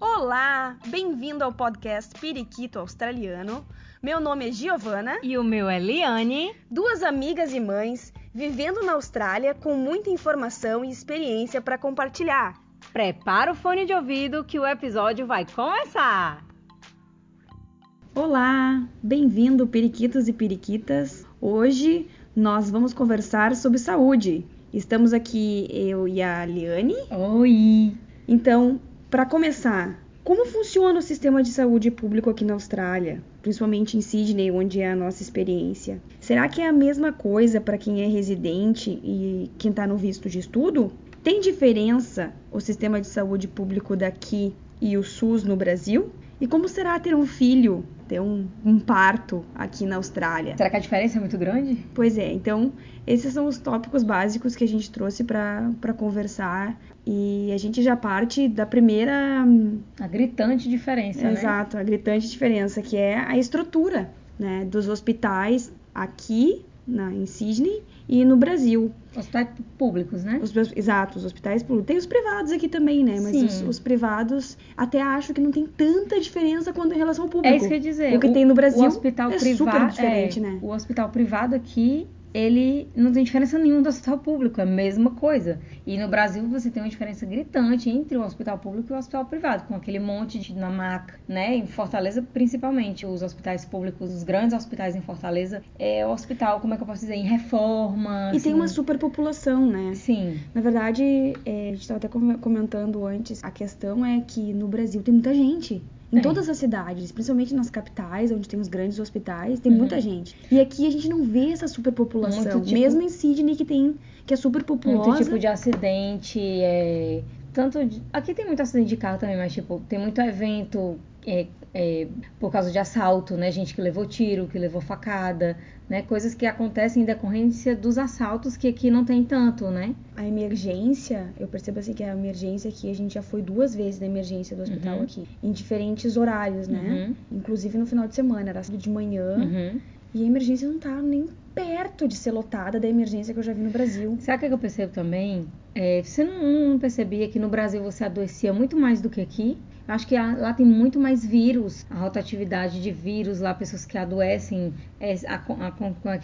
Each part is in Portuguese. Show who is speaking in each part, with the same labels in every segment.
Speaker 1: Olá, bem-vindo ao podcast Periquito Australiano. Meu nome é Giovana
Speaker 2: E o meu é Liane.
Speaker 1: duas amigas e mães vivendo na Austrália com muita informação e experiência para compartilhar.
Speaker 2: Prepara o fone de ouvido que o episódio vai começar.
Speaker 1: Olá, bem-vindo periquitos e periquitas. Hoje nós vamos conversar sobre saúde. Estamos aqui eu e a Liane.
Speaker 2: Oi!
Speaker 1: Então, para começar, como funciona o sistema de saúde público aqui na Austrália, principalmente em Sydney, onde é a nossa experiência? Será que é a mesma coisa para quem é residente e quem está no visto de estudo? Tem diferença o sistema de saúde público daqui e o SUS no Brasil? E como será ter um filho, ter um, um parto aqui na Austrália?
Speaker 2: Será que a diferença é muito grande?
Speaker 1: Pois é, então esses são os tópicos básicos que a gente trouxe para conversar e a gente já parte da primeira
Speaker 2: A gritante diferença, né?
Speaker 1: Exato, a gritante diferença, que é a estrutura né, dos hospitais aqui na, em Sydney e no Brasil.
Speaker 2: Hospitais públicos, né?
Speaker 1: Os, exato, os hospitais públicos. Tem os privados aqui também, né? Mas os, os privados até acho que não tem tanta diferença quando em relação ao público.
Speaker 2: É isso que eu ia dizer.
Speaker 1: O que tem no Brasil
Speaker 2: o hospital
Speaker 1: é
Speaker 2: privado,
Speaker 1: super diferente,
Speaker 2: é,
Speaker 1: né?
Speaker 2: O hospital privado aqui, ele não tem diferença nenhuma do hospital público, é a mesma coisa. E no Brasil você tem uma diferença gritante entre o hospital público e o hospital privado, com aquele monte de na maca, né? Em Fortaleza, principalmente, os hospitais públicos, os grandes hospitais em Fortaleza, é o hospital, como é que eu posso dizer, em reforma.
Speaker 1: E tem uma
Speaker 2: assim.
Speaker 1: superpopulação, né?
Speaker 2: Sim.
Speaker 1: Na verdade, é, a gente estava até com- comentando antes, a questão é que no Brasil tem muita gente. Em todas as cidades, principalmente nas capitais, onde tem os grandes hospitais, tem
Speaker 2: Uhum.
Speaker 1: muita gente. E aqui a gente não vê essa superpopulação.
Speaker 2: Tipo-
Speaker 1: Mesmo em Sydney, que tem que é superpopulosa.
Speaker 2: Muito tipo de acidente, é, tanto de- aqui tem muito acidente de carro também, mas tipo, tem muito evento é, é, por causa de assalto, né? Gente que levou tiro, que levou facada, né? Coisas que acontecem em decorrência dos assaltos que aqui não tem tanto, né?
Speaker 1: A emergência, eu percebo assim que a emergência aqui, a gente já foi duas vezes na emergência do hospital
Speaker 2: Uhum.
Speaker 1: aqui. Em diferentes horários, né? Inclusive no final de semana, era sábado de manhã.
Speaker 2: Uhum.
Speaker 1: E a emergência não tá nem perto de ser lotada da emergência que eu já vi no Brasil.
Speaker 2: Sabe o que eu percebo também? É, você não, não percebia que no Brasil você adoecia muito mais do que aqui? Acho que a- lá tem muito mais vírus, a rotatividade de vírus lá, pessoas que adoecem, é, a, a,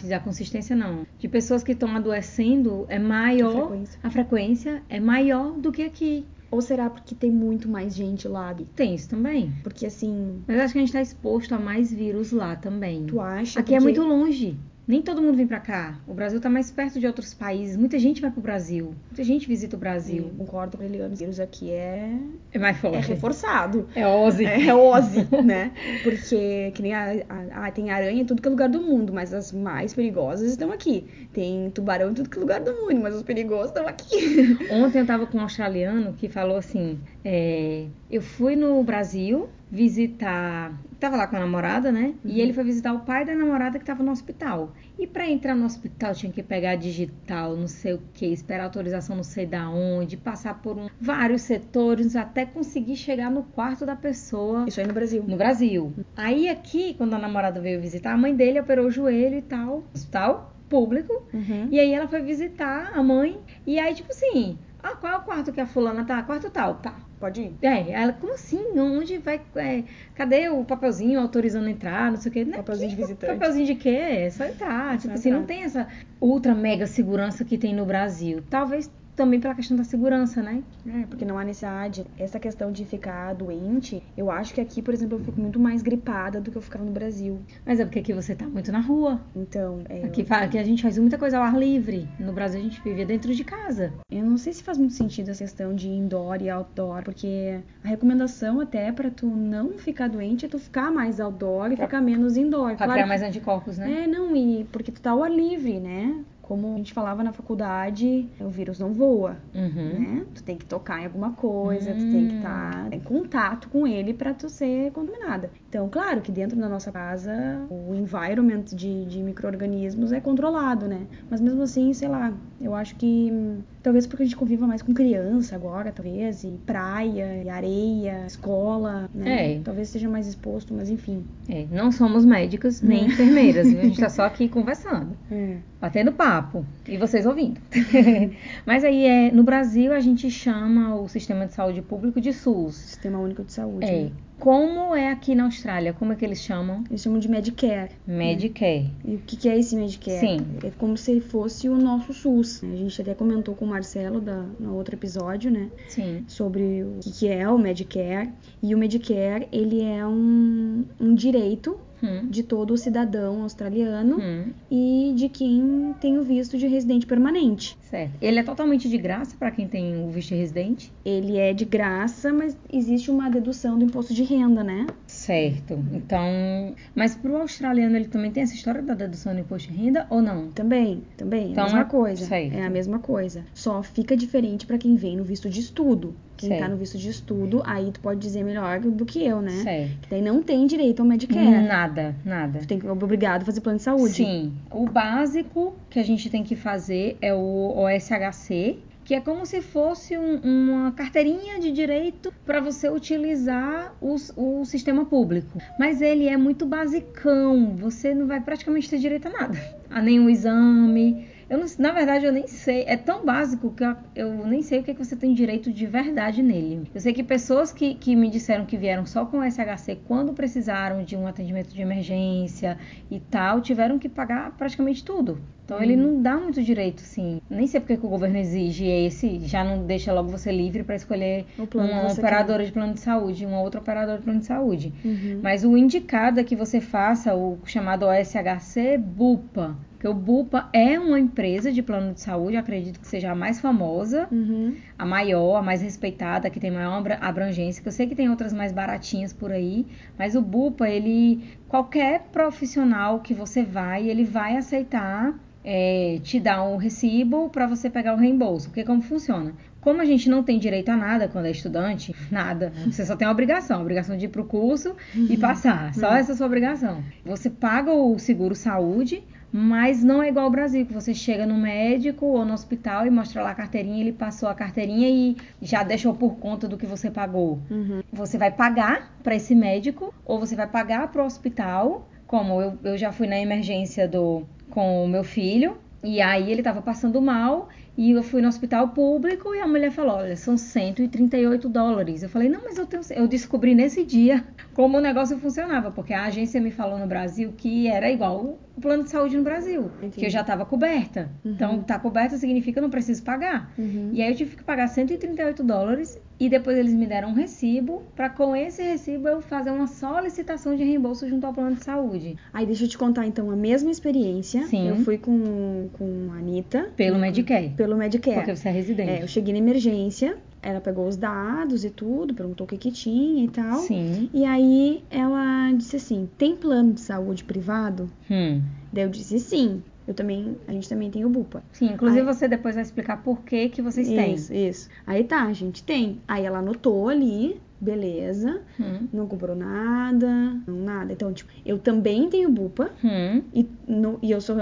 Speaker 2: é a consistência não, de pessoas que estão adoecendo é
Speaker 1: A
Speaker 2: maior,
Speaker 1: frequência.
Speaker 2: a frequência é maior do que aqui.
Speaker 1: Ou será porque tem muito mais gente lá?
Speaker 2: Tem isso também.
Speaker 1: Porque assim,
Speaker 2: Mas acho que a gente está exposto a mais vírus lá também.
Speaker 1: tu acha
Speaker 2: Aqui é
Speaker 1: porque-
Speaker 2: muito longe. Nem todo mundo vem pra cá. O Brasil tá mais perto de outros países. Muita gente vai pro Brasil. Muita gente visita o Brasil.
Speaker 1: Concordo com ele, o vírus aqui é,
Speaker 2: É mais
Speaker 1: é
Speaker 2: forte.
Speaker 1: reforçado.
Speaker 2: É Ozzy.
Speaker 1: É Ozzy, né? Porque que nem a, a- a- tem aranha em tudo que é lugar do mundo, mas as mais perigosas estão aqui. Tem tubarão em tudo que é lugar do mundo, mas os perigosos estão aqui.
Speaker 2: Ontem eu tava com um australiano que falou assim: é, eu fui no Brasil visitar. Tava lá com a namorada, né?
Speaker 1: Uhum.
Speaker 2: E ele foi visitar o pai da namorada que tava no hospital. E pra entrar no hospital tinha que pegar digital, não sei o que, esperar autorização não sei da onde, passar por um- vários setores até conseguir chegar no quarto da pessoa
Speaker 1: Isso aí no Brasil.
Speaker 2: no Brasil. Aí aqui, quando a namorada veio visitar, a mãe dele operou o joelho e tal, hospital público.
Speaker 1: Uhum.
Speaker 2: E aí ela foi visitar a mãe. E aí, tipo assim, ah, qual é o quarto que a fulana tá? Quarto tal, tá.
Speaker 1: Pode ir.
Speaker 2: É, ela, como assim? Onde vai. é, cadê o papelzinho autorizando entrar? Não sei o quê. Né?
Speaker 1: Papelzinho de
Speaker 2: Que
Speaker 1: visitante.
Speaker 2: Papelzinho de quê? É só entrar.
Speaker 1: É
Speaker 2: tipo assim,
Speaker 1: entrar.
Speaker 2: não tem essa ultra mega segurança que tem no Brasil. Talvez também pela questão da segurança, né?
Speaker 1: É, porque não há necessidade. Essa questão de ficar doente, eu acho que aqui, por exemplo, eu fico muito mais gripada do que eu ficava no Brasil.
Speaker 2: Mas é porque aqui você tá muito na rua.
Speaker 1: Então, é,
Speaker 2: Aqui, fa- aqui a gente faz muita coisa ao ar livre. No Brasil a gente vivia dentro de casa.
Speaker 1: Eu não sei se faz muito sentido essa questão de indoor e outdoor, porque a recomendação até pra tu não ficar doente é tu ficar mais outdoor e
Speaker 2: Pra-
Speaker 1: ficar menos indoor.
Speaker 2: Pra
Speaker 1: Claro
Speaker 2: criar
Speaker 1: que-
Speaker 2: mais anticorpos, né?
Speaker 1: É, não, e porque tu tá ao ar livre, né? Como a gente falava na faculdade, o vírus não voa,
Speaker 2: Uhum.
Speaker 1: né? Tu tem que tocar em alguma coisa, tu tem que
Speaker 2: Hum.
Speaker 1: estar em contato com ele pra tu ser contaminada. Então, claro que dentro da nossa casa o environment de, de micro-organismos é controlado, né? Mas mesmo assim, sei lá, eu acho que hum, Talvez porque a gente conviva mais com criança agora, talvez, e praia, e areia, escola, né?
Speaker 2: É.
Speaker 1: Talvez seja mais exposto, mas enfim.
Speaker 2: É, não somos médicas nem enfermeiras, viu? A gente tá só aqui conversando.
Speaker 1: É.
Speaker 2: Batendo papo. E vocês ouvindo. Mas aí é, no Brasil a gente chama o sistema de saúde público de SUS.
Speaker 1: Sistema Único de Saúde.
Speaker 2: É.
Speaker 1: né?
Speaker 2: Como é aqui na Austrália? Como é que eles chamam?
Speaker 1: Eles chamam de Medicare.
Speaker 2: Medicare.
Speaker 1: E o que, é esse Medicare?
Speaker 2: Sim.
Speaker 1: É como se fosse o nosso SUS. A gente até comentou com o Marcelo da, no outro episódio, né?
Speaker 2: Sim.
Speaker 1: Sobre o que, que é o Medicare. E o Medicare, ele é um, um direito
Speaker 2: Hum.
Speaker 1: de todo cidadão australiano
Speaker 2: Hum.
Speaker 1: e de quem tem o visto de residente permanente.
Speaker 2: Certo. Ele é totalmente de graça para quem tem o visto de residente?
Speaker 1: Ele é de graça, mas existe uma dedução do imposto de renda, né?
Speaker 2: Certo. Então, mas para o australiano ele também tem essa história da dedução do imposto de renda ou não?
Speaker 1: Também, também, é
Speaker 2: Então
Speaker 1: a mesma
Speaker 2: é-
Speaker 1: coisa.
Speaker 2: certo.
Speaker 1: É a mesma coisa. Só fica diferente pra quem vem no visto de estudo. Quem tá
Speaker 2: Certo.
Speaker 1: no visto de estudo, aí tu pode dizer melhor do que eu, né?
Speaker 2: Certo.
Speaker 1: Que daí não tem direito ao Medicare.
Speaker 2: Nada, nada.
Speaker 1: Tu tem que é obrigado a fazer plano de saúde.
Speaker 2: Sim. O básico que a gente tem que fazer é o OSHC, que é como se fosse um- uma carteirinha de direito para você utilizar os- o sistema público. Mas ele é muito basicão, você não vai praticamente ter direito a nada, a nenhum exame. Eu não- na verdade, eu nem sei. É tão básico que eu, eu nem sei o que, é que você tem direito de verdade nele. Eu sei que pessoas que, que me disseram que vieram só com o SHC quando precisaram de um atendimento de emergência e tal, tiveram que pagar praticamente tudo. Então ele não dá muito direito, assim. Nem sei porque que o governo exige esse, já não deixa logo você livre para escolher uma operadora de plano de saúde, uma outra operadora de plano de saúde.
Speaker 1: Uhum.
Speaker 2: Mas o indicado é que você faça o chamado OSHC BUPA. Porque o BUPA é uma empresa de plano de saúde, acredito que seja a mais famosa,
Speaker 1: Uhum.
Speaker 2: a maior, a mais respeitada, que tem maior abra- abrangência. Que eu sei que tem outras mais baratinhas por aí, mas o BUPA, ele qualquer profissional que você vai, ele vai aceitar é, te dar um recibo para você pegar o reembolso. Porque como funciona? Como a gente não tem direito a nada quando é estudante, nada. Você só tem a obrigação, a obrigação de ir pro curso e passar. Só essa é a sua obrigação. Você paga o seguro saúde, mas não é igual ao Brasil, que você chega no médico ou no hospital e mostra lá a carteirinha, ele passou a carteirinha e já deixou por conta do que você pagou.
Speaker 1: Uhum.
Speaker 2: Você vai pagar para esse médico ou você vai pagar para o hospital, como eu, eu já fui na emergência do com o meu filho e aí ele estava passando mal e eu fui no hospital público e a mulher falou, olha, são 138 dólares. Eu falei, não, mas eu tenho, eu descobri nesse dia como o negócio funcionava, porque a agência me falou no Brasil que era igual o plano de saúde no Brasil,
Speaker 1: Entendi.
Speaker 2: que eu já estava coberta.
Speaker 1: Uhum.
Speaker 2: Então, tá coberta significa que eu não preciso pagar.
Speaker 1: Uhum.
Speaker 2: E aí eu tive que pagar 138 dólares e depois eles me deram um recibo para com esse recibo eu fazer uma solicitação de reembolso junto ao plano de saúde.
Speaker 1: Aí deixa eu te contar então a mesma experiência.
Speaker 2: Sim.
Speaker 1: Eu fui com, com a Anitta.
Speaker 2: Pelo Medicare.
Speaker 1: Pelo Medicare.
Speaker 2: Porque você é residente.
Speaker 1: É, eu cheguei na emergência, ela pegou os dados e tudo, perguntou o que que tinha e tal.
Speaker 2: Sim.
Speaker 1: E aí ela disse assim: tem plano de saúde privado?
Speaker 2: Hum.
Speaker 1: Daí eu disse sim. Eu também, a gente também tem o Bupa.
Speaker 2: Sim, inclusive
Speaker 1: Aí-
Speaker 2: você depois vai explicar por que que vocês têm.
Speaker 1: Isso, isso. Aí tá, a gente tem. Aí ela anotou ali, beleza.
Speaker 2: Hum.
Speaker 1: Não comprou nada, não nada. Então, tipo, eu também tenho Bupa
Speaker 2: Hum.
Speaker 1: e, no- e eu sou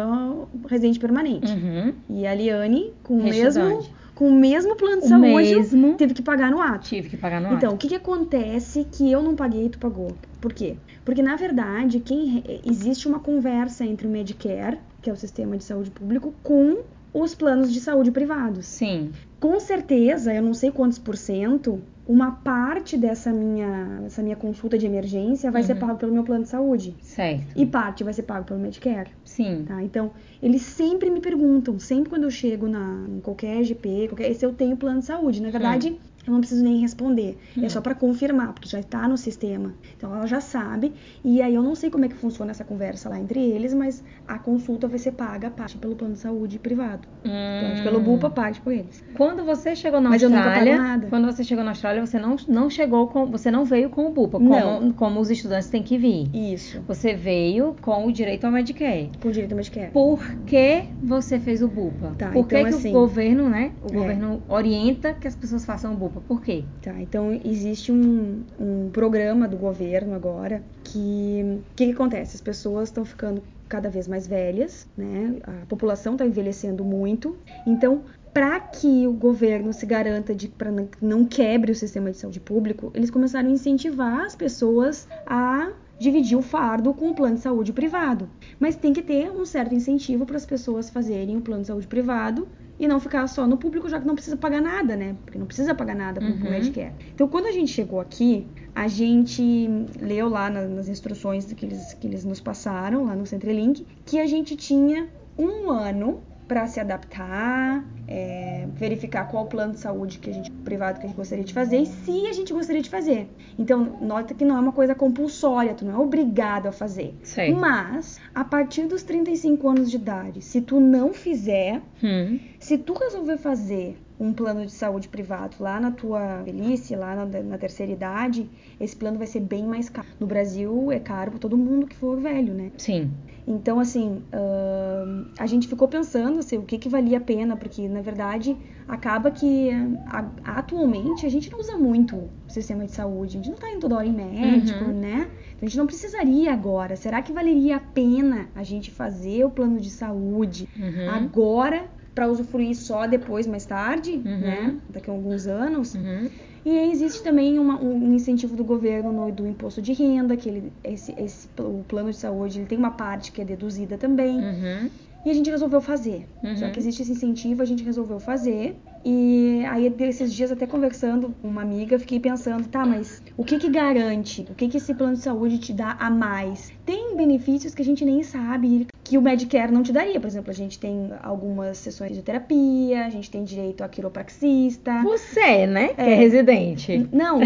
Speaker 1: residente permanente.
Speaker 2: Uhum.
Speaker 1: E a Liane, com o mesmo, com o mesmo plano de
Speaker 2: O
Speaker 1: saúde,
Speaker 2: mesmo.
Speaker 1: teve que pagar no ato.
Speaker 2: Tive que pagar no
Speaker 1: Então,
Speaker 2: ato.
Speaker 1: o que, que acontece que eu não paguei e tu pagou? Por quê? Porque, na verdade, quem existe uma conversa entre o Medicare, que é o sistema de saúde público, com os planos de saúde privados.
Speaker 2: Sim.
Speaker 1: Com certeza, eu não sei quantos por cento, uma parte dessa minha, essa minha consulta de emergência vai ser
Speaker 2: Uhum.
Speaker 1: pago pelo meu plano de saúde.
Speaker 2: Certo.
Speaker 1: E parte vai ser pago pelo Medicare.
Speaker 2: Sim.
Speaker 1: Tá? Então, eles sempre me perguntam, sempre quando eu chego na, em qualquer GP, qualquer, se eu tenho plano de saúde. Na verdade, eu não preciso nem responder.
Speaker 2: Hum.
Speaker 1: É só pra confirmar, porque já tá no sistema. Então, ela já sabe. E aí, eu não sei como é que funciona essa conversa lá entre eles, mas a consulta vai ser paga, parte pelo plano de saúde privado.
Speaker 2: Hum.
Speaker 1: pelo Bupa, parte por eles.
Speaker 2: Quando você chegou na
Speaker 1: Mas
Speaker 2: Austrália, quando você chegou na Austrália, você não, não chegou com, você não veio com o Bupa,
Speaker 1: Não.
Speaker 2: como, como os estudantes têm que vir.
Speaker 1: Isso.
Speaker 2: Você veio com o direito ao Medicare.
Speaker 1: Por direito ao Medicare.
Speaker 2: Por que você fez o Bupa?
Speaker 1: Tá,
Speaker 2: Por
Speaker 1: então,
Speaker 2: que
Speaker 1: assim-
Speaker 2: o governo, né? O
Speaker 1: É.
Speaker 2: governo orienta que as pessoas façam o Bupa? Por quê?
Speaker 1: Tá, então existe um, um programa do governo agora que o que, que acontece? As pessoas estão ficando cada vez mais velhas, né? A população está envelhecendo muito. Então, para que o governo se garanta de para não quebre o sistema de saúde público, eles começaram a incentivar as pessoas a dividir o fardo com o plano de saúde privado. Mas tem que ter um certo incentivo para as pessoas fazerem o plano de saúde privado e não ficar só no público, já que não precisa pagar nada, né? Porque não precisa pagar nada para o uhum. Medicare. Então, quando a gente chegou aqui, a gente leu lá nas instruções que eles, que eles nos passaram, lá no Centrelink, que a gente tinha um ano para se adaptar, é, verificar qual plano de saúde que a gente privado que a gente gostaria de fazer e se a gente gostaria de fazer. Então, nota que não é uma coisa compulsória, tu não é obrigado a fazer.
Speaker 2: Sei.
Speaker 1: Mas, a partir dos 35 anos de idade, se tu não fizer,
Speaker 2: hum.
Speaker 1: Se tu resolver fazer um plano de saúde privado lá na tua velhice, lá na, na, terceira idade, esse plano vai ser bem mais caro. No Brasil é caro para todo mundo que for velho, né?
Speaker 2: Sim.
Speaker 1: Então, assim, uh, a gente ficou pensando assim, o que, que valia a pena, porque na verdade acaba que a, atualmente a gente não usa muito o sistema de saúde, a gente não tá indo toda hora em médico, uhum. né? Então a gente não precisaria agora. Será que valeria a pena a gente fazer o plano de saúde
Speaker 2: uhum.
Speaker 1: agora para usufruir só depois, mais tarde,
Speaker 2: uhum.
Speaker 1: né? Daqui a alguns anos.
Speaker 2: Uhum.
Speaker 1: E existe também uma, um incentivo do governo no, do imposto de renda, que ele, esse, esse, o plano de saúde ele tem uma parte que é deduzida também.
Speaker 2: Uhum.
Speaker 1: E a gente resolveu fazer.
Speaker 2: Uhum.
Speaker 1: Só que existe esse incentivo, a gente resolveu fazer. E aí, desses dias, até conversando com uma amiga, fiquei pensando, tá, mas o que que garante? O que que esse plano de saúde te dá a mais? Tem benefícios que a gente nem sabe que o Medicare não te daria. Por exemplo, a gente tem algumas sessões de terapia, a gente tem direito a quiropraxista.
Speaker 2: Você, né? Que é, é residente.
Speaker 1: Não,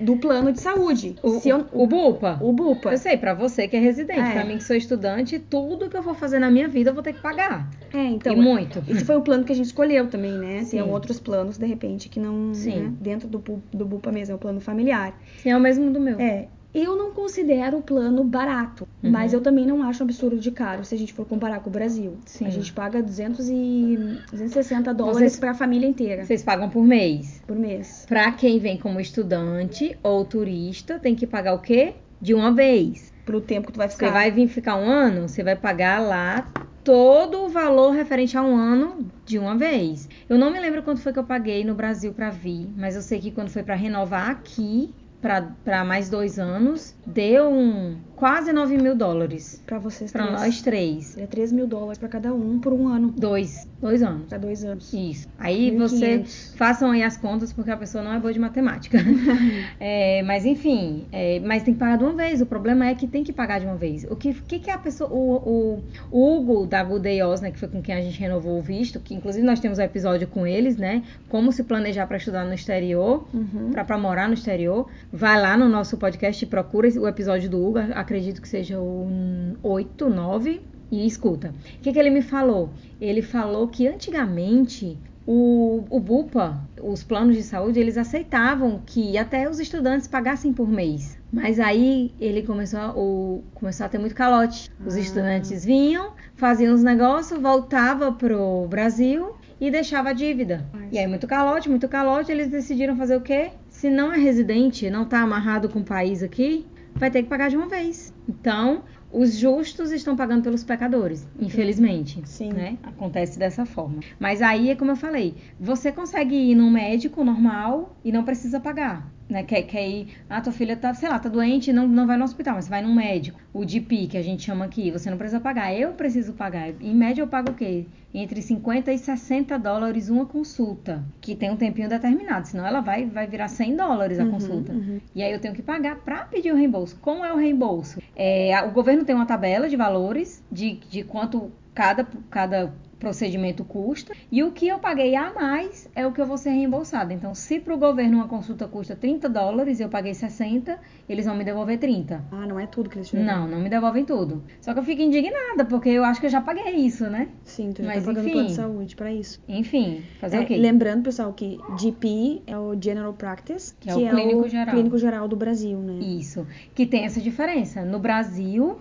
Speaker 1: do plano de saúde.
Speaker 2: O, eu, o, o, BUPA.
Speaker 1: O BUPA.
Speaker 2: Eu sei, pra você que é residente. É. Pra mim que sou estudante, tudo que eu for fazer na minha vida eu vou ter que pagar.
Speaker 1: É, então.
Speaker 2: E muito.
Speaker 1: Esse foi o plano que a gente escolheu também, né? Sim. Outros planos, de repente, que não.
Speaker 2: Sim.
Speaker 1: Né? Dentro do, do BUPA mesmo, é o plano familiar.
Speaker 2: Sim, é o mesmo do meu.
Speaker 1: É. Eu não considero o plano barato, uhum. mas eu também não acho absurdo de caro se a gente for comparar com o Brasil.
Speaker 2: Sim.
Speaker 1: A gente paga 200 e 260 dólares para a família inteira.
Speaker 2: Vocês pagam por mês?
Speaker 1: Por mês.
Speaker 2: Para quem vem como estudante ou turista, tem que pagar o quê? De uma vez.
Speaker 1: Pro tempo que tu vai ficar.
Speaker 2: Você vai vir ficar um ano, você vai pagar lá todo o valor referente a um ano de uma vez. Eu não me lembro quanto foi que eu paguei no Brasil para vir, mas eu sei que quando foi para renovar aqui, para mais dois anos, deu um quase 9 mil dólares.
Speaker 1: Para vocês
Speaker 2: Para nós três.
Speaker 1: É 3 mil dólares para cada um por um ano.
Speaker 2: Dois. Dois anos.
Speaker 1: Para dois anos.
Speaker 2: Isso. Aí vocês façam aí as contas, porque a pessoa não é boa de matemática. é, mas enfim, é, mas tem que pagar de uma vez. O problema é que tem que pagar de uma vez. O que, que, que a pessoa. O, o, Hugo da Good né, que foi com quem a gente renovou o visto, que inclusive nós temos um episódio com eles, né? Como se planejar para estudar no exterior,
Speaker 1: uhum.
Speaker 2: para morar no exterior. Vai lá no nosso podcast e procura o episódio do Hugo, acredito que seja o 8, 9, e escuta. O que, que ele me falou? Ele falou que antigamente o, o BUPA, os planos de saúde, eles aceitavam que até os estudantes pagassem por mês. Mas aí ele começou a, o, começou a ter muito calote. Os ah. estudantes vinham, faziam os negócios, voltava pro Brasil e deixava a dívida.
Speaker 1: Mas...
Speaker 2: E aí muito calote, muito calote, eles decidiram fazer o quê? Se não é residente, não está amarrado com o país aqui, vai ter que pagar de uma vez. Então, os justos estão pagando pelos pecadores, infelizmente.
Speaker 1: Sim.
Speaker 2: Né? Acontece dessa forma. Mas aí é como eu falei, você consegue ir num médico normal e não precisa pagar né, quer, quer ir, ah, tua filha tá, sei lá, tá doente e não, não vai no hospital, mas vai num médico. O DP, que a gente chama aqui, você não precisa pagar, eu preciso pagar. Em média eu pago o quê? Entre 50 e 60 dólares uma consulta, que tem um tempinho determinado, senão ela vai, vai virar 100 dólares a
Speaker 1: uhum,
Speaker 2: consulta.
Speaker 1: Uhum.
Speaker 2: E aí eu tenho que pagar para pedir o reembolso. Como é o reembolso? É, o governo tem uma tabela de valores de, de quanto cada, cada procedimento custa e o que eu paguei a mais é o que eu vou ser reembolsado. Então, se para o governo uma consulta custa 30 dólares e eu paguei 60, eles vão me devolver 30.
Speaker 1: Ah, não é tudo que eles te
Speaker 2: Não, não me devolvem tudo. Só que eu fico indignada porque eu acho que eu já paguei isso, né?
Speaker 1: Sim, tu já Mas, tá pagando enfim, plano de saúde para isso.
Speaker 2: Enfim, fazer
Speaker 1: é,
Speaker 2: o quê?
Speaker 1: Lembrando, pessoal, que GP é o General Practice,
Speaker 2: que, é que é, o, clínico,
Speaker 1: o
Speaker 2: geral.
Speaker 1: clínico geral do Brasil, né?
Speaker 2: Isso. Que tem essa diferença. No Brasil,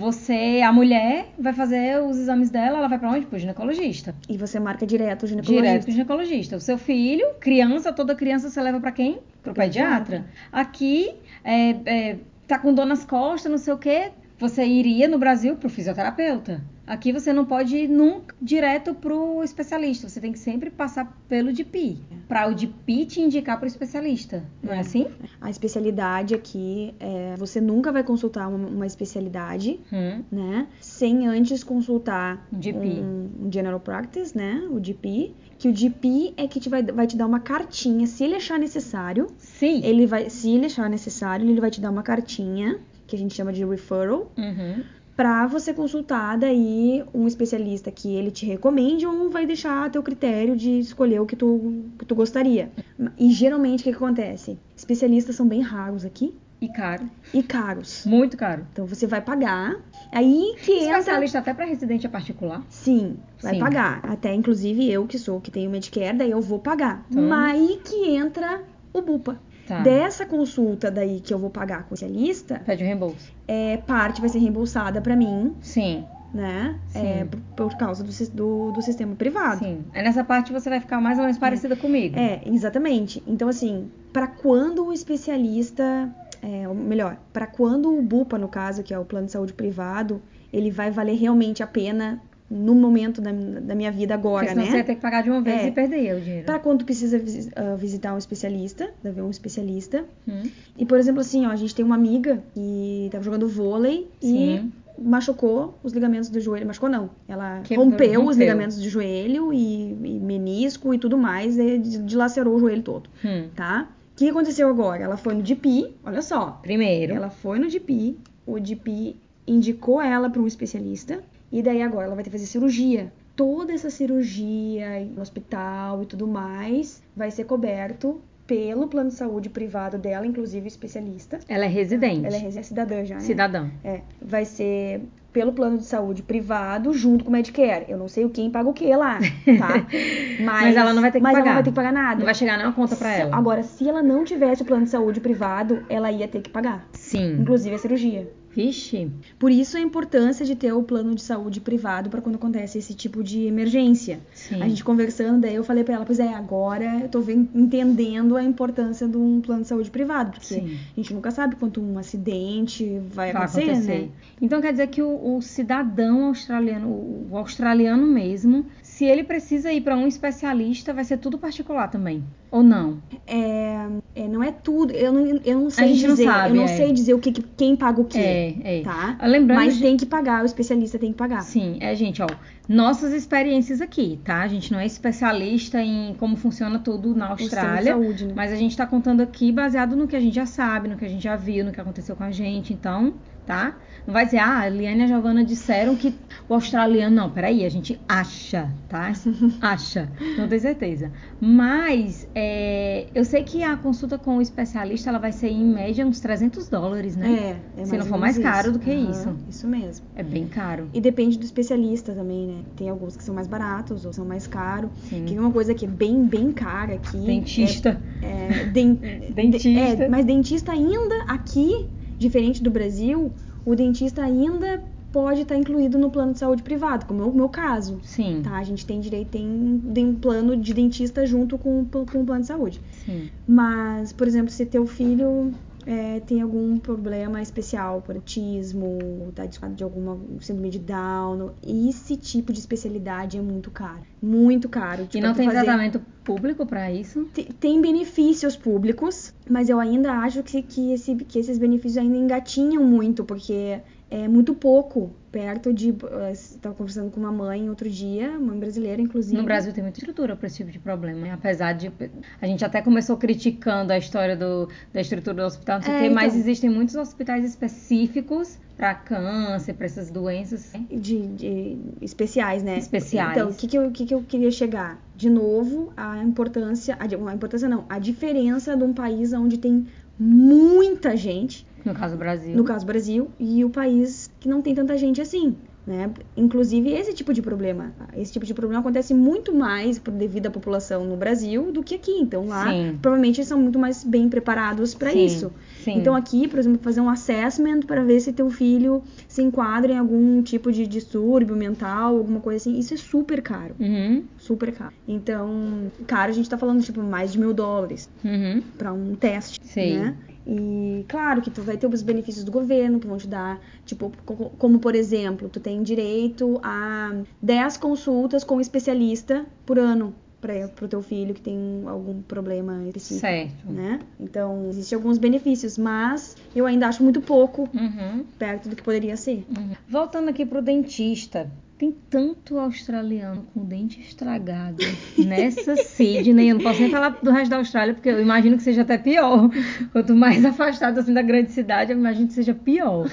Speaker 2: você, a mulher, vai fazer os exames dela, ela vai para onde? Pro ginecologista.
Speaker 1: E você marca direto o ginecologista.
Speaker 2: Direto pro ginecologista. O seu filho, criança, toda criança você leva para quem? Pro pediatra. Aqui, é, é, tá com dor nas costas, não sei o quê, você iria no Brasil pro fisioterapeuta. Aqui você não pode ir nunca direto pro especialista. Você tem que sempre passar pelo DP. Para o DP te indicar pro especialista. Não é,
Speaker 1: É.
Speaker 2: assim?
Speaker 1: A especialidade aqui é você nunca vai consultar uma, uma especialidade,
Speaker 2: Hum.
Speaker 1: né? Sem antes consultar
Speaker 2: GP.
Speaker 1: um, um general practice, né? O GP. Que o GP é que te vai, vai te dar uma cartinha. Se ele achar necessário,
Speaker 2: Sim.
Speaker 1: ele vai. Se ele achar necessário, ele vai te dar uma cartinha, que a gente chama de referral,
Speaker 2: Uhum.
Speaker 1: Pra você consultar daí um especialista que ele te recomende ou vai deixar a teu critério de escolher o que tu, que tu gostaria. E geralmente o que, que acontece? Especialistas são bem raros aqui
Speaker 2: E caro.
Speaker 1: e caros.
Speaker 2: Muito caro.
Speaker 1: Então você vai pagar. Aí que entra.
Speaker 2: Especialista até para residente é particular.
Speaker 1: Sim, vai
Speaker 2: Sim.
Speaker 1: pagar. Até inclusive eu que sou que tenho Medicare, daí eu vou pagar.
Speaker 2: Então-
Speaker 1: Mas aí que entra o BUPA.
Speaker 2: Tá.
Speaker 1: Dessa consulta daí que eu vou pagar com o especialista,
Speaker 2: Pede o reembolso.
Speaker 1: é, parte vai ser reembolsada pra mim,
Speaker 2: Sim.
Speaker 1: né?
Speaker 2: Sim.
Speaker 1: É, por, causa do, do, do sistema privado.
Speaker 2: Sim. Aí nessa parte você vai ficar mais ou menos parecida comigo.
Speaker 1: É, exatamente. Então, assim, pra quando o especialista, é, ou melhor, pra quando o BUPA, no caso, que é o plano de saúde privado, ele vai valer realmente a pena no momento da, da minha vida
Speaker 2: Porque
Speaker 1: agora,
Speaker 2: senão
Speaker 1: né?
Speaker 2: você ia ter que pagar de uma vez
Speaker 1: É.
Speaker 2: e perder o dinheiro.
Speaker 1: Pra quando precisa ah, visitar um especialista, ver um especialista.
Speaker 2: Hum.
Speaker 1: E, por exemplo, assim, ó, a gente tem uma amiga que tava jogando vôlei
Speaker 2: Sim.
Speaker 1: e machucou os ligamentos do joelho. Machucou não. Ela
Speaker 2: Quebrou,
Speaker 1: rompeu, os
Speaker 2: rompeu.
Speaker 1: ligamentos do joelho e, e menisco e tudo mais, e dilacerou o joelho todo,
Speaker 2: Hum.
Speaker 1: tá? O que aconteceu agora? Ela foi no DP, olha só.
Speaker 2: Primeiro.
Speaker 1: Ela foi no DP, o DP indicou ela para um especialista, e daí agora ela vai ter que fazer cirurgia. Toda essa cirurgia no hospital e tudo mais vai ser coberto pelo plano de saúde privado dela, inclusive especialista.
Speaker 2: Ela é residente.
Speaker 1: Ela é cidadã já, né?
Speaker 2: Cidadão.
Speaker 1: É, vai ser pelo plano de saúde privado junto com o Medicare. Eu não sei o quem paga o que lá, tá? Mas,
Speaker 2: Mas ela não vai ter que
Speaker 1: mas ela
Speaker 2: pagar.
Speaker 1: não vai ter que pagar nada.
Speaker 2: Não vai chegar nenhuma conta pra ela.
Speaker 1: Agora, se ela não tivesse o plano de saúde privado, ela ia ter que pagar.
Speaker 2: Sim.
Speaker 1: Inclusive a cirurgia.
Speaker 2: Vixe.
Speaker 1: Por isso a importância de ter o plano de saúde privado para quando acontece esse tipo de emergência.
Speaker 2: Sim.
Speaker 1: A gente conversando, daí eu falei pra ela, pois é, agora eu tô vendo- entendendo a importância de um plano de saúde privado, porque
Speaker 2: Sim.
Speaker 1: a gente nunca sabe quanto um acidente vai,
Speaker 2: vai
Speaker 1: acontecer,
Speaker 2: acontecer.
Speaker 1: né?
Speaker 2: Então quer dizer que o, o cidadão australiano, o australiano mesmo, se ele precisa ir pra um especialista, vai ser tudo particular também. Ou não?
Speaker 1: É, é, não é tudo, eu não, eu não sei
Speaker 2: gente não
Speaker 1: dizer,
Speaker 2: sabe,
Speaker 1: eu não
Speaker 2: é.
Speaker 1: sei dizer o que, que- quem paga o quê,
Speaker 2: É, é.
Speaker 1: tá?
Speaker 2: Lembrando
Speaker 1: Mas
Speaker 2: de-
Speaker 1: tem que pagar, o especialista tem que pagar.
Speaker 2: Sim, é, gente, ó. Nossas experiências aqui, tá? A gente não é especialista em como funciona tudo na Austrália.
Speaker 1: saúde, né?
Speaker 2: Mas a gente tá contando aqui baseado no que a gente já sabe, no que a gente já viu, no que aconteceu com a gente. Então, tá? Não vai dizer, ah, a Liane e a Giovana disseram que o australiano. Não, peraí, a gente acha, tá? acha, não tenho certeza. Mas, é, eu sei que a consulta com o especialista ela vai ser em média uns 300 dólares, né?
Speaker 1: É, é
Speaker 2: Se não for mais caro
Speaker 1: isso.
Speaker 2: do que
Speaker 1: Aham,
Speaker 2: isso.
Speaker 1: Isso mesmo.
Speaker 2: É bem caro.
Speaker 1: E depende do especialista também, né? Tem alguns que são mais baratos ou são mais caros. Que uma coisa que é bem, bem cara aqui.
Speaker 2: Dentista.
Speaker 1: É, é, den-
Speaker 2: Dentista.
Speaker 1: é, mas dentista ainda aqui, diferente do Brasil, o dentista ainda pode estar incluído no plano de saúde privado, como é o meu caso.
Speaker 2: Sim.
Speaker 1: Tá, a gente tem direito, tem, tem um plano de dentista junto com, com o plano de saúde.
Speaker 2: Sim.
Speaker 1: Mas, por exemplo, se teu filho é, tem algum problema especial, por autismo, tá de, de alguma síndrome de Down, esse tipo de especialidade é muito caro. Muito caro.
Speaker 2: E
Speaker 1: Tipo,
Speaker 2: não
Speaker 1: tu
Speaker 2: tem
Speaker 1: fazer-
Speaker 2: tratamento público pra isso?
Speaker 1: Te- Tem benefícios públicos, mas eu ainda acho que, que, esse- que esses benefícios ainda engatinham muito, porque é muito pouco perto de. Estava conversando com uma mãe outro dia, mãe brasileira, inclusive.
Speaker 2: No Brasil tem muita estrutura para esse tipo de problema, né? apesar de a gente até começou criticando a história do, da estrutura do hospital, não sei o
Speaker 1: É,
Speaker 2: quê, mas
Speaker 1: então.
Speaker 2: existem muitos hospitais específicos para câncer, para essas doenças.
Speaker 1: de, de especiais, né?
Speaker 2: Especiais.
Speaker 1: Então, o que, que, eu, o que, que eu queria chegar? De novo, a importância, a, a importância não, a diferença de um país onde tem muita gente,
Speaker 2: No caso do Brasil.
Speaker 1: no caso Brasil, e o país que não tem tanta gente assim. Né? Inclusive esse tipo de problema, esse tipo de problema acontece muito mais por devido à população no Brasil do que aqui. Então lá,
Speaker 2: Sim.
Speaker 1: provavelmente eles são muito mais bem preparados para
Speaker 2: Sim,
Speaker 1: isso.
Speaker 2: sim.
Speaker 1: Então aqui, por exemplo, fazer um assessment para ver se teu filho se enquadra em algum tipo de distúrbio mental, alguma coisa assim, isso é super caro,
Speaker 2: Uhum,
Speaker 1: super caro. Então, caro a gente tá falando tipo mais de mil dólares
Speaker 2: uhum.
Speaker 1: para um teste,
Speaker 2: Sei.
Speaker 1: né? E claro que tu vai ter os benefícios do governo que vão te dar, tipo, co- como por exemplo, tu tem direito a 10 consultas com um especialista por ano para pro teu filho que tem algum problema específico,
Speaker 2: Certo.
Speaker 1: né? Então, existem alguns benefícios, mas eu ainda acho muito pouco
Speaker 2: Uhum.
Speaker 1: perto do que poderia ser.
Speaker 2: Uhum. Voltando aqui pro dentista. Tem tanto australiano com dente estragado nessa Sydney. Eu não posso nem falar do resto da Austrália, porque eu imagino que seja até pior. Quanto mais afastado assim da grande cidade, eu imagino que seja pior.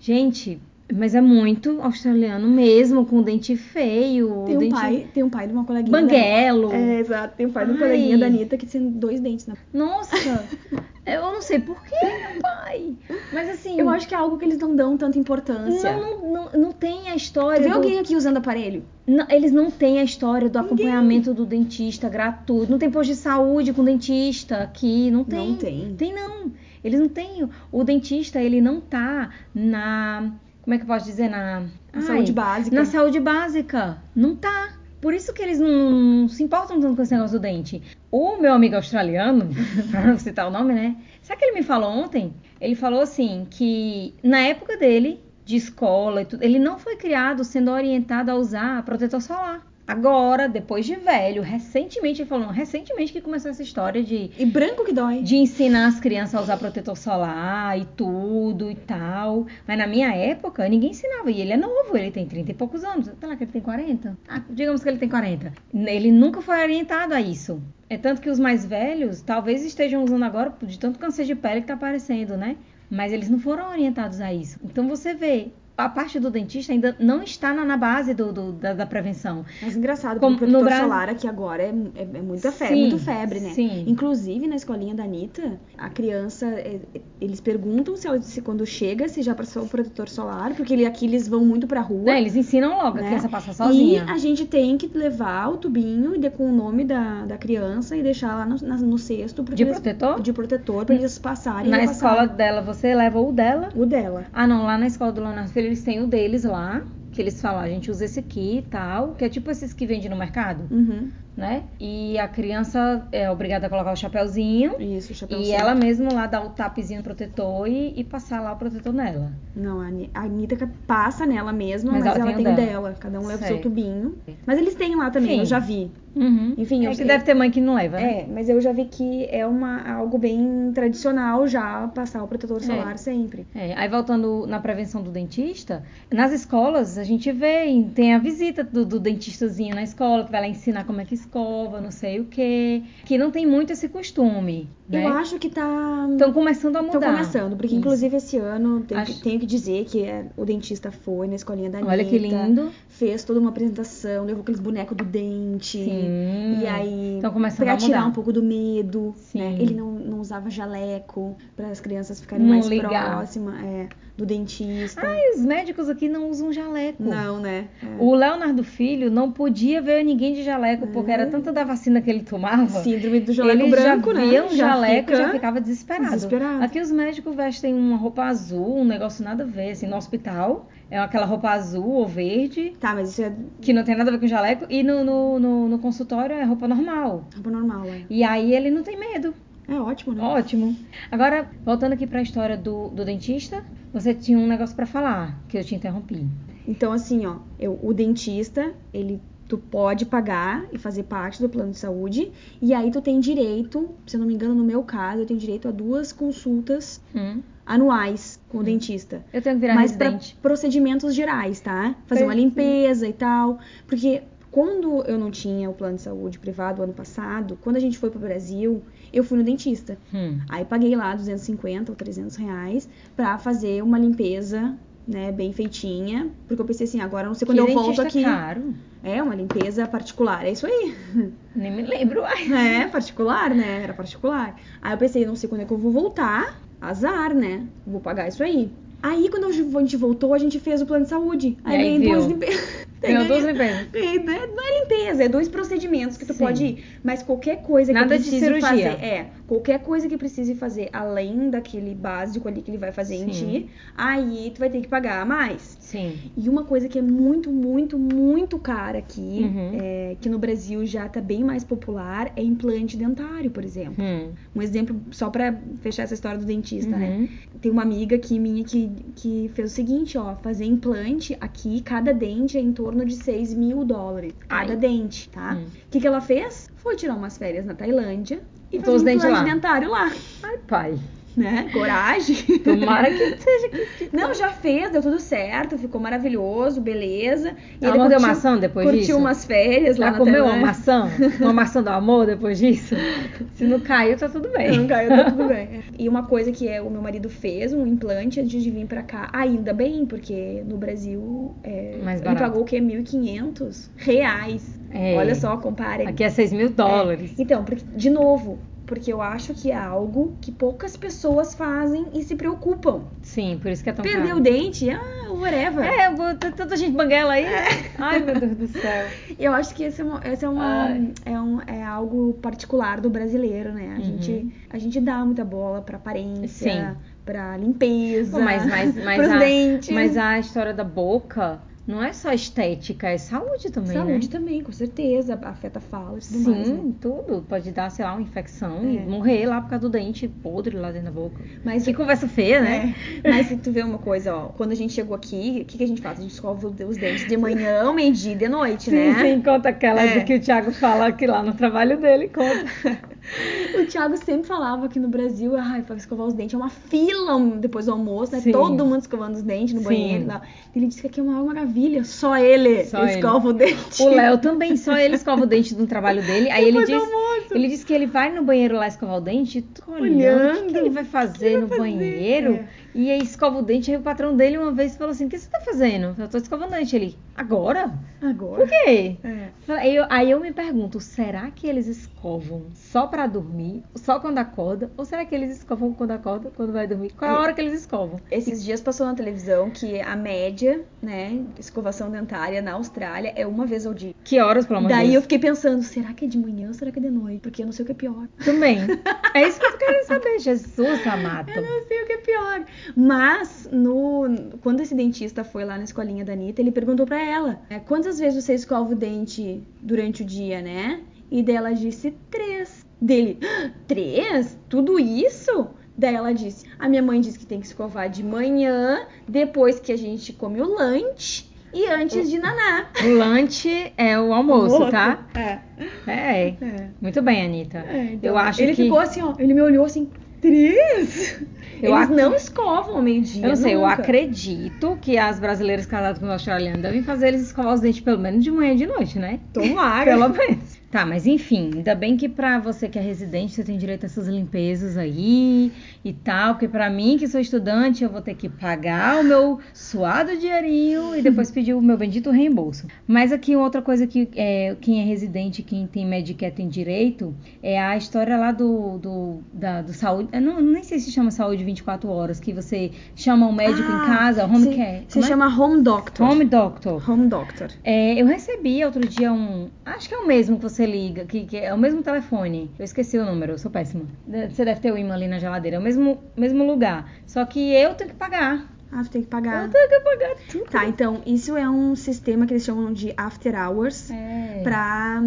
Speaker 2: Gente, mas é muito australiano mesmo, com dente feio.
Speaker 1: Tem um
Speaker 2: dente
Speaker 1: pai, tem um pai de uma coleguinha.
Speaker 2: banguelo.
Speaker 1: Da... É, exato. Tem um pai de uma coleguinha da Anitta que tem dois dentes na
Speaker 2: Nossa, eu não sei por que, meu pai. Mas assim,
Speaker 1: Eu acho que é algo que eles não dão tanta importância.
Speaker 2: não, não, não, não tem a história.
Speaker 1: vê
Speaker 2: do-
Speaker 1: alguém aqui usando aparelho?
Speaker 2: Não, eles não têm a história do acompanhamento do dentista gratuito. Não tem posto de saúde com dentista aqui. Não tem.
Speaker 1: Não tem.
Speaker 2: Tem não. Eles não têm. O dentista, ele não tá na. Como é que eu posso dizer? Na.
Speaker 1: Na
Speaker 2: Ai,
Speaker 1: saúde básica.
Speaker 2: Na saúde básica. Não tá. Por isso que eles não, não se importam tanto com esse negócio do dente. O meu amigo australiano, pra não citar o nome, né? Sabe o que ele me falou ontem? Ele falou assim que na época dele, de escola e tudo, ele não foi criado sendo orientado a usar protetor solar. Agora, depois de velho, recentemente, ele falou, recentemente que começou essa história de
Speaker 1: E branco que dói.
Speaker 2: de ensinar as crianças a usar protetor solar e tudo e tal. Mas na minha época, ninguém ensinava. E ele é novo, ele tem 30 e poucos anos. Sei lá que ele tem 40. Ah, digamos que ele tem 40. Ele nunca foi orientado a isso. É tanto que os mais velhos talvez estejam usando agora de tanto câncer de pele que tá aparecendo, né? Mas eles não foram orientados a isso. Então você vê, a parte do dentista ainda não está na, na base do, do- da, da prevenção.
Speaker 1: Mas engraçado,
Speaker 2: Como
Speaker 1: porque o protetor
Speaker 2: Brasil-
Speaker 1: solar aqui agora é, é, é muita febre,
Speaker 2: Sim,
Speaker 1: muito febre, né?
Speaker 2: sim.
Speaker 1: Inclusive, na escolinha da Anitta, a criança, é, é, eles perguntam se, se quando chega, se já passou o protetor solar, porque ele, aqui eles vão muito pra rua.
Speaker 2: Né? Eles ensinam logo a
Speaker 1: né?
Speaker 2: criança a passar sozinha.
Speaker 1: E a gente tem que levar o tubinho e de- com o nome da, da criança e deixar lá no, na- no cesto
Speaker 2: De
Speaker 1: eles-
Speaker 2: protetor?
Speaker 1: de protetor pra eles passarem
Speaker 2: Na escola
Speaker 1: repassarem.
Speaker 2: dela, você leva o dela.
Speaker 1: O dela.
Speaker 2: Ah, não, lá na escola do Leonardo Filho, eles têm o deles lá, que eles falam, a gente usa esse aqui e tal, que é tipo esses que vendem no mercado,
Speaker 1: Uhum.
Speaker 2: Né? E a criança é obrigada a colocar o chapéuzinho
Speaker 1: Isso, o chapéu
Speaker 2: e ela mesma lá dá o tapezinho no protetor e, e passar lá o protetor nela.
Speaker 1: Não, a Ani- a Anitta passa nela mesma,
Speaker 2: Mas
Speaker 1: mas,
Speaker 2: ela
Speaker 1: ela
Speaker 2: tem o dela.
Speaker 1: dela. Cada um leva o seu tubinho. Mas eles têm lá também,
Speaker 2: Sim.
Speaker 1: eu já vi.
Speaker 2: Uhum.
Speaker 1: Enfim,
Speaker 2: é
Speaker 1: eu-
Speaker 2: que deve ter mãe que não leva, né?
Speaker 1: É, mas eu já vi que é uma, algo bem tradicional já passar o protetor solar
Speaker 2: É.
Speaker 1: sempre.
Speaker 2: É, aí voltando na prevenção do dentista, nas escolas a gente vê, tem a visita do, do dentistazinho na escola, que vai lá ensinar como é que escova, não sei o quê. Que não tem muito esse costume, né?
Speaker 1: Eu acho que tá.
Speaker 2: Estão começando a mudar.
Speaker 1: Estão começando, porque
Speaker 2: Isso.
Speaker 1: inclusive esse ano tenho,
Speaker 2: Acho-
Speaker 1: que, tenho que dizer que é, o dentista foi na escolinha da Anitta.
Speaker 2: Olha que lindo.
Speaker 1: Fez toda uma apresentação, levou aqueles bonecos do dente.
Speaker 2: Sim.
Speaker 1: E aí,
Speaker 2: Estão começando
Speaker 1: pra
Speaker 2: a mudar.
Speaker 1: tirar um pouco do medo,
Speaker 2: Sim.
Speaker 1: né? Ele não, não usava jaleco para as crianças ficarem
Speaker 2: Não
Speaker 1: mais
Speaker 2: ligar.
Speaker 1: próximas é, do dentista.
Speaker 2: Ai, os médicos aqui não usam jaleco.
Speaker 1: não, né? É.
Speaker 2: O Leonardo Filho não podia ver ninguém de jaleco, porque era tanta da vacina que ele tomava.
Speaker 1: Síndrome do jaleco
Speaker 2: ele
Speaker 1: branco,
Speaker 2: já
Speaker 1: né?
Speaker 2: via um jaleco e
Speaker 1: fica
Speaker 2: já ficava desesperado.
Speaker 1: desesperado.
Speaker 2: Aqui os médicos vestem uma roupa azul, um negócio nada a ver, assim, no hospital. É aquela roupa azul ou verde,
Speaker 1: Tá, mas isso é
Speaker 2: que não tem nada a ver com jaleco. E no, no, no, no consultório é roupa normal.
Speaker 1: roupa normal, é.
Speaker 2: E aí ele não tem medo.
Speaker 1: É ótimo, né?
Speaker 2: Ótimo. Agora, voltando aqui pra história do, do dentista, você tinha um negócio pra falar, que eu te interrompi.
Speaker 1: Então, assim, ó, eu, o dentista, ele tu pode pagar e fazer parte do plano de saúde, e aí tu tem direito, se eu não me engano, no meu caso, eu tenho direito a duas consultas
Speaker 2: Hum.
Speaker 1: anuais com o dentista.
Speaker 2: Eu tenho que virar
Speaker 1: Mas pra
Speaker 2: residente.
Speaker 1: procedimentos gerais, tá? Fazer uma limpeza e tal. Porque quando eu não tinha o plano de saúde privado ano passado, quando a gente foi pro Brasil, eu fui no dentista.
Speaker 2: Hum.
Speaker 1: Aí paguei lá 250 ou 300 reais pra fazer uma limpeza, né, bem feitinha. Porque eu pensei assim, agora não sei quando
Speaker 2: Que
Speaker 1: eu volto aqui.
Speaker 2: caro.
Speaker 1: É, uma limpeza particular, é isso aí.
Speaker 2: Nem me lembro. Ai.
Speaker 1: É, particular, né? Era particular. Aí eu pensei, não sei quando é que eu vou voltar. Azar, né? Vou pagar isso aí. Aí quando a gente voltou, a gente fez o plano de saúde. Aí
Speaker 2: aí,
Speaker 1: duas limpezas.
Speaker 2: Ganhou duas limpezas.
Speaker 1: Não é limpeza, é dois procedimentos que tu
Speaker 2: Sim.
Speaker 1: pode ir. Mas qualquer coisa que
Speaker 2: Nada
Speaker 1: tu
Speaker 2: de cirurgia.
Speaker 1: fazer. É, Qualquer coisa que precise fazer além daquele básico ali que ele vai fazer em
Speaker 2: Sim.
Speaker 1: ti, aí tu vai ter que pagar mais.
Speaker 2: Sim.
Speaker 1: E uma coisa que é muito, muito, muito cara aqui,
Speaker 2: Uhum.
Speaker 1: é, que no Brasil já tá bem mais popular, é implante dentário, por exemplo.
Speaker 2: Hum.
Speaker 1: Um exemplo, só pra fechar essa história do dentista, né?
Speaker 2: Uhum.
Speaker 1: Tem uma amiga aqui minha que, que fez o seguinte, ó, fazer implante aqui, cada dente é em torno de 6 mil dólares. Cada
Speaker 2: Ai.
Speaker 1: dente, tá? O
Speaker 2: Hum.
Speaker 1: que, que ela fez? Foi tirar umas férias na Tailândia e fazer
Speaker 2: os
Speaker 1: um
Speaker 2: lá.
Speaker 1: dentário lá,
Speaker 2: Ai, pai.
Speaker 1: né? Coragem.
Speaker 2: Tomara que seja que. que-
Speaker 1: Não, já fez, deu tudo certo, ficou maravilhoso, beleza. E
Speaker 2: Ela
Speaker 1: curtiu-
Speaker 2: maçã depois
Speaker 1: curtiu
Speaker 2: disso?
Speaker 1: umas férias lá
Speaker 2: Já
Speaker 1: na
Speaker 2: comeu uma maçã? Uma maçã do amor depois disso? Se não caiu, tá tudo bem.
Speaker 1: Não caiu, tá tudo bem. E uma coisa que é, o meu marido fez, um implante antes de vir pra cá. Ainda bem, porque no Brasil é,
Speaker 2: Mais
Speaker 1: ele pagou o quê? 1.500 reais.
Speaker 2: É.
Speaker 1: Olha só, compare.
Speaker 2: Aqui é 6 mil dólares.
Speaker 1: Então, porque, de novo, porque eu acho que é algo que poucas pessoas fazem e se preocupam.
Speaker 2: Sim, por isso que é tão
Speaker 1: Perdeu
Speaker 2: caro.
Speaker 1: o dente, ah, whatever.
Speaker 2: É, vou, tanta gente banguela aí. né? Ai, meu Deus do céu.
Speaker 1: Eu acho que esse é, uma, esse é, uma, é, um, é algo particular do brasileiro, né? A,
Speaker 2: Uhum.
Speaker 1: gente, a gente dá muita bola pra aparência,
Speaker 2: Sim.
Speaker 1: pra limpeza,
Speaker 2: Pô, mas, mas, mas,
Speaker 1: pros
Speaker 2: a,
Speaker 1: dentes.
Speaker 2: mas a história da boca não é só estética, é saúde também,
Speaker 1: Saúde
Speaker 2: né?
Speaker 1: também, com certeza. Afeta a fala e tudo mais, né?
Speaker 2: Sim, tudo. Pode dar, sei lá, uma infecção e
Speaker 1: É.
Speaker 2: morrer lá por causa do dente podre lá dentro da boca.
Speaker 1: Mas,
Speaker 2: Que conversa feia, né?
Speaker 1: é, mas se tu vê uma coisa, ó, quando a gente chegou aqui, o que, que a gente faz? A gente escova os dentes de manhã, meio-dia e de noite,
Speaker 2: Sim,
Speaker 1: né?
Speaker 2: sim, conta aquela
Speaker 1: É.
Speaker 2: que o Thiago fala aqui lá no trabalho dele, conta.
Speaker 1: O Thiago sempre falava que no Brasil, ai, pra escovar os dentes é uma fila depois do almoço, né?
Speaker 2: Sim.
Speaker 1: Todo mundo escovando os dentes no
Speaker 2: Sim.
Speaker 1: banheiro e tal. Ele disse que aqui é uma maravilha, só ele
Speaker 2: Só ele.
Speaker 1: escova o dente.
Speaker 2: O Léo também, só ele escova o dente no trabalho dele. Aí ele
Speaker 1: Depois do
Speaker 2: diz, ele diz que ele vai no banheiro lá escovar o dente, tu olhando, o que, que ele vai fazer no
Speaker 1: vai fazer?
Speaker 2: banheiro?
Speaker 1: É.
Speaker 2: E aí escova o dente, aí o patrão dele uma vez falou assim, o que você tá fazendo? Eu tô escovando o dente. Ele, agora?
Speaker 1: Agora.
Speaker 2: Por quê?
Speaker 1: É.
Speaker 2: Aí eu, aí eu me pergunto, será que eles escovam só pra dormir, só quando acorda? Ou será que eles escovam quando acorda, quando vai dormir? Qual é a hora que eles escovam?
Speaker 1: Esses dias passou na televisão que a média, né, escovação dentária na Austrália é uma vez ao dia.
Speaker 2: Que horas, pelo amor de
Speaker 1: Daí eu
Speaker 2: Deus?
Speaker 1: fiquei pensando, será que é de manhã ou será que é de noite? Porque eu não sei o que é pior.
Speaker 2: Também. É isso que eu tô querendo saber. Jesus amado.
Speaker 1: Eu não sei o que é pior. Mas, no, quando esse dentista foi lá na escolinha da Anitta, ele perguntou pra ela: é, quantas vezes você escova o dente durante o dia, né? E daí ela disse: três. Dele: "Ah, três? Tudo isso? Daí ela disse: a minha mãe disse que tem que escovar de manhã, depois que a gente come o lanche e antes de naná.
Speaker 2: O lanche é o almoço, tá?
Speaker 1: É.
Speaker 2: É.
Speaker 1: é.
Speaker 2: Muito bem, Anitta.
Speaker 1: É, então,
Speaker 2: eu acho
Speaker 1: ele
Speaker 2: que.
Speaker 1: ficou assim, ó. Ele me olhou assim, três?
Speaker 2: Eu
Speaker 1: Eles
Speaker 2: ac-
Speaker 1: não escovam ao meio-dia.
Speaker 2: Eu não sei, eu
Speaker 1: nunca.
Speaker 2: acredito que as brasileiras casadas com os australianos devem fazer eles escovar os dentes pelo menos de manhã e de noite, né?
Speaker 1: Tomara.
Speaker 2: Pelo menos. Tá, mas enfim, ainda bem que pra você que é residente, você tem direito a essas limpezas aí e tal, porque pra mim que sou estudante, eu vou ter que pagar o meu suado dinheirinho e depois pedir o meu bendito reembolso. Mas aqui outra coisa que é, quem é residente, quem tem Medicare tem direito, é a história lá do, do, da, do saúde, eu não, nem sei se chama saúde 24 horas, que você chama um médico em casa, home
Speaker 1: se,
Speaker 2: care. Como é?
Speaker 1: chama Home Doctor.
Speaker 2: Home doctor.
Speaker 1: Home Doctor.
Speaker 2: É, eu recebi outro dia um. Acho que é o mesmo que você liga, que, que é o mesmo telefone. Eu esqueci o número, eu sou péssima. Você deve ter o imã ali na geladeira, é o mesmo, mesmo lugar. Só que eu tenho que pagar.
Speaker 1: Ah, tu tem que pagar.
Speaker 2: Eu tenho que pagar tudo.
Speaker 1: Tá, então, isso é um sistema que eles chamam de After Hours.
Speaker 2: É.
Speaker 1: Pra,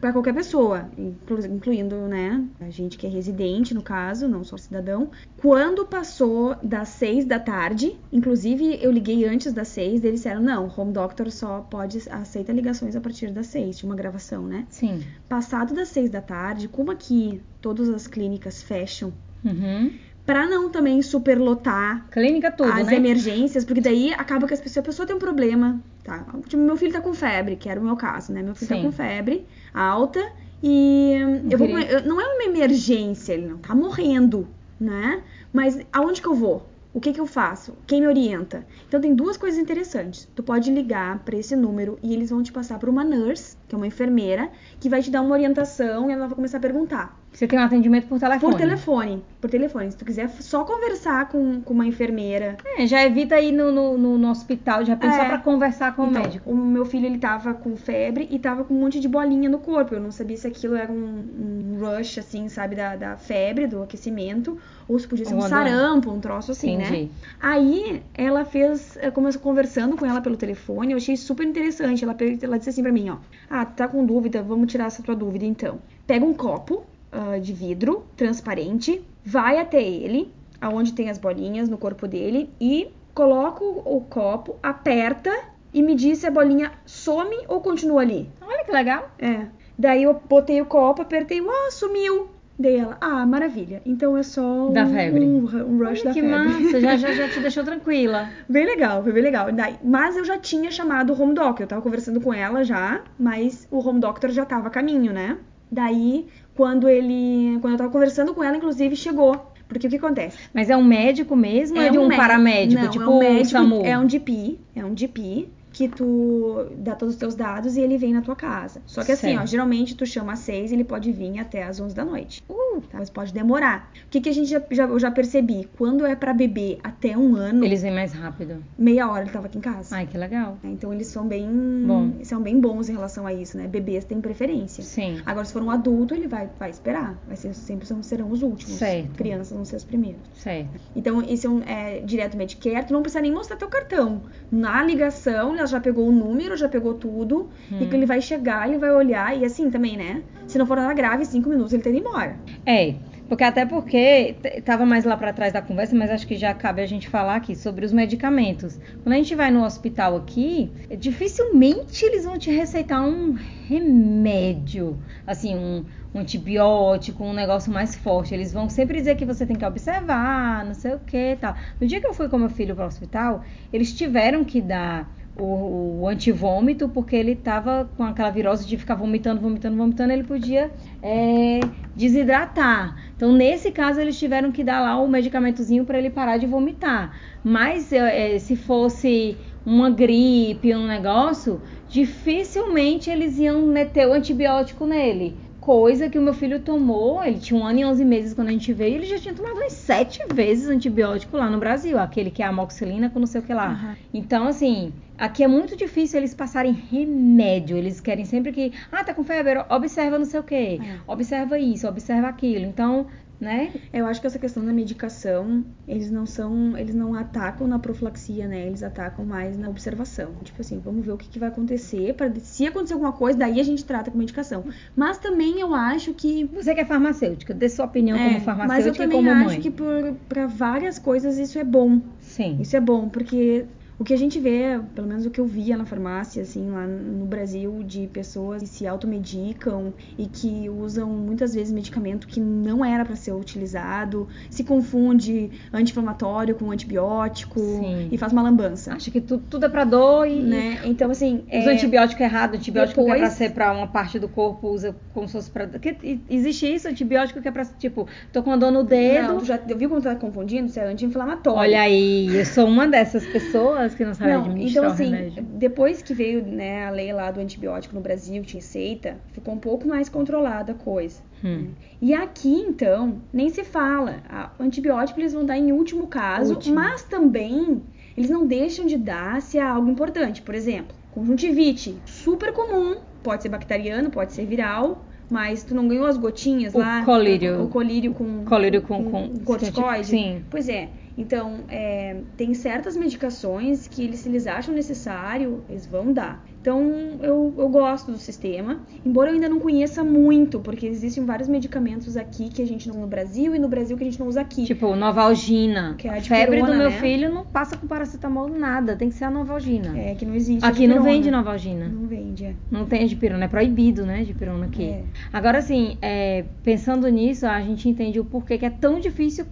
Speaker 1: pra qualquer pessoa, inclu- incluindo, né, a gente que é residente, no caso, não só cidadão. Quando passou das seis da tarde, inclusive eu liguei antes das seis, eles disseram, não, Home Doctor só pode aceita ligações a partir das seis, de uma gravação, né?
Speaker 2: Sim.
Speaker 1: Passado das seis da tarde, como aqui todas as clínicas fecham,
Speaker 2: Uhum.
Speaker 1: Pra não também superlotar
Speaker 2: Clínica tudo,
Speaker 1: as
Speaker 2: né?
Speaker 1: emergências, porque daí acaba que as pessoas, a pessoa tem um problema, tá? Tipo, meu filho tá com febre, que era o meu caso, né? Meu filho
Speaker 2: Sim.
Speaker 1: tá com febre alta e eu vou, eu- não é uma emergência, ele não tá morrendo, né? Mas aonde que eu vou? O que que eu faço? Quem me orienta? Então tem duas coisas interessantes. Tu pode ligar pra esse número e eles vão te passar pra uma nurse, que é uma enfermeira, que vai te dar uma orientação e ela vai começar a perguntar.
Speaker 2: Você tem um atendimento por telefone?
Speaker 1: Por telefone. Por telefone. Se tu quiser só conversar com, com uma enfermeira.
Speaker 2: É, já evita ir no, no, no, no hospital, de repente,
Speaker 1: É.
Speaker 2: só pra conversar com
Speaker 1: Então,
Speaker 2: o médico.
Speaker 1: O meu filho, ele tava com febre e tava com um monte de bolinha no corpo. Eu não sabia se aquilo era um, um rush, assim, sabe, da, da febre, do aquecimento, ou se podia ser um
Speaker 2: Uma
Speaker 1: sarampo, um troço assim, né?
Speaker 2: Entendi.
Speaker 1: Aí ela fez, eh, começou conversando com ela pelo telefone, eu achei super interessante. Ela, ela disse assim pra mim, ó, ah, tu tá com dúvida, vamos tirar essa tua dúvida então. Pega um copo ah, de vidro transparente, vai até ele, aonde tem as bolinhas no corpo dele, e coloca o, copo, aperta e me diz se a bolinha some ou continua ali.
Speaker 2: Olha que legal.
Speaker 1: É. Daí eu botei o copo, apertei, ah, sumiu. Daí ela, ah, maravilha. Então é só um,
Speaker 2: Da febre.
Speaker 1: um, um rush
Speaker 2: Olha
Speaker 1: da
Speaker 2: que
Speaker 1: febre.
Speaker 2: massa, já, já, já te deixou tranquila.
Speaker 1: Bem legal, foi bem legal. Daí- mas eu já tinha chamado o home doctor. Eu tava conversando com ela já, mas o home doctor já tava a caminho, né? Daí, quando ele. Quando eu tava conversando com ela, inclusive, chegou. Porque o que acontece?
Speaker 2: Mas é um médico mesmo ou é de um
Speaker 1: médico-
Speaker 2: paramédico,
Speaker 1: Não,
Speaker 2: tipo
Speaker 1: é um
Speaker 2: o
Speaker 1: médico,
Speaker 2: SAMU?
Speaker 1: É um GP, é um GP que tu dá todos os teus dados e ele vem na tua casa. Só que assim,
Speaker 2: Certo.
Speaker 1: ó, geralmente tu chama às seis, ele pode vir até às 11 da noite. Uh, tá? Mas pode demorar. O que, que a gente já, já, eu já percebi? Quando é pra bebê até um ano,
Speaker 2: Eles vêm mais rápido.
Speaker 1: meia hora ele tava aqui em casa.
Speaker 2: Ai, que legal.
Speaker 1: Então eles são bem,
Speaker 2: Bom.
Speaker 1: são bem bons em relação a isso, né? Bebês têm preferência.
Speaker 2: Sim.
Speaker 1: Agora, se for um adulto, ele vai, vai esperar. Vai ser, sempre são, serão os últimos.
Speaker 2: Certo.
Speaker 1: Crianças vão ser os primeiros.
Speaker 2: Certo.
Speaker 1: Então, esse é, um, é direto Medicare, tu não precisa nem mostrar teu cartão. Na ligação, já pegou o número, já pegou tudo, e
Speaker 2: Hum.
Speaker 1: que ele vai chegar, ele vai olhar, e assim também, né? Se não for nada grave, cinco minutos ele tá indo embora.
Speaker 2: É, porque até porque tava mais lá pra trás da conversa, mas acho que já cabe a gente falar aqui sobre os medicamentos. Quando a gente vai no hospital aqui, dificilmente eles vão te receitar um remédio, assim, um, um antibiótico, um negócio mais forte. Eles vão sempre dizer que você tem que observar, não sei o que, tal. No dia que eu fui com meu filho pro hospital, eles tiveram que dar o, o antivômito, porque ele tava com aquela virose de ficar vomitando, vomitando, vomitando, ele podia é, desidratar. Então, nesse caso, eles tiveram que dar lá o medicamentozinho para ele parar de vomitar. Mas é, se fosse uma gripe, um negócio, dificilmente eles iam meter o antibiótico nele. Coisa que o meu filho tomou, ele tinha um ano e 11 meses quando a gente veio, ele já tinha tomado umas sete vezes antibiótico lá no Brasil, aquele que é a amoxicilina com não sei o que lá.
Speaker 1: Aham.
Speaker 2: Então, assim, aqui é muito difícil eles passarem remédio. Eles querem sempre que, ah, tá com febre, observa não sei o quê,
Speaker 1: É.
Speaker 2: observa isso, observa aquilo. Então, né?
Speaker 1: Eu acho que essa questão da medicação, eles não são, eles não atacam na profilaxia, né? Eles atacam mais na observação. Tipo assim, vamos ver o que, que vai acontecer, para se acontecer alguma coisa, daí a gente trata com medicação. Mas também eu acho que
Speaker 2: Você que é farmacêutica, dê sua opinião
Speaker 1: É,
Speaker 2: como
Speaker 1: mas eu
Speaker 2: farmacêutica
Speaker 1: também acho
Speaker 2: mãe.
Speaker 1: que para várias coisas isso é bom.
Speaker 2: Sim.
Speaker 1: Isso é bom, porque o que a gente vê, pelo menos o que eu via na farmácia, assim, lá no Brasil, de pessoas que se automedicam e que usam muitas vezes medicamento que não era para ser utilizado, se confunde anti-inflamatório com antibiótico
Speaker 2: Sim.
Speaker 1: e faz uma lambança.
Speaker 2: Acha que tudo, tudo é pra dor e.
Speaker 1: Né? Então, assim.
Speaker 2: Usa
Speaker 1: é,
Speaker 2: antibiótico errado, antibiótico que é pra
Speaker 1: depois-
Speaker 2: ser pra uma parte do corpo, usa como se fosse pra. que- existe isso, antibiótico que é pra, tipo, tô com a dor no dedo.
Speaker 1: Não, tu já viu quando tá confundindo? Isso é anti-inflamatório.
Speaker 2: Olha aí, eu sou uma dessas pessoas que não sabe
Speaker 1: Não,
Speaker 2: administrar
Speaker 1: então assim,
Speaker 2: remédio.
Speaker 1: depois que veio né, a lei lá do antibiótico no Brasil, que receita, ficou um pouco mais controlada a coisa.
Speaker 2: Hum.
Speaker 1: E aqui, então, nem se fala. A- O antibiótico eles vão dar em último caso,
Speaker 2: Último.
Speaker 1: mas também eles não deixam de dar se há algo importante. Por exemplo, conjuntivite, super comum, pode ser bacteriano, pode ser viral, mas tu não ganhou as gotinhas
Speaker 2: O
Speaker 1: lá?
Speaker 2: colírio.
Speaker 1: O colírio com,
Speaker 2: Colírio com- com-
Speaker 1: corticoide?
Speaker 2: sim.
Speaker 1: Pois é. Então, é, tem certas medicações que eles, se eles acham necessário, eles vão dar. Então, eu, eu gosto do sistema, embora eu ainda não conheça muito, porque existem vários medicamentos aqui que a gente não usa no Brasil e no Brasil que a gente não usa aqui.
Speaker 2: Tipo, Novalgina.
Speaker 1: Que é a
Speaker 2: a febre do meu
Speaker 1: né?
Speaker 2: filho não passa com paracetamol nada, tem que ser a Novalgina.
Speaker 1: É, que não existe.
Speaker 2: Aqui não vende Novalgina.
Speaker 1: Não vende, é.
Speaker 2: Não tem de pirona, é proibido, né, de pirona aqui.
Speaker 1: É.
Speaker 2: Agora, assim, é, pensando nisso, a gente entende o porquê que é tão difícil.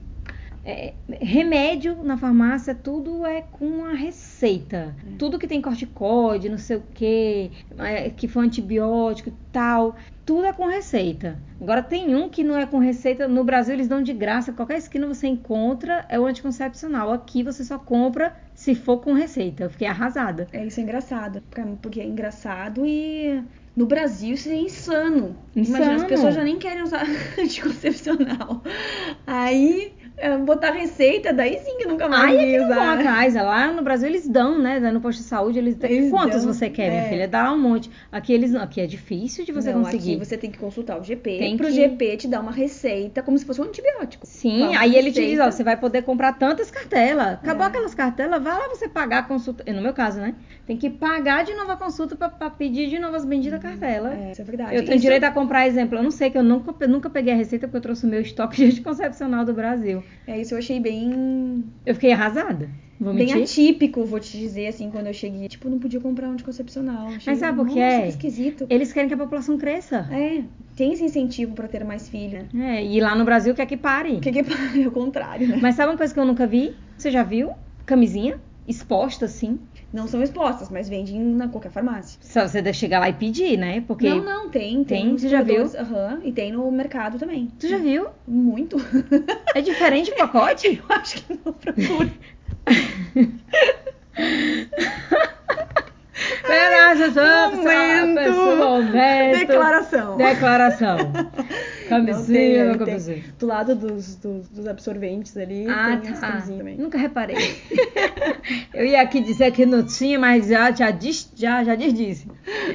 Speaker 2: É, remédio na farmácia, tudo é com a receita.
Speaker 1: É.
Speaker 2: Tudo que tem corticoide, não sei o que, que foi antibiótico e tal, tudo é com receita. Agora tem um que não é com receita, no Brasil eles dão de graça, qualquer esquina você encontra, é o anticoncepcional. Aqui você só compra se for com receita. Eu fiquei arrasada.
Speaker 1: É, isso é engraçado. pra mim, Porque é engraçado e No Brasil isso é insano.
Speaker 2: Insano.
Speaker 1: Imagina, as pessoas já nem querem usar anticoncepcional. Aí, é, botar receita, daí sim que nunca mais
Speaker 2: Aí é que não vão atrás. Lá no Brasil eles dão, né? No posto de saúde eles dão.
Speaker 1: Eles
Speaker 2: Quantos
Speaker 1: dão,
Speaker 2: você quer, minha
Speaker 1: é.
Speaker 2: filha? Dá um monte. Aqui eles não. Aqui é difícil de você
Speaker 1: Não,
Speaker 2: conseguir.
Speaker 1: aqui você tem que consultar o GP,
Speaker 2: Tem
Speaker 1: pro
Speaker 2: que-
Speaker 1: GP te dar uma receita como se fosse um antibiótico.
Speaker 2: Sim, aí ele te diz, ó, você vai poder comprar tantas cartelas. Acabou
Speaker 1: É.
Speaker 2: aquelas cartelas, vai lá você pagar a consulta. No meu caso, né? Tem que pagar de novo a consulta pra, pra pedir de novo as benditas cartelas.
Speaker 1: É, isso é verdade.
Speaker 2: Eu tenho
Speaker 1: Isso-
Speaker 2: direito a comprar exemplo. Eu não sei que eu nunca, nunca peguei a receita porque eu trouxe o meu estoque de anticoncepcional do Brasil.
Speaker 1: É, isso eu achei bem,
Speaker 2: Eu fiquei arrasada. Vou
Speaker 1: bem
Speaker 2: mentir.
Speaker 1: atípico, vou te dizer, assim, quando eu cheguei. Tipo, não podia comprar um anticoncepcional. Achei,
Speaker 2: Mas sabe por quê?
Speaker 1: Nossa, que esquisito.
Speaker 2: Eles querem que a população cresça.
Speaker 1: É, tem esse incentivo pra ter mais filho, né?
Speaker 2: É, e lá no Brasil quer que pare.
Speaker 1: O que que é o contrário, né?
Speaker 2: Mas sabe uma coisa que eu nunca vi? Você já viu? Camisinha exposta assim.
Speaker 1: Não são expostas, mas vendem na qualquer farmácia.
Speaker 2: Só você chegar lá e pedir, né? Porque.
Speaker 1: Não, não, tem. Tem,
Speaker 2: Tem? Você já viu?
Speaker 1: aham, e tem no mercado também.
Speaker 2: Tu já viu?
Speaker 1: Muito.
Speaker 2: É diferente o pacote?
Speaker 1: Eu acho que não procura.
Speaker 2: Pera,
Speaker 1: Momento.
Speaker 2: pessoa, momento.
Speaker 1: Declaração.
Speaker 2: Declaração. Camisinha,
Speaker 1: tem,
Speaker 2: não
Speaker 1: não tem.
Speaker 2: camisinha.
Speaker 1: Do lado dos, dos, dos absorventes ali,
Speaker 2: Ah,
Speaker 1: tem
Speaker 2: tá.
Speaker 1: também.
Speaker 2: Nunca reparei. Eu ia aqui dizer que não tinha, mas já, já, diz, já, já diz, disse.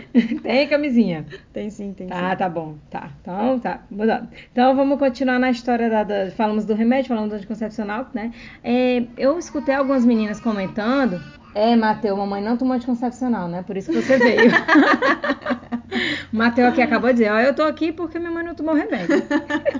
Speaker 2: Tem camisinha.
Speaker 1: Tem sim, tem
Speaker 2: Tá,
Speaker 1: sim.
Speaker 2: tá bom. Tá. Então, tá. Mudando. Então, vamos continuar na história da, da- Falamos do remédio, falamos do anticoncepcional, né? É, eu escutei algumas meninas comentando. É, Matheus, mamãe não tomou anticoncepcional, né? Por isso que você veio. o Matheus aqui acabou de dizer, ó, eu tô aqui porque minha mãe não tomou remédio.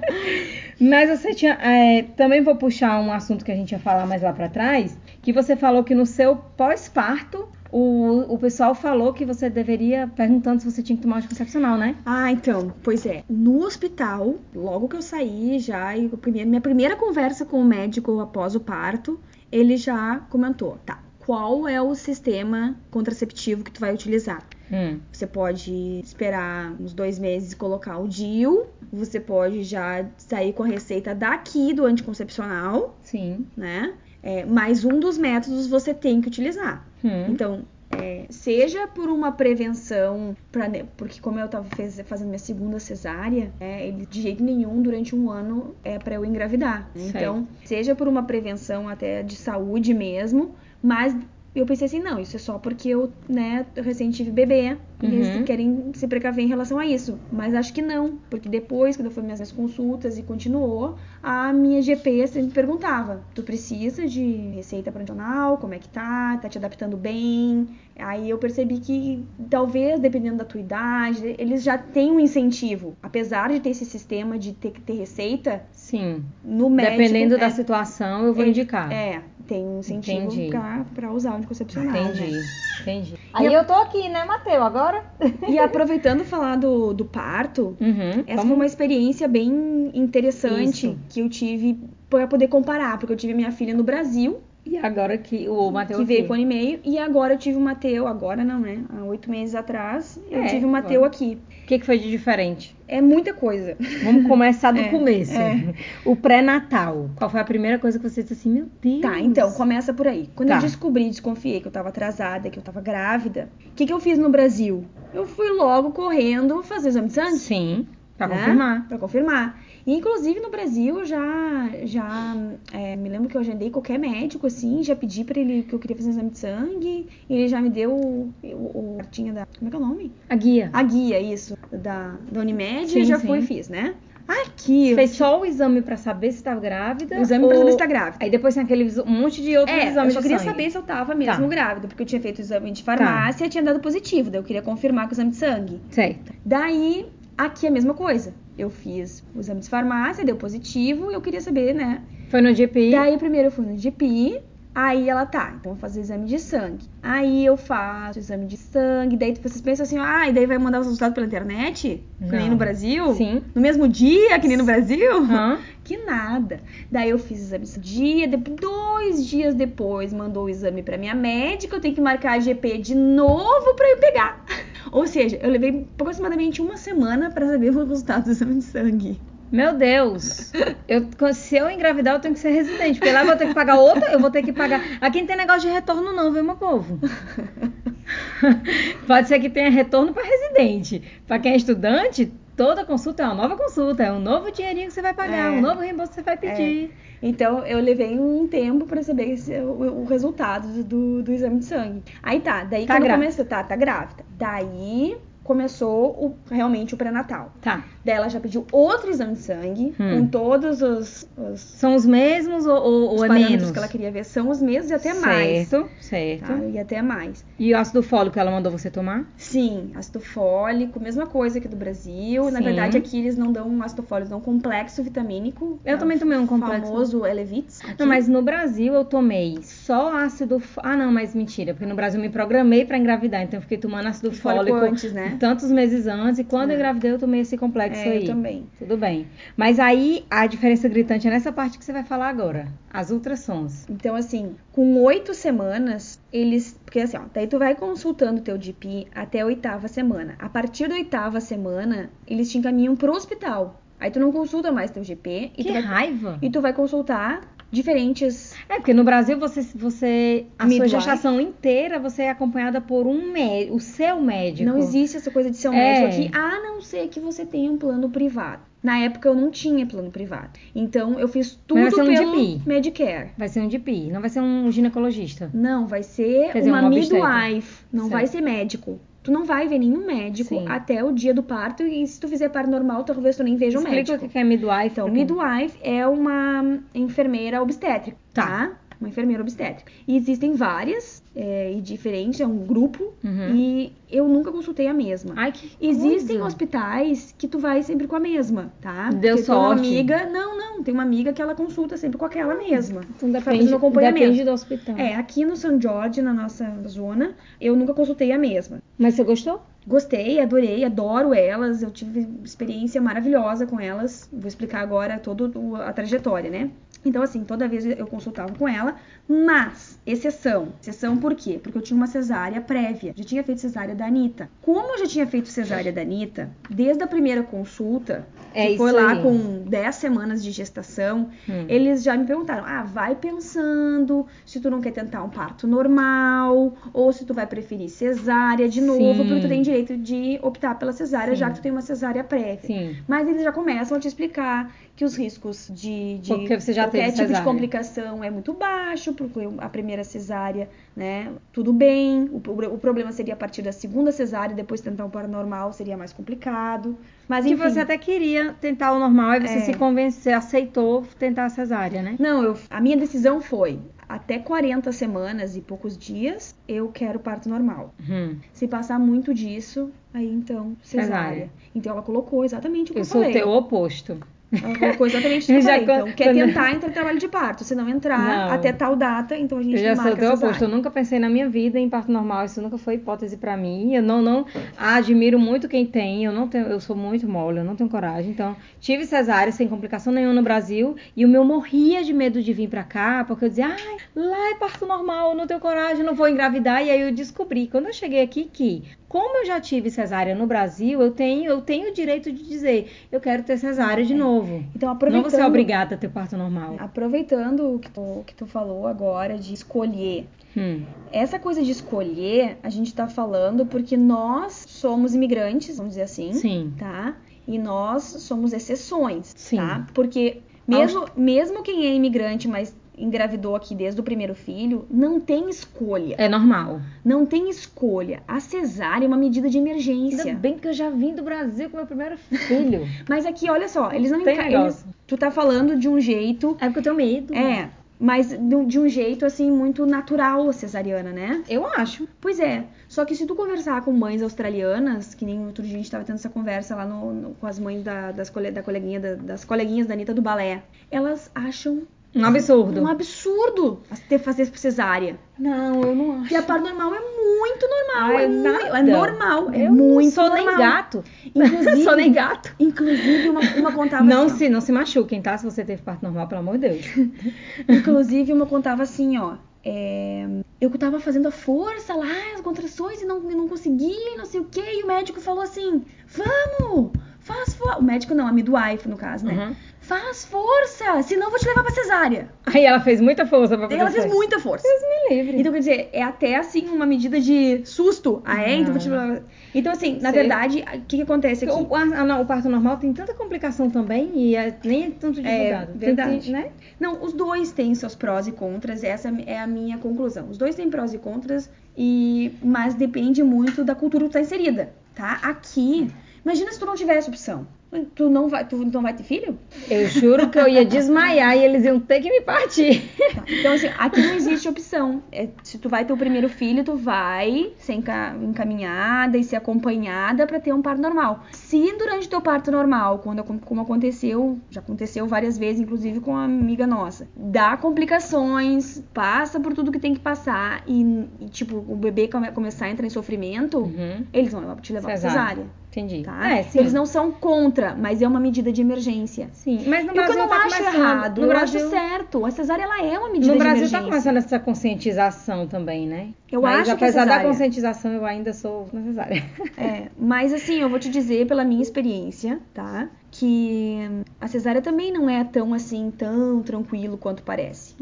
Speaker 2: Mas você tinha. é, também vou puxar um assunto que a gente ia falar mais lá pra trás, que você falou que no seu pós-parto. O, o pessoal falou que você deveria, perguntando se você tinha que tomar anticoncepcional, né?
Speaker 1: Ah, então, pois é. No hospital, logo que eu saí já, e primeiro- minha primeira conversa com o médico após o parto, ele já comentou, tá, qual é o sistema contraceptivo que tu vai utilizar?
Speaker 2: Hum.
Speaker 1: Você pode esperar uns dois meses e colocar o DIU, você pode já sair com a receita daqui do anticoncepcional,
Speaker 2: Sim.
Speaker 1: né? É, mas um dos métodos você tem que utilizar.
Speaker 2: Hum.
Speaker 1: Então, é, seja por uma prevenção, pra, porque como eu tava fez- fazendo minha segunda cesárea, é, ele de jeito nenhum durante um ano é para eu engravidar. né? Então, seja por uma prevenção até de saúde mesmo, mas eu pensei assim, não, isso é só porque eu, né, recém tive bebê e
Speaker 2: Uhum.
Speaker 1: eles querem se precaver em relação a isso. Mas acho que não, porque depois, quando eu fui minhas minhas consultas e continuou, a minha GP sempre perguntava: tu precisa de receita prantonal? Como é que tá? Tá te adaptando bem? Aí eu percebi que talvez, dependendo da tua idade, eles já têm um incentivo. Apesar de ter esse sistema de ter que ter receita,
Speaker 2: Sim.
Speaker 1: no médico.
Speaker 2: Dependendo da
Speaker 1: é,
Speaker 2: situação, eu vou
Speaker 1: é,
Speaker 2: indicar.
Speaker 1: É, tem um incentivo
Speaker 2: Entendi.
Speaker 1: pra, pra usar o anticoncepcional. né?
Speaker 2: Entendi. Entendi. Aí eu tô aqui, né, Matheus? Agora?
Speaker 1: E aproveitando falar do, do parto,
Speaker 2: Uhum.
Speaker 1: essa foi uma experiência bem interessante
Speaker 2: Isso.
Speaker 1: Que eu tive pra poder comparar, porque eu tive minha filha no Brasil,
Speaker 2: E agora que o Matheus.
Speaker 1: que veio
Speaker 2: aqui.
Speaker 1: com um ano e meio, e agora eu tive o Mateu, agora não, né? Há oito meses atrás, eu
Speaker 2: É,
Speaker 1: tive o Mateu aqui.
Speaker 2: O que, que foi de diferente?
Speaker 1: É muita coisa.
Speaker 2: Vamos começar do
Speaker 1: É,
Speaker 2: começo.
Speaker 1: é.
Speaker 2: O pré-natal. Qual foi a primeira coisa que você disse assim, meu Deus?
Speaker 1: Tá, então, começa por aí. Quando
Speaker 2: Tá.
Speaker 1: eu descobri, desconfiei que eu tava atrasada, que eu tava grávida, o que, que eu fiz no Brasil? Eu fui logo correndo fazer exame de sangue.
Speaker 2: Sim, pra
Speaker 1: né?
Speaker 2: confirmar.
Speaker 1: Pra confirmar. Inclusive no Brasil eu já, já é, me lembro que eu agendei qualquer médico assim, já pedi pra ele que eu queria fazer exame de sangue, e ele já me deu o, o, o cartinha da. Como é que é o nome?
Speaker 2: A guia.
Speaker 1: A guia, isso, da, da Unimed,
Speaker 2: Sim,
Speaker 1: e já
Speaker 2: sim.
Speaker 1: fui e fiz, né? Aqui,
Speaker 2: Fez só o exame pra saber se tava grávida?
Speaker 1: o exame
Speaker 2: ou...
Speaker 1: pra saber se tá grávida.
Speaker 2: Aí depois tem aquele um monte de outros
Speaker 1: É, eu
Speaker 2: exames
Speaker 1: só
Speaker 2: de
Speaker 1: queria
Speaker 2: sangue.
Speaker 1: saber se eu tava mesmo
Speaker 2: Tá.
Speaker 1: grávida, porque eu tinha feito o exame de farmácia e tinha dado positivo, daí eu queria confirmar com o exame de sangue.
Speaker 2: Certo.
Speaker 1: Daí, aqui é a mesma coisa. Eu fiz o exame de farmácia, deu positivo, e eu queria saber, né?
Speaker 2: Foi no GPI?
Speaker 1: Daí primeiro eu fui no GP, aí ela tá, então vou fazer exame de sangue. Aí eu faço exame de sangue, daí vocês pensam assim, ah, e daí vai mandar os resultados pela internet? Que nem
Speaker 2: Não.
Speaker 1: no Brasil?
Speaker 2: Sim.
Speaker 1: No mesmo dia, que nem no Brasil?
Speaker 2: Hã?
Speaker 1: Que nada. Daí eu fiz o exame de dia, dois dias depois mandou o exame pra minha médica, eu tenho que marcar a GP de novo pra eu pegar. Ou seja, eu levei aproximadamente uma semana pra saber o resultado do exame de sangue.
Speaker 2: Meu Deus. Eu, se eu engravidar, eu tenho que ser residente. Porque lá eu vou ter que pagar outra, eu vou ter que pagar. Aqui não tem negócio de retorno, não, viu, meu povo? Pode ser que tenha retorno para residente. Para quem é estudante, toda consulta é uma nova consulta, é um novo dinheirinho que você vai pagar,
Speaker 1: É.
Speaker 2: um novo reembolso que você vai pedir.
Speaker 1: Então eu levei um tempo pra saber esse- o, o resultado do, do exame de sangue. Aí tá, daí
Speaker 2: Tá
Speaker 1: quando
Speaker 2: grávida.
Speaker 1: começou, tá, tá grávida. Daí começou o, realmente o pré-natal.
Speaker 2: Tá.
Speaker 1: Daí ela já pediu outro exame de sangue,
Speaker 2: Hum.
Speaker 1: com todos os, os,
Speaker 2: São os mesmos ou, ou,
Speaker 1: os
Speaker 2: é
Speaker 1: parâmetros
Speaker 2: menos?
Speaker 1: que ela queria ver. São os mesmos e até mais.
Speaker 2: Certo, certo.
Speaker 1: Tá? E até mais.
Speaker 2: E o ácido fólico ela mandou você tomar?
Speaker 1: Sim, ácido fólico, mesma coisa aqui do Brasil. Na
Speaker 2: Sim.
Speaker 1: verdade, aqui eles não dão um ácido fólico, dão um complexo vitamínico.
Speaker 2: Eu
Speaker 1: É
Speaker 2: também tomei um complexo.
Speaker 1: famoso Elevits. aqui.
Speaker 2: Não, mas no Brasil eu tomei só ácido. Ah, não, mas mentira, porque no Brasil eu me programei pra engravidar, então eu fiquei tomando ácido
Speaker 1: Fólico
Speaker 2: fólico
Speaker 1: antes, né?
Speaker 2: tantos meses antes, e quando
Speaker 1: É.
Speaker 2: eu engravidei eu tomei esse complexo
Speaker 1: É,
Speaker 2: aí.
Speaker 1: eu também.
Speaker 2: Tudo bem. Mas aí a diferença gritante é nessa parte que você vai falar agora: as ultrassons.
Speaker 1: Então, assim, com oito semanas, eles. Porque assim, ó, daí tu vai consultando o teu GP até a oitava semana. A partir da oitava semana, eles te encaminham pro hospital. Aí tu não consulta mais teu GP e,
Speaker 2: Que
Speaker 1: tu vai,
Speaker 2: raiva!
Speaker 1: e tu vai consultar diferentes.
Speaker 2: É, porque no Brasil você, você a
Speaker 1: Midwife.
Speaker 2: sua gestação inteira você é acompanhada por um médico, o seu médico.
Speaker 1: Não existe essa coisa de ser um
Speaker 2: É.
Speaker 1: médico aqui, a não ser que você tenha um plano privado. Na época eu não tinha plano privado. Então eu fiz tudo
Speaker 2: vai ser um
Speaker 1: pelo
Speaker 2: GP.
Speaker 1: Medicare.
Speaker 2: Vai ser um DP, não vai ser um ginecologista.
Speaker 1: Não, vai ser
Speaker 2: dizer,
Speaker 1: uma
Speaker 2: um obstetra.
Speaker 1: midwife. Não
Speaker 2: Certo.
Speaker 1: vai ser médico. Tu não vai ver nenhum médico
Speaker 2: Sim.
Speaker 1: até o dia do parto. E se tu fizer parto normal, talvez tu nem veja um
Speaker 2: Explica
Speaker 1: médico.
Speaker 2: o que é midwife.
Speaker 1: Então, midwife é uma enfermeira obstétrica,
Speaker 2: Tá.
Speaker 1: tá? Uma enfermeira obstétrica. E existem várias, é, e diferentes, é um grupo.
Speaker 2: Uhum.
Speaker 1: E eu nunca consultei a mesma.
Speaker 2: Ai, que
Speaker 1: Existem
Speaker 2: coisa.
Speaker 1: hospitais que tu vai sempre com a mesma, tá?
Speaker 2: Deu
Speaker 1: Porque tem uma
Speaker 2: sorte.
Speaker 1: amiga, não, não, tem uma amiga que ela consulta sempre com aquela mesma.
Speaker 2: Então depende,
Speaker 1: acompanhamento.
Speaker 2: depende do hospital.
Speaker 1: É, aqui no São Jorge, na nossa zona, eu nunca consultei a mesma.
Speaker 2: Mas você gostou?
Speaker 1: Gostei, adorei, adoro elas, eu tive experiência maravilhosa com elas. Vou explicar agora toda a trajetória, né? Então, assim, toda vez eu consultava com ela, mas, exceção. Exceção por quê? Porque eu tinha uma cesárea prévia. Já tinha feito cesárea da Anitta. Como eu já tinha feito cesárea da Anitta, desde a primeira consulta,
Speaker 2: É
Speaker 1: que foi lá
Speaker 2: aí.
Speaker 1: com 10 semanas de gestação,
Speaker 2: Hum.
Speaker 1: eles já me perguntaram: ah, vai pensando se tu não quer tentar um parto normal, ou se tu vai preferir cesárea de novo,
Speaker 2: Sim.
Speaker 1: porque tu tem direito de optar pela cesárea,
Speaker 2: Sim.
Speaker 1: já que tu tem uma cesárea prévia.
Speaker 2: Sim.
Speaker 1: Mas eles já começam a te explicar que os riscos de, de qualquer tipo de complicação é muito baixo, porque a primeira cesárea, né, tudo bem. O, o problema seria a partir da segunda cesárea, depois tentar um parto normal seria mais complicado. Mas
Speaker 2: Que
Speaker 1: enfim.
Speaker 2: você até queria tentar o normal e você
Speaker 1: É.
Speaker 2: se convenceu, aceitou tentar a cesárea, né?
Speaker 1: Não, eu, a minha decisão foi até 40 semanas e poucos dias eu quero parto normal.
Speaker 2: Hum.
Speaker 1: Se passar muito disso, aí então cesárea.
Speaker 2: Cesárea.
Speaker 1: Então ela colocou exatamente o que eu,
Speaker 2: Eu sou o
Speaker 1: falei.
Speaker 2: teu oposto.
Speaker 1: Ela colocou exatamente o que eu
Speaker 2: Já
Speaker 1: falei.
Speaker 2: quando-
Speaker 1: Então, quer tentar entrar em trabalho de parto. Se não entrar
Speaker 2: Não.
Speaker 1: até tal data, então a gente
Speaker 2: Eu já sou
Speaker 1: marca
Speaker 2: teu
Speaker 1: cesárea.
Speaker 2: oposto. Eu nunca pensei na minha vida em parto normal. Isso nunca foi hipótese pra mim. Eu não, não admiro muito quem tem. Eu não tenho, eu sou muito mole, eu não tenho coragem. Então, tive cesárea sem complicação nenhuma no Brasil. E o meu morria de medo de vir pra cá, porque eu dizia, ai, lá é parto normal, eu não tenho coragem, não vou engravidar. E aí eu descobri, quando eu cheguei aqui, que como eu já tive cesárea no Brasil, eu tenho, eu tenho o direito de dizer, eu quero ter cesárea de novo.
Speaker 1: Então,
Speaker 2: Não
Speaker 1: aproveitando,
Speaker 2: vou ser obrigada a ter parto normal.
Speaker 1: aproveitando o que, tu, o que tu falou agora de escolher.
Speaker 2: Hum.
Speaker 1: Essa coisa de escolher, a gente tá falando porque nós somos imigrantes, vamos dizer assim.
Speaker 2: Sim.
Speaker 1: tá? E nós somos exceções,
Speaker 2: Sim.
Speaker 1: tá? Porque mesmo, mesmo quem é imigrante, mas engravidou aqui desde o primeiro filho, não tem escolha.
Speaker 2: É normal.
Speaker 1: Não tem escolha. A cesárea é uma medida de emergência.
Speaker 2: Ainda bem que eu já vim do Brasil com meu primeiro filho.
Speaker 1: Mas aqui, olha só, eles não
Speaker 2: Tem
Speaker 1: enca-
Speaker 2: negócio.
Speaker 1: eles- Tu tá falando de um jeito.
Speaker 2: É porque eu tenho medo.
Speaker 1: É, mas de um- de um jeito assim muito natural a cesariana, né?
Speaker 2: Eu acho.
Speaker 1: Pois é. Só que se tu conversar com mães australianas, que nem outro dia a gente tava tendo essa conversa lá no, no- com as mães da, das, cole- da coleguinha, da- das coleguinhas da Anitta do balé, elas acham
Speaker 2: Um absurdo.
Speaker 1: um absurdo ter fazer cesárea.
Speaker 2: Não, eu não acho.
Speaker 1: E a parto normal é muito normal.
Speaker 2: Ai,
Speaker 1: é,
Speaker 2: nada.
Speaker 1: é normal. É
Speaker 2: eu
Speaker 1: muito
Speaker 2: sou
Speaker 1: normal.
Speaker 2: nem gato.
Speaker 1: Inclusive,
Speaker 2: sou nem gato.
Speaker 1: inclusive uma, uma contava
Speaker 2: Não
Speaker 1: assim,
Speaker 2: se, não se machuquem, tá? Se você teve parto normal, pelo amor de Deus.
Speaker 1: Inclusive, uma contava assim, ó. é, eu tava fazendo a força lá, as contrações, e não, não conseguia, não sei o que. E o médico falou assim: Vamos! Faz força. O médico não, a midwife, no caso, né?
Speaker 2: Uhum.
Speaker 1: Faz força, senão eu vou te levar pra cesárea.
Speaker 2: Aí ela fez muita força pra poder
Speaker 1: ela fez
Speaker 2: sair.
Speaker 1: muita força.
Speaker 2: Deus me livre.
Speaker 1: Então, quer dizer, é até assim uma medida de susto. Ah, é? Então, vou te levar. Então, assim, na
Speaker 2: Sei.
Speaker 1: verdade, o que, que acontece aqui?
Speaker 2: O, a- o parto normal tem tanta complicação também e é- nem é tanto divulgado. Tem-
Speaker 1: verdade.
Speaker 2: tem- né?
Speaker 1: Não, os dois têm seus prós e contras, essa é a minha conclusão. Os dois têm prós e contras, e mas depende muito da cultura que tá inserida, tá? Aqui, imagina se tu não tivesse opção. Tu não vai, tu não vai ter filho?
Speaker 2: Eu juro que eu ia desmaiar e eles iam ter que me partir.
Speaker 1: Tá. Então, assim, aqui não existe opção. É, se tu vai ter o primeiro filho, tu vai ser enca- encaminhada e ser acompanhada pra ter um parto normal. Se durante teu parto normal, quando como aconteceu, já aconteceu várias vezes, inclusive com uma amiga nossa, dá complicações, passa por tudo que tem que passar e, e, tipo, o bebê come- começar a entrar em sofrimento,
Speaker 2: Uhum.
Speaker 1: eles vão te levar pra
Speaker 2: Cesárea.
Speaker 1: cesárea.
Speaker 2: Entendi.
Speaker 1: Tá?
Speaker 2: É.
Speaker 1: Eles não são contra, mas é uma medida de emergência.
Speaker 2: Sim, mas no
Speaker 1: E que
Speaker 2: Brasil
Speaker 1: eu não
Speaker 2: tá
Speaker 1: acho errado,
Speaker 2: no
Speaker 1: eu
Speaker 2: Brasil,
Speaker 1: acho certo. A cesárea ela é uma medida
Speaker 2: No
Speaker 1: de
Speaker 2: Brasil
Speaker 1: emergência.
Speaker 2: tá começando essa conscientização também, né?
Speaker 1: Eu
Speaker 2: mas
Speaker 1: acho que a
Speaker 2: apesar da
Speaker 1: cesárea-
Speaker 2: conscientização, eu ainda sou necessária.
Speaker 1: É, mas assim, eu vou te dizer pela minha experiência, tá? Que a cesárea também não é tão assim, tão tranquilo quanto parece.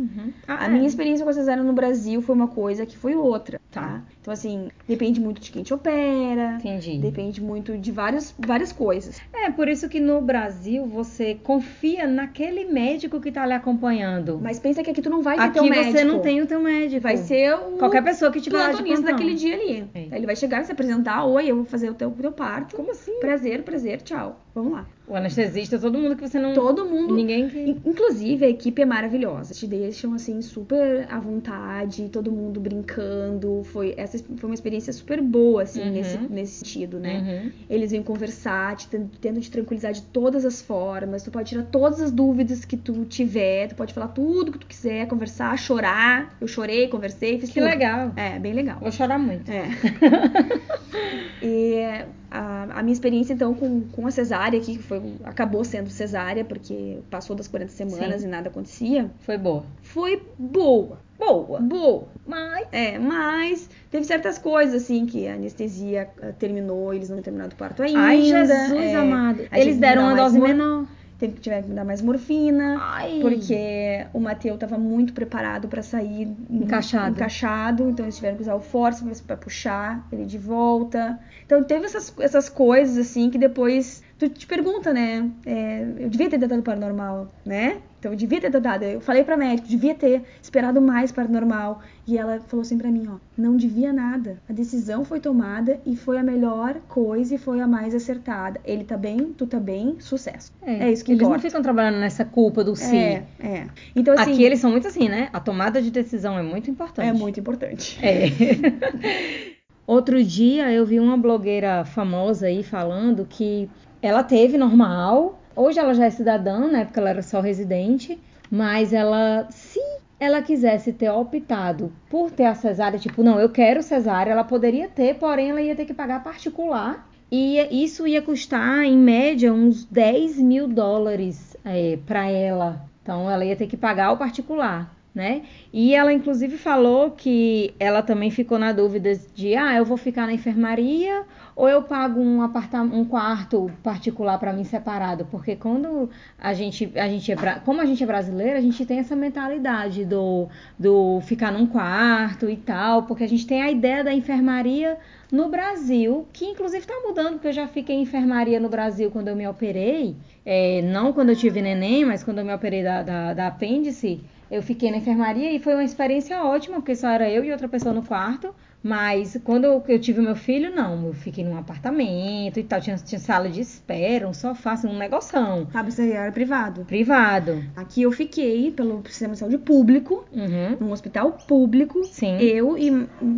Speaker 2: Ah,
Speaker 1: A
Speaker 2: é.
Speaker 1: minha experiência com a cesárea no Brasil foi uma coisa que foi outra, tá? Então, assim, depende muito de quem te opera,
Speaker 2: Entendi.
Speaker 1: depende muito de vários, várias coisas.
Speaker 2: É, por isso que no Brasil você confia naquele médico que tá lhe acompanhando.
Speaker 1: Mas pensa que aqui tu não vai ter
Speaker 2: Aqui
Speaker 1: teu médico.
Speaker 2: você não tem o teu médico.
Speaker 1: Vai ser o
Speaker 2: Qualquer pessoa que tiver lá de
Speaker 1: daquele dia ali.
Speaker 2: É.
Speaker 1: Ele vai chegar, se apresentar, oi, eu vou fazer o teu, o teu parto.
Speaker 2: Como assim?
Speaker 1: Prazer, prazer, tchau. Vamos lá.
Speaker 2: O anestesista, todo mundo que você não...
Speaker 1: Todo mundo
Speaker 2: Ninguém que...
Speaker 1: In- Inclusive, a equipe é maravilhosa. Te deixam, assim, super à vontade, todo mundo brincando. Foi, essa foi uma experiência super boa, assim,
Speaker 2: Uhum.
Speaker 1: nesse, nesse sentido, né?
Speaker 2: Uhum.
Speaker 1: Eles vêm conversar, te, ten- tentam te tranquilizar de todas as formas. Tu pode tirar todas as dúvidas que tu tiver. Tu pode falar tudo que tu quiser, conversar, chorar. Eu chorei, conversei, fiz
Speaker 2: Que
Speaker 1: tudo.
Speaker 2: legal.
Speaker 1: É, bem legal.
Speaker 2: Vou chorar muito.
Speaker 1: É. e a, a minha experiência, então, com, com a cesárea aqui, que foi, acabou sendo cesárea, porque passou das 40 semanas
Speaker 2: Sim.
Speaker 1: e nada acontecia,
Speaker 2: Foi boa.
Speaker 1: foi boa.
Speaker 2: Boa.
Speaker 1: Boa.
Speaker 2: Mas...
Speaker 1: É, mas teve certas coisas, assim que a anestesia ah, terminou, eles não terminado o parto ainda.
Speaker 2: Ai, Jesus
Speaker 1: é,
Speaker 2: amado. Eles deram uma dose menor.
Speaker 1: Teve que tiver que me dar mais morfina.
Speaker 2: Ai.
Speaker 1: Porque o Mateu tava muito preparado pra sair
Speaker 2: Encaixado.
Speaker 1: encaixado, então eles tiveram que usar o force pra puxar ele de volta. Então teve essas, essas coisas assim que depois tu te pergunta, né? é, eu devia ter tentado para normal, né? Então eu devia ter tentado. Eu falei pra médica, devia ter esperado mais para normal. E ela falou assim pra mim, ó, não devia nada. A decisão foi tomada e foi a melhor coisa e foi a mais acertada. Ele tá bem, tu tá bem, sucesso. É, isso que
Speaker 2: Eles
Speaker 1: importa.
Speaker 2: não ficam trabalhando nessa culpa do si.
Speaker 1: É, é. Então assim,
Speaker 2: Aqui eles são muito assim, né? A tomada de decisão é muito importante.
Speaker 1: é muito importante.
Speaker 2: É. Outro dia eu vi uma blogueira famosa aí falando que ela teve normal. Hoje ela já é cidadã, na época ela era só residente. Mas ela, se ela quisesse ter optado por ter a cesárea, tipo, não, eu quero cesárea, ela poderia ter, porém ela ia ter que pagar particular. E isso ia custar, em média, uns 10 mil dólares é, para ela. Então ela ia ter que pagar o particular né? E ela inclusive falou que ela também ficou na dúvida de, ah, eu vou ficar na enfermaria ou eu pago um um quarto particular para mim separado, porque quando a gente, a gente é, como a gente é brasileira, a gente tem essa mentalidade do, do ficar num quarto e tal, porque a gente tem a ideia da enfermaria no Brasil, que inclusive está mudando, porque eu já fiquei em enfermaria no Brasil quando eu me operei, é, não quando eu tive neném, mas quando eu me operei da, da, da apêndice, eu fiquei na enfermaria e foi uma experiência ótima, porque só era eu e outra pessoa no quarto. Mas quando eu, tive meu filho, não. Eu fiquei num apartamento e tal. Tinha, tinha sala de espera, um sofá, assim, um negoção.
Speaker 1: Ah, mas aí era privado.
Speaker 2: Privado.
Speaker 1: Aqui eu fiquei pelo sistema de saúde público,
Speaker 2: Uhum.
Speaker 1: num hospital público.
Speaker 2: Sim.
Speaker 1: Eu e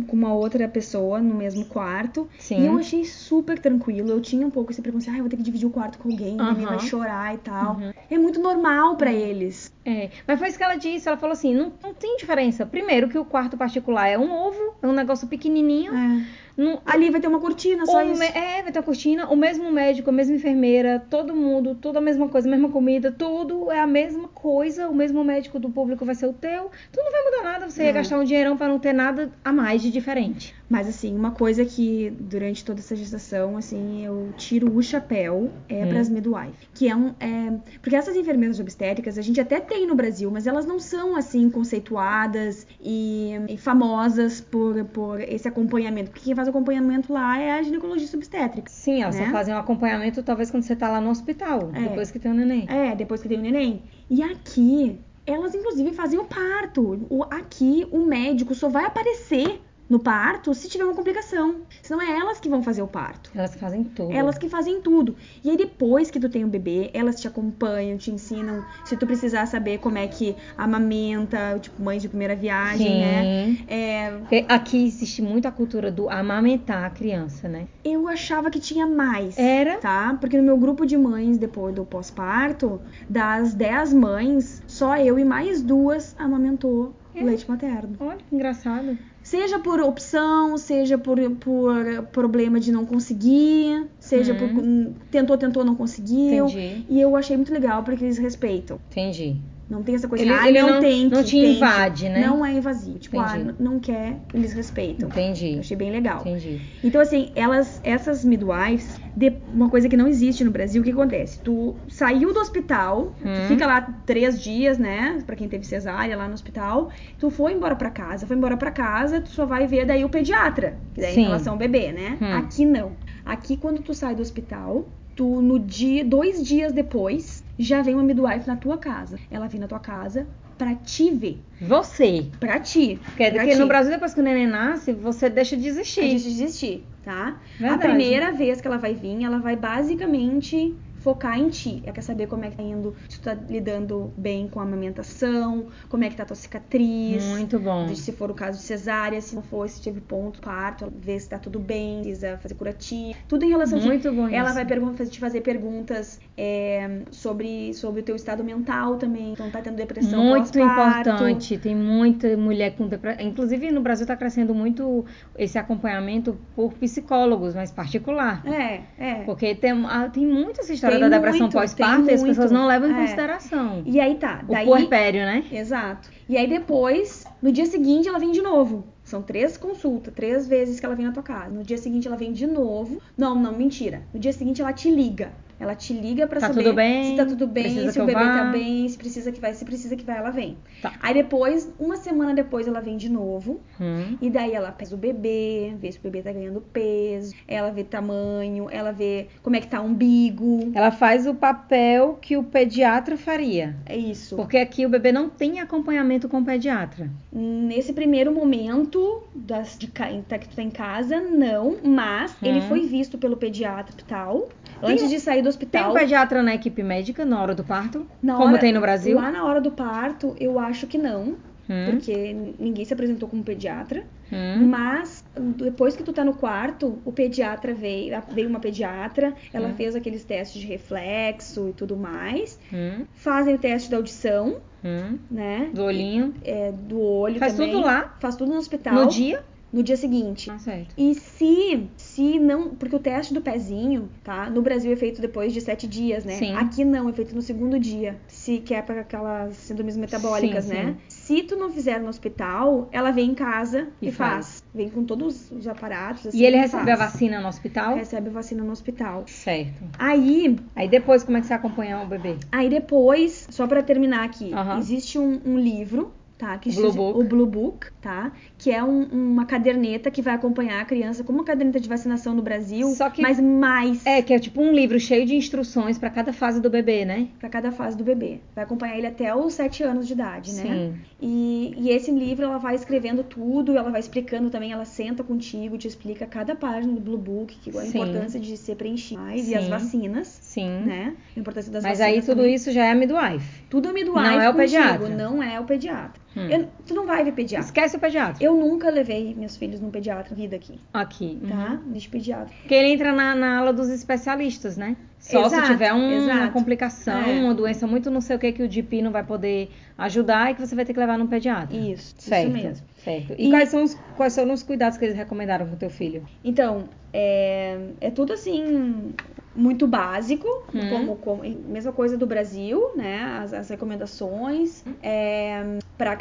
Speaker 1: com uma outra pessoa no mesmo quarto.
Speaker 2: Sim.
Speaker 1: E eu achei super tranquilo. Eu tinha um pouco esse preconceito. Ah, eu vou ter que dividir o quarto com alguém.
Speaker 2: Aham.
Speaker 1: Ninguém vai chorar e tal.
Speaker 2: Uhum.
Speaker 1: É muito normal pra eles.
Speaker 2: É, mas foi isso que ela disse. Ela falou assim: não, não tem diferença. Primeiro, que o quarto particular é um ovo, é um negócio pequenininho.
Speaker 1: É.
Speaker 2: Não,
Speaker 1: Ali vai ter uma cortina, só isso.
Speaker 2: É, vai ter a cortina, o mesmo médico, a mesma enfermeira, todo mundo, tudo a mesma coisa, a mesma comida, tudo é a mesma coisa, o mesmo médico do público vai ser o teu, tu não vai mudar nada, você ia gastar um dinheirão pra não ter nada a mais de diferente.
Speaker 1: Mas assim, uma coisa que durante toda essa gestação, assim, eu tiro o chapéu é
Speaker 2: Hum.
Speaker 1: pras midwife, que é um, é, porque essas enfermeiras obstétricas a gente até tem no Brasil, mas elas não são assim conceituadas e, e famosas por, por esse acompanhamento, porque quem faz acompanhamento lá é a ginecologista obstétrica.
Speaker 2: Sim, elas
Speaker 1: Né?
Speaker 2: só fazem um acompanhamento talvez quando você tá lá no hospital,
Speaker 1: É.
Speaker 2: depois que tem o neném.
Speaker 1: É, depois que tem o neném. E aqui, elas inclusive fazem o parto. O, aqui, o médico só vai aparecer no parto se tiver uma complicação. Senão é elas que vão fazer o parto.
Speaker 2: Elas fazem tudo.
Speaker 1: Elas que fazem tudo. E aí, depois que tu tem o bebê, elas te acompanham, te ensinam. Se tu precisar saber como é que amamenta, tipo, mães de primeira viagem,
Speaker 2: Sim.
Speaker 1: né? É,
Speaker 2: Aqui existe muito a cultura do amamentar a criança, né?
Speaker 1: eu achava que tinha mais.
Speaker 2: Era?
Speaker 1: Tá? Porque no meu grupo de mães, depois do pós-parto, das 10 mães, só eu e mais duas amamentou
Speaker 2: É.
Speaker 1: leite materno.
Speaker 2: Olha, que engraçado.
Speaker 1: Seja por opção, seja por, por problema de não conseguir, seja por.
Speaker 2: Uhum.
Speaker 1: Tentou, tentou, não conseguiu.
Speaker 2: Entendi.
Speaker 1: E eu achei muito legal porque eles respeitam.
Speaker 2: Entendi.
Speaker 1: Não tem essa coisa
Speaker 2: Ele-
Speaker 1: de, ah,
Speaker 2: ele
Speaker 1: não,
Speaker 2: não-
Speaker 1: tem que.
Speaker 2: não te
Speaker 1: tem que.
Speaker 2: invade, né?
Speaker 1: Não é invasivo. Tipo, ah,
Speaker 2: Entendi.
Speaker 1: n- não quer, eles respeitam.
Speaker 2: Entendi.
Speaker 1: Eu achei bem legal.
Speaker 2: Entendi.
Speaker 1: Então, assim, elas, essas midwives, de- uma coisa que não existe no Brasil, o que acontece? Tu saiu do hospital, tu
Speaker 2: Hum.
Speaker 1: fica lá três dias, né? Pra quem teve cesárea lá no hospital, tu foi embora pra casa, foi embora pra casa, tu só vai ver daí o pediatra, que daí
Speaker 2: Sim.
Speaker 1: em relação ao bebê, né?
Speaker 2: Hum.
Speaker 1: Aqui não. Aqui, quando tu sai do hospital, tu, no dia, dois dias depois, já vem uma midwife na tua casa. Ela vem na tua casa pra te ver.
Speaker 2: Você.
Speaker 1: Pra ti.
Speaker 2: Porque,
Speaker 1: pra ti.
Speaker 2: no Brasil, depois que o neném nasce, você deixa de existir.
Speaker 1: A gente desistir, tá?
Speaker 2: Verdade.
Speaker 1: A primeira vez que ela vai vir, ela vai basicamente focar em ti. Ela quer saber como é que tá indo, se tu tá lidando bem com a amamentação, como é que tá a tua cicatriz.
Speaker 2: Muito bom.
Speaker 1: de- Se for o caso de cesárea, se não for, se teve ponto, parto, ver se tá tudo bem, precisa fazer curativo. Tudo em relação a
Speaker 2: Muito bom
Speaker 1: Ela
Speaker 2: isso.
Speaker 1: vai te fazer perguntas é, sobre, sobre o teu estado mental também. Então tá tendo depressão
Speaker 2: Muito importante. Tem muita mulher com depressão. Inclusive, no Brasil está crescendo muito esse acompanhamento por psicólogos, mas particular.
Speaker 1: É, é.
Speaker 2: Porque tem, ah, tem muita essa história
Speaker 1: Tem
Speaker 2: da depressão pós-parto as pessoas não levam em
Speaker 1: É.
Speaker 2: consideração.
Speaker 1: E aí tá,
Speaker 2: O
Speaker 1: daí...
Speaker 2: puerpério, né?
Speaker 1: Exato. E aí depois, no dia seguinte, ela vem de novo. São três consultas, três vezes que ela vem na tua casa. No dia seguinte ela vem de novo. Não, não, mentira. No dia seguinte ela te liga. Ela te liga pra
Speaker 2: Tá
Speaker 1: saber
Speaker 2: tudo bem?
Speaker 1: se tá tudo bem, se o bebê
Speaker 2: vá?
Speaker 1: tá bem, se precisa que vai, se precisa que vai, ela vem.
Speaker 2: Tá.
Speaker 1: Aí depois, uma semana depois, ela vem de novo.
Speaker 2: Hum.
Speaker 1: E daí ela pesa o bebê, vê se o bebê tá ganhando peso, ela vê tamanho, ela vê como é que tá o umbigo.
Speaker 2: Ela faz o papel que o pediatra faria.
Speaker 1: É isso.
Speaker 2: Porque aqui o bebê não tem acompanhamento com o pediatra.
Speaker 1: Nesse primeiro momento das, de, tá- que tu tá em casa, não, mas ele
Speaker 2: Hum.
Speaker 1: foi visto pelo pediatra e tal. Antes de sair do
Speaker 2: Tem
Speaker 1: hospital.
Speaker 2: um pediatra na equipe médica na hora do parto?
Speaker 1: na
Speaker 2: como
Speaker 1: hora-
Speaker 2: tem no Brasil?
Speaker 1: Lá na hora do parto, eu acho que não,
Speaker 2: Hum,
Speaker 1: porque ninguém se apresentou como pediatra.
Speaker 2: hum.
Speaker 1: Mas depois que tu tá no quarto, o pediatra veio, veio uma pediatra, ela
Speaker 2: Hum.
Speaker 1: fez aqueles testes de reflexo e tudo mais.
Speaker 2: Hum,
Speaker 1: Fazem o teste da audição,
Speaker 2: hum.
Speaker 1: né?
Speaker 2: Do olhinho.
Speaker 1: É, do olho
Speaker 2: Faz
Speaker 1: também.
Speaker 2: tudo lá?
Speaker 1: Faz tudo no hospital.
Speaker 2: No dia?
Speaker 1: No dia seguinte.
Speaker 2: Ah, certo.
Speaker 1: E se, se não, porque o teste do pezinho, tá? No Brasil é feito depois de sete dias, né?
Speaker 2: Sim.
Speaker 1: Aqui não, é feito no segundo dia. Se que é para aquelas síndromes metabólicas,
Speaker 2: Sim,
Speaker 1: né? Se tu não fizer no hospital, ela vem em casa e,
Speaker 2: E
Speaker 1: faz. Vem com todos os aparatos. assim,
Speaker 2: E ele recebe a
Speaker 1: faz.
Speaker 2: vacina no hospital?
Speaker 1: Recebe a vacina no hospital.
Speaker 2: Certo.
Speaker 1: Aí,
Speaker 2: Aí depois, como é que você acompanha o bebê?
Speaker 1: aí depois, só pra terminar aqui, existe um, um livro. Tá, que
Speaker 2: O Blue Book.
Speaker 1: o Blue Book, tá? Que é um- uma caderneta que vai acompanhar a criança, como uma caderneta de vacinação no Brasil,
Speaker 2: Só que-
Speaker 1: mas mais
Speaker 2: É, que é tipo um livro cheio de instruções pra cada fase do bebê, né?
Speaker 1: pra cada fase do bebê. Vai acompanhar ele até os 7 anos de idade, né?
Speaker 2: Sim.
Speaker 1: E, e esse livro ela vai escrevendo tudo, ela vai explicando também, ela senta contigo, te explica cada página do Blue Book, que a
Speaker 2: Sim.
Speaker 1: importância de ser preenchido mais, e as vacinas,
Speaker 2: Sim.
Speaker 1: né? A importância das
Speaker 2: Mas
Speaker 1: vacinas.
Speaker 2: aí tudo
Speaker 1: também.
Speaker 2: isso já é a midwife.
Speaker 1: Tudo é midwife
Speaker 2: Não é o
Speaker 1: contigo,
Speaker 2: pediatra.
Speaker 1: não é o pediatra.
Speaker 2: Hum.
Speaker 1: Eu- tu não vai ver pediatra.
Speaker 2: Esquece o pediatra.
Speaker 1: Eu nunca levei meus filhos num pediatra vida aqui,
Speaker 2: Aqui. uhum.
Speaker 1: tá? Deixa pediatra.
Speaker 2: Porque ele entra na, na ala dos especialistas, né? Só
Speaker 1: Exato,
Speaker 2: se tiver um- uma complicação,
Speaker 1: É.
Speaker 2: uma doença muito não sei o que que o GP não vai poder ajudar e que você vai ter que levar num pediatra.
Speaker 1: Isso,
Speaker 2: certo.
Speaker 1: isso mesmo.
Speaker 2: Certo. E,
Speaker 1: E-
Speaker 2: quais, são os, quais foram os cuidados que eles recomendaram com o teu filho?
Speaker 1: Então, é, é tudo assim muito básico,
Speaker 2: Hum.
Speaker 1: como, como mesma coisa do Brasil, né? As, as recomendações é, para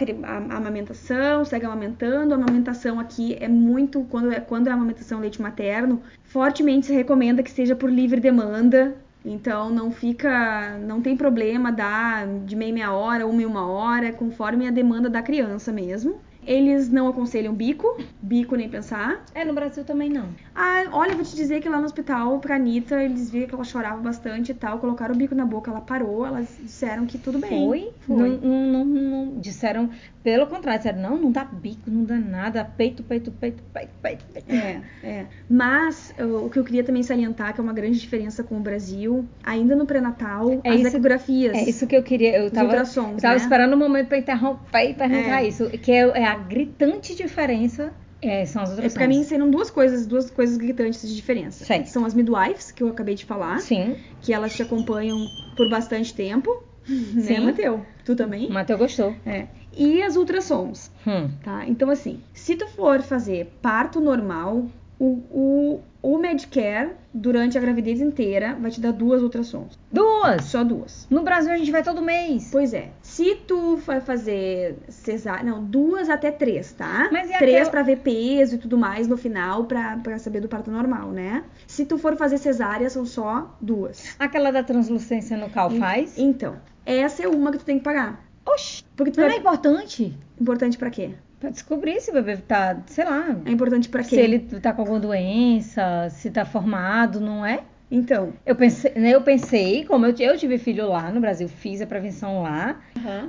Speaker 1: amamentação, segue amamentando. A amamentação aqui é muito quando é quando é amamentação leite materno, fortemente se recomenda que seja por livre demanda. Então não fica, não tem problema dar de meia meia hora, uma e uma hora, conforme a demanda da criança mesmo. Eles não aconselham bico, bico nem pensar.
Speaker 2: É, no Brasil também não.
Speaker 1: Ah, olha, eu vou te dizer que lá no hospital, pra Anitta, eles viram que ela chorava bastante e tal, colocaram o bico na boca, ela parou, elas disseram que tudo bem.
Speaker 2: Foi?
Speaker 1: Foi.
Speaker 2: Não, não, não, não- disseram, pelo contrário, disseram, não, não dá bico, não dá nada, peito, peito, peito, peito, peito. peito.
Speaker 1: É, é. Mas o que eu queria também salientar, que é uma grande diferença com o Brasil, ainda no pré-natal,
Speaker 2: É
Speaker 1: as
Speaker 2: isso-
Speaker 1: ecografias,
Speaker 2: É isso que eu queria, eu tava, eu tava
Speaker 1: né?
Speaker 2: esperando o momento pra interromper e perguntar
Speaker 1: É.
Speaker 2: isso, que é, é a gritante diferença, é, são as
Speaker 1: É,
Speaker 2: outras
Speaker 1: pra mim serão duas coisas, duas coisas gritantes de diferença.
Speaker 2: Certo.
Speaker 1: São as midwives, que eu acabei de falar,
Speaker 2: Sim,
Speaker 1: que elas te acompanham por bastante tempo, né,
Speaker 2: Sim.
Speaker 1: Mateu? Tu também?
Speaker 2: o Matheus gostou.
Speaker 1: É. E as ultrassons.
Speaker 2: Hum.
Speaker 1: Tá? Então, assim, se tu for fazer parto normal, o, o, o Medicare, durante a gravidez inteira, vai te dar duas ultrassons.
Speaker 2: Duas!
Speaker 1: Só duas.
Speaker 2: No Brasil a gente vai todo mês.
Speaker 1: Pois é. Se tu vai fazer cesárea. Não, duas até três, tá?
Speaker 2: Mas e
Speaker 1: três
Speaker 2: aquela-
Speaker 1: pra ver peso e tudo mais no final, pra, pra saber do parto normal, né? Se tu for fazer cesárea, são só duas.
Speaker 2: Aquela da translucência no cal faz?
Speaker 1: Então, essa é uma que tu tem que pagar.
Speaker 2: Oxi,
Speaker 1: Porque tu
Speaker 2: não
Speaker 1: vai...
Speaker 2: é importante?
Speaker 1: Importante pra quê?
Speaker 2: Pra descobrir se o bebê tá, sei lá,
Speaker 1: É importante pra quê?
Speaker 2: se ele tá com alguma doença, se tá formado, não é?
Speaker 1: Então.
Speaker 2: Eu pensei, né, eu pensei, como eu, eu tive filho lá no Brasil, fiz a prevenção lá,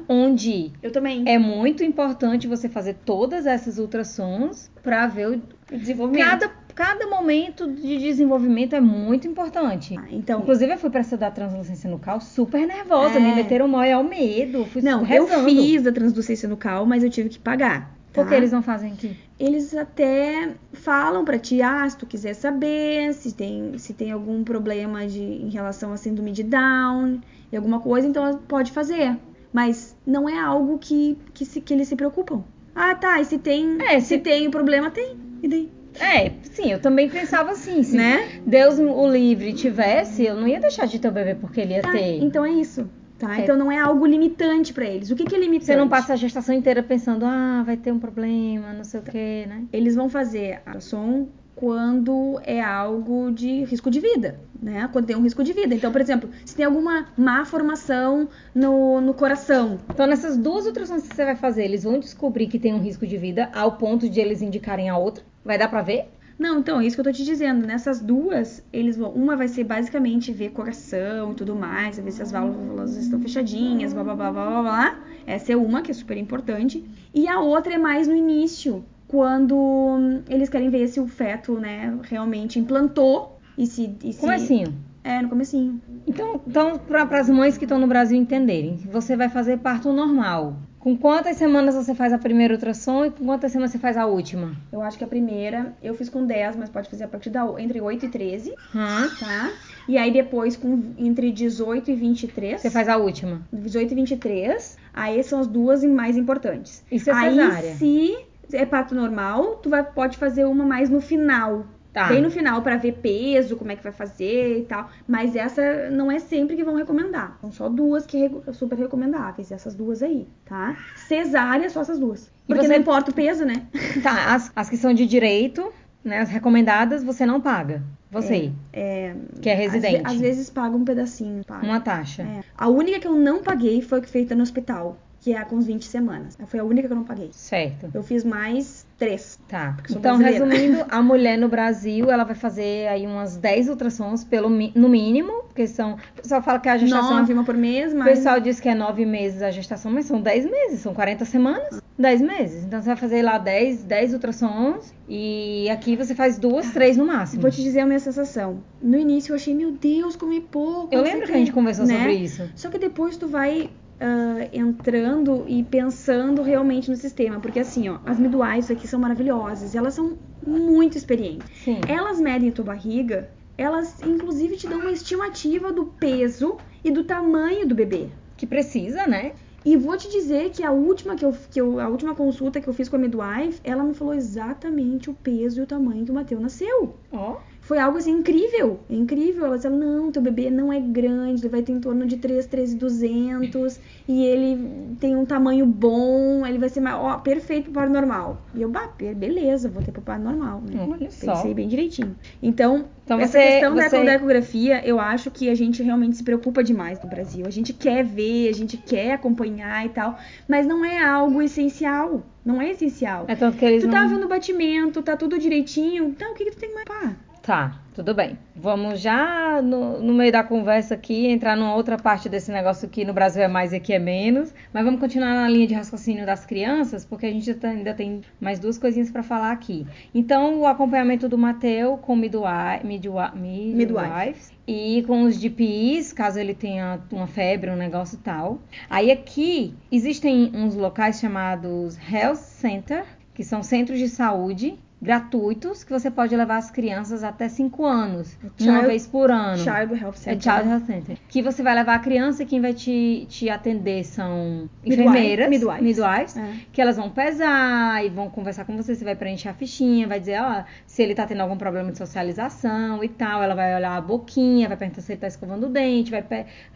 Speaker 2: onde
Speaker 1: Eu também.
Speaker 2: é muito importante você fazer todas essas ultrassons pra ver o
Speaker 1: O desenvolvimento.
Speaker 2: cada, cada momento de desenvolvimento é muito importante.
Speaker 1: Ah, então,
Speaker 2: Inclusive, eu fui pra estudar translucência no cal super nervosa,
Speaker 1: É.
Speaker 2: me meteram maior medo, fui
Speaker 1: não,
Speaker 2: rezando.
Speaker 1: eu fiz a translucência no cal, mas eu tive que pagar.
Speaker 2: Por
Speaker 1: tá?
Speaker 2: que eles não fazem aqui?
Speaker 1: Eles até falam pra ti, ah, se tu quiser saber se tem, se tem algum problema de, em relação à síndrome de Down e alguma coisa, então pode fazer. Mas não é algo que, que, se, que eles se preocupam. Ah, tá, e se tem,
Speaker 2: É,
Speaker 1: se
Speaker 2: se-
Speaker 1: tem o problema, tem. E daí?
Speaker 2: É, sim, eu também pensava assim, se
Speaker 1: Né?
Speaker 2: Deus o livre tivesse, eu não ia deixar de ter o bebê porque ele ia
Speaker 1: Tá,
Speaker 2: ter.
Speaker 1: então é isso. Tá?
Speaker 2: É.
Speaker 1: Então não é algo limitante pra eles. O que, que é limitante?
Speaker 2: Você não passa a gestação inteira pensando, ah, vai ter um problema, não sei o que, né?
Speaker 1: Eles vão fazer a som quando é algo de risco de vida, né? Quando tem um risco de vida. Então, por exemplo, se tem alguma má formação no, no coração,
Speaker 2: Então, nessas duas ultrassons que você vai fazer, eles vão descobrir que tem um risco de vida ao ponto de eles indicarem a outra. Vai dar pra ver?
Speaker 1: Não, então, é isso que eu tô te dizendo. Nessas duas, eles vão. Uma vai ser basicamente ver coração e tudo mais, ver se as válvulas estão fechadinhas, blá blá blá blá blá blá. Essa é uma, que é super importante. E a outra é mais no início, quando hum, eles querem ver se o feto, né, realmente implantou e se. E se...
Speaker 2: Comecinho.
Speaker 1: É, no comecinho.
Speaker 2: Então, então para as mães que estão no Brasil entenderem, você vai fazer parto normal. Com quantas semanas você faz a primeira ultrassom e com quantas semanas você faz a última?
Speaker 1: Eu acho que a primeira eu fiz com 10, mas pode fazer a partir da entre 8 e 13,
Speaker 2: Hã?
Speaker 1: tá? E aí depois com entre 18 e 23.
Speaker 2: Você faz a última.
Speaker 1: 18 e 23. Aí são as duas mais importantes.
Speaker 2: Isso é
Speaker 1: aí
Speaker 2: cesárea.
Speaker 1: se é parto normal, tu vai, pode fazer uma mais no final.
Speaker 2: Tá.
Speaker 1: Bem no final pra ver peso, como é que vai fazer e tal. Mas essa não é sempre que vão recomendar. São só duas que re- super recomendáveis, essas duas aí, tá? Cesárea, só essas duas.
Speaker 2: E
Speaker 1: Porque
Speaker 2: você-
Speaker 1: não importa o peso, né?
Speaker 2: Tá, as, as que são de direito, né, as recomendadas, você não paga. Você,
Speaker 1: É,
Speaker 2: que é residente.
Speaker 1: Às, às vezes paga um pedacinho, paga.
Speaker 2: Uma taxa.
Speaker 1: É. A única que eu não paguei foi a que feita no hospital, que é a com os 20 semanas. Foi a única que eu não paguei.
Speaker 2: Certo.
Speaker 1: Eu fiz mais três.
Speaker 2: Tá.
Speaker 1: sou
Speaker 2: Então,
Speaker 1: brasileira.
Speaker 2: resumindo, a mulher no Brasil, ela vai fazer aí umas 10 ultrassons pelo, no mínimo, porque são... O pessoal fala que a gestação...
Speaker 1: Nove, uma por mês,
Speaker 2: O
Speaker 1: mas...
Speaker 2: pessoal diz que é 9 meses a gestação, mas são 10 meses, são 40 semanas, 10 meses. Então, você vai fazer lá 10, 10 ultrassons e aqui você faz duas, três no máximo.
Speaker 1: Vou te dizer a minha sensação. No início eu achei, meu Deus, como é pouco.
Speaker 2: Eu lembro
Speaker 1: o
Speaker 2: que a gente conversou
Speaker 1: né?
Speaker 2: sobre isso.
Speaker 1: Só que depois tu vai uh, entrando e pensando realmente no sistema. Porque assim, ó, as midwives aqui são maravilhosas, elas são muito experientes.
Speaker 2: Sim.
Speaker 1: Elas medem a tua barriga, elas inclusive te dão uma estimativa do peso e do tamanho do bebê.
Speaker 2: Que precisa, né?
Speaker 1: E vou te dizer que a última que eu, que eu, a última consulta que eu fiz com a midwife, ela me falou exatamente o peso e o tamanho que o Mateus nasceu.
Speaker 2: Ó.
Speaker 1: Foi algo assim incrível, incrível. Ela disse, não, teu bebê não é grande, ele vai ter em torno de 3, 3,200 e ele tem um tamanho bom, ele vai ser mais, ó, perfeito para o normal. E eu, bah, beleza, vou ter para o normal, né?
Speaker 2: Olha só.
Speaker 1: Pensei bem direitinho. Então,
Speaker 2: Então
Speaker 1: essa
Speaker 2: você-
Speaker 1: questão da,
Speaker 2: você-
Speaker 1: da ecografia, eu acho que a gente realmente se preocupa demais no Brasil. A gente quer ver, a gente quer acompanhar e tal, mas não é algo essencial. Não é essencial.
Speaker 2: É tanto que eles
Speaker 1: Tu
Speaker 2: não...
Speaker 1: tá vendo o batimento, tá tudo direitinho, então o que, que tu tem que mais?
Speaker 2: Tá, tudo bem. Vamos já no, no meio da conversa aqui entrar numa outra parte desse negócio que no Brasil é mais e aqui é menos. Mas vamos continuar na linha de raciocínio das crianças, porque a gente tá- ainda tem mais duas coisinhas para falar aqui. Então, o acompanhamento do Mateu com midwife, midwi- midwives e com os DPIs, caso ele tenha uma febre, um negócio e tal. Aí aqui existem uns locais chamados Health Center, que são centros de saúde gratuitos que você pode levar as crianças até 5 anos, uma
Speaker 1: Child-
Speaker 2: vez por ano.
Speaker 1: Child Health
Speaker 2: É
Speaker 1: Center.
Speaker 2: Child Health Center. Que você vai levar a criança e quem vai te, te atender são enfermeiras,
Speaker 1: midwives.
Speaker 2: midwives,
Speaker 1: É.
Speaker 2: que elas vão pesar e vão conversar com você, você vai preencher a fichinha, vai dizer, ó, se ele tá tendo algum problema de socialização e tal, ela vai olhar a boquinha, vai perguntar se ele tá escovando o dente, vai,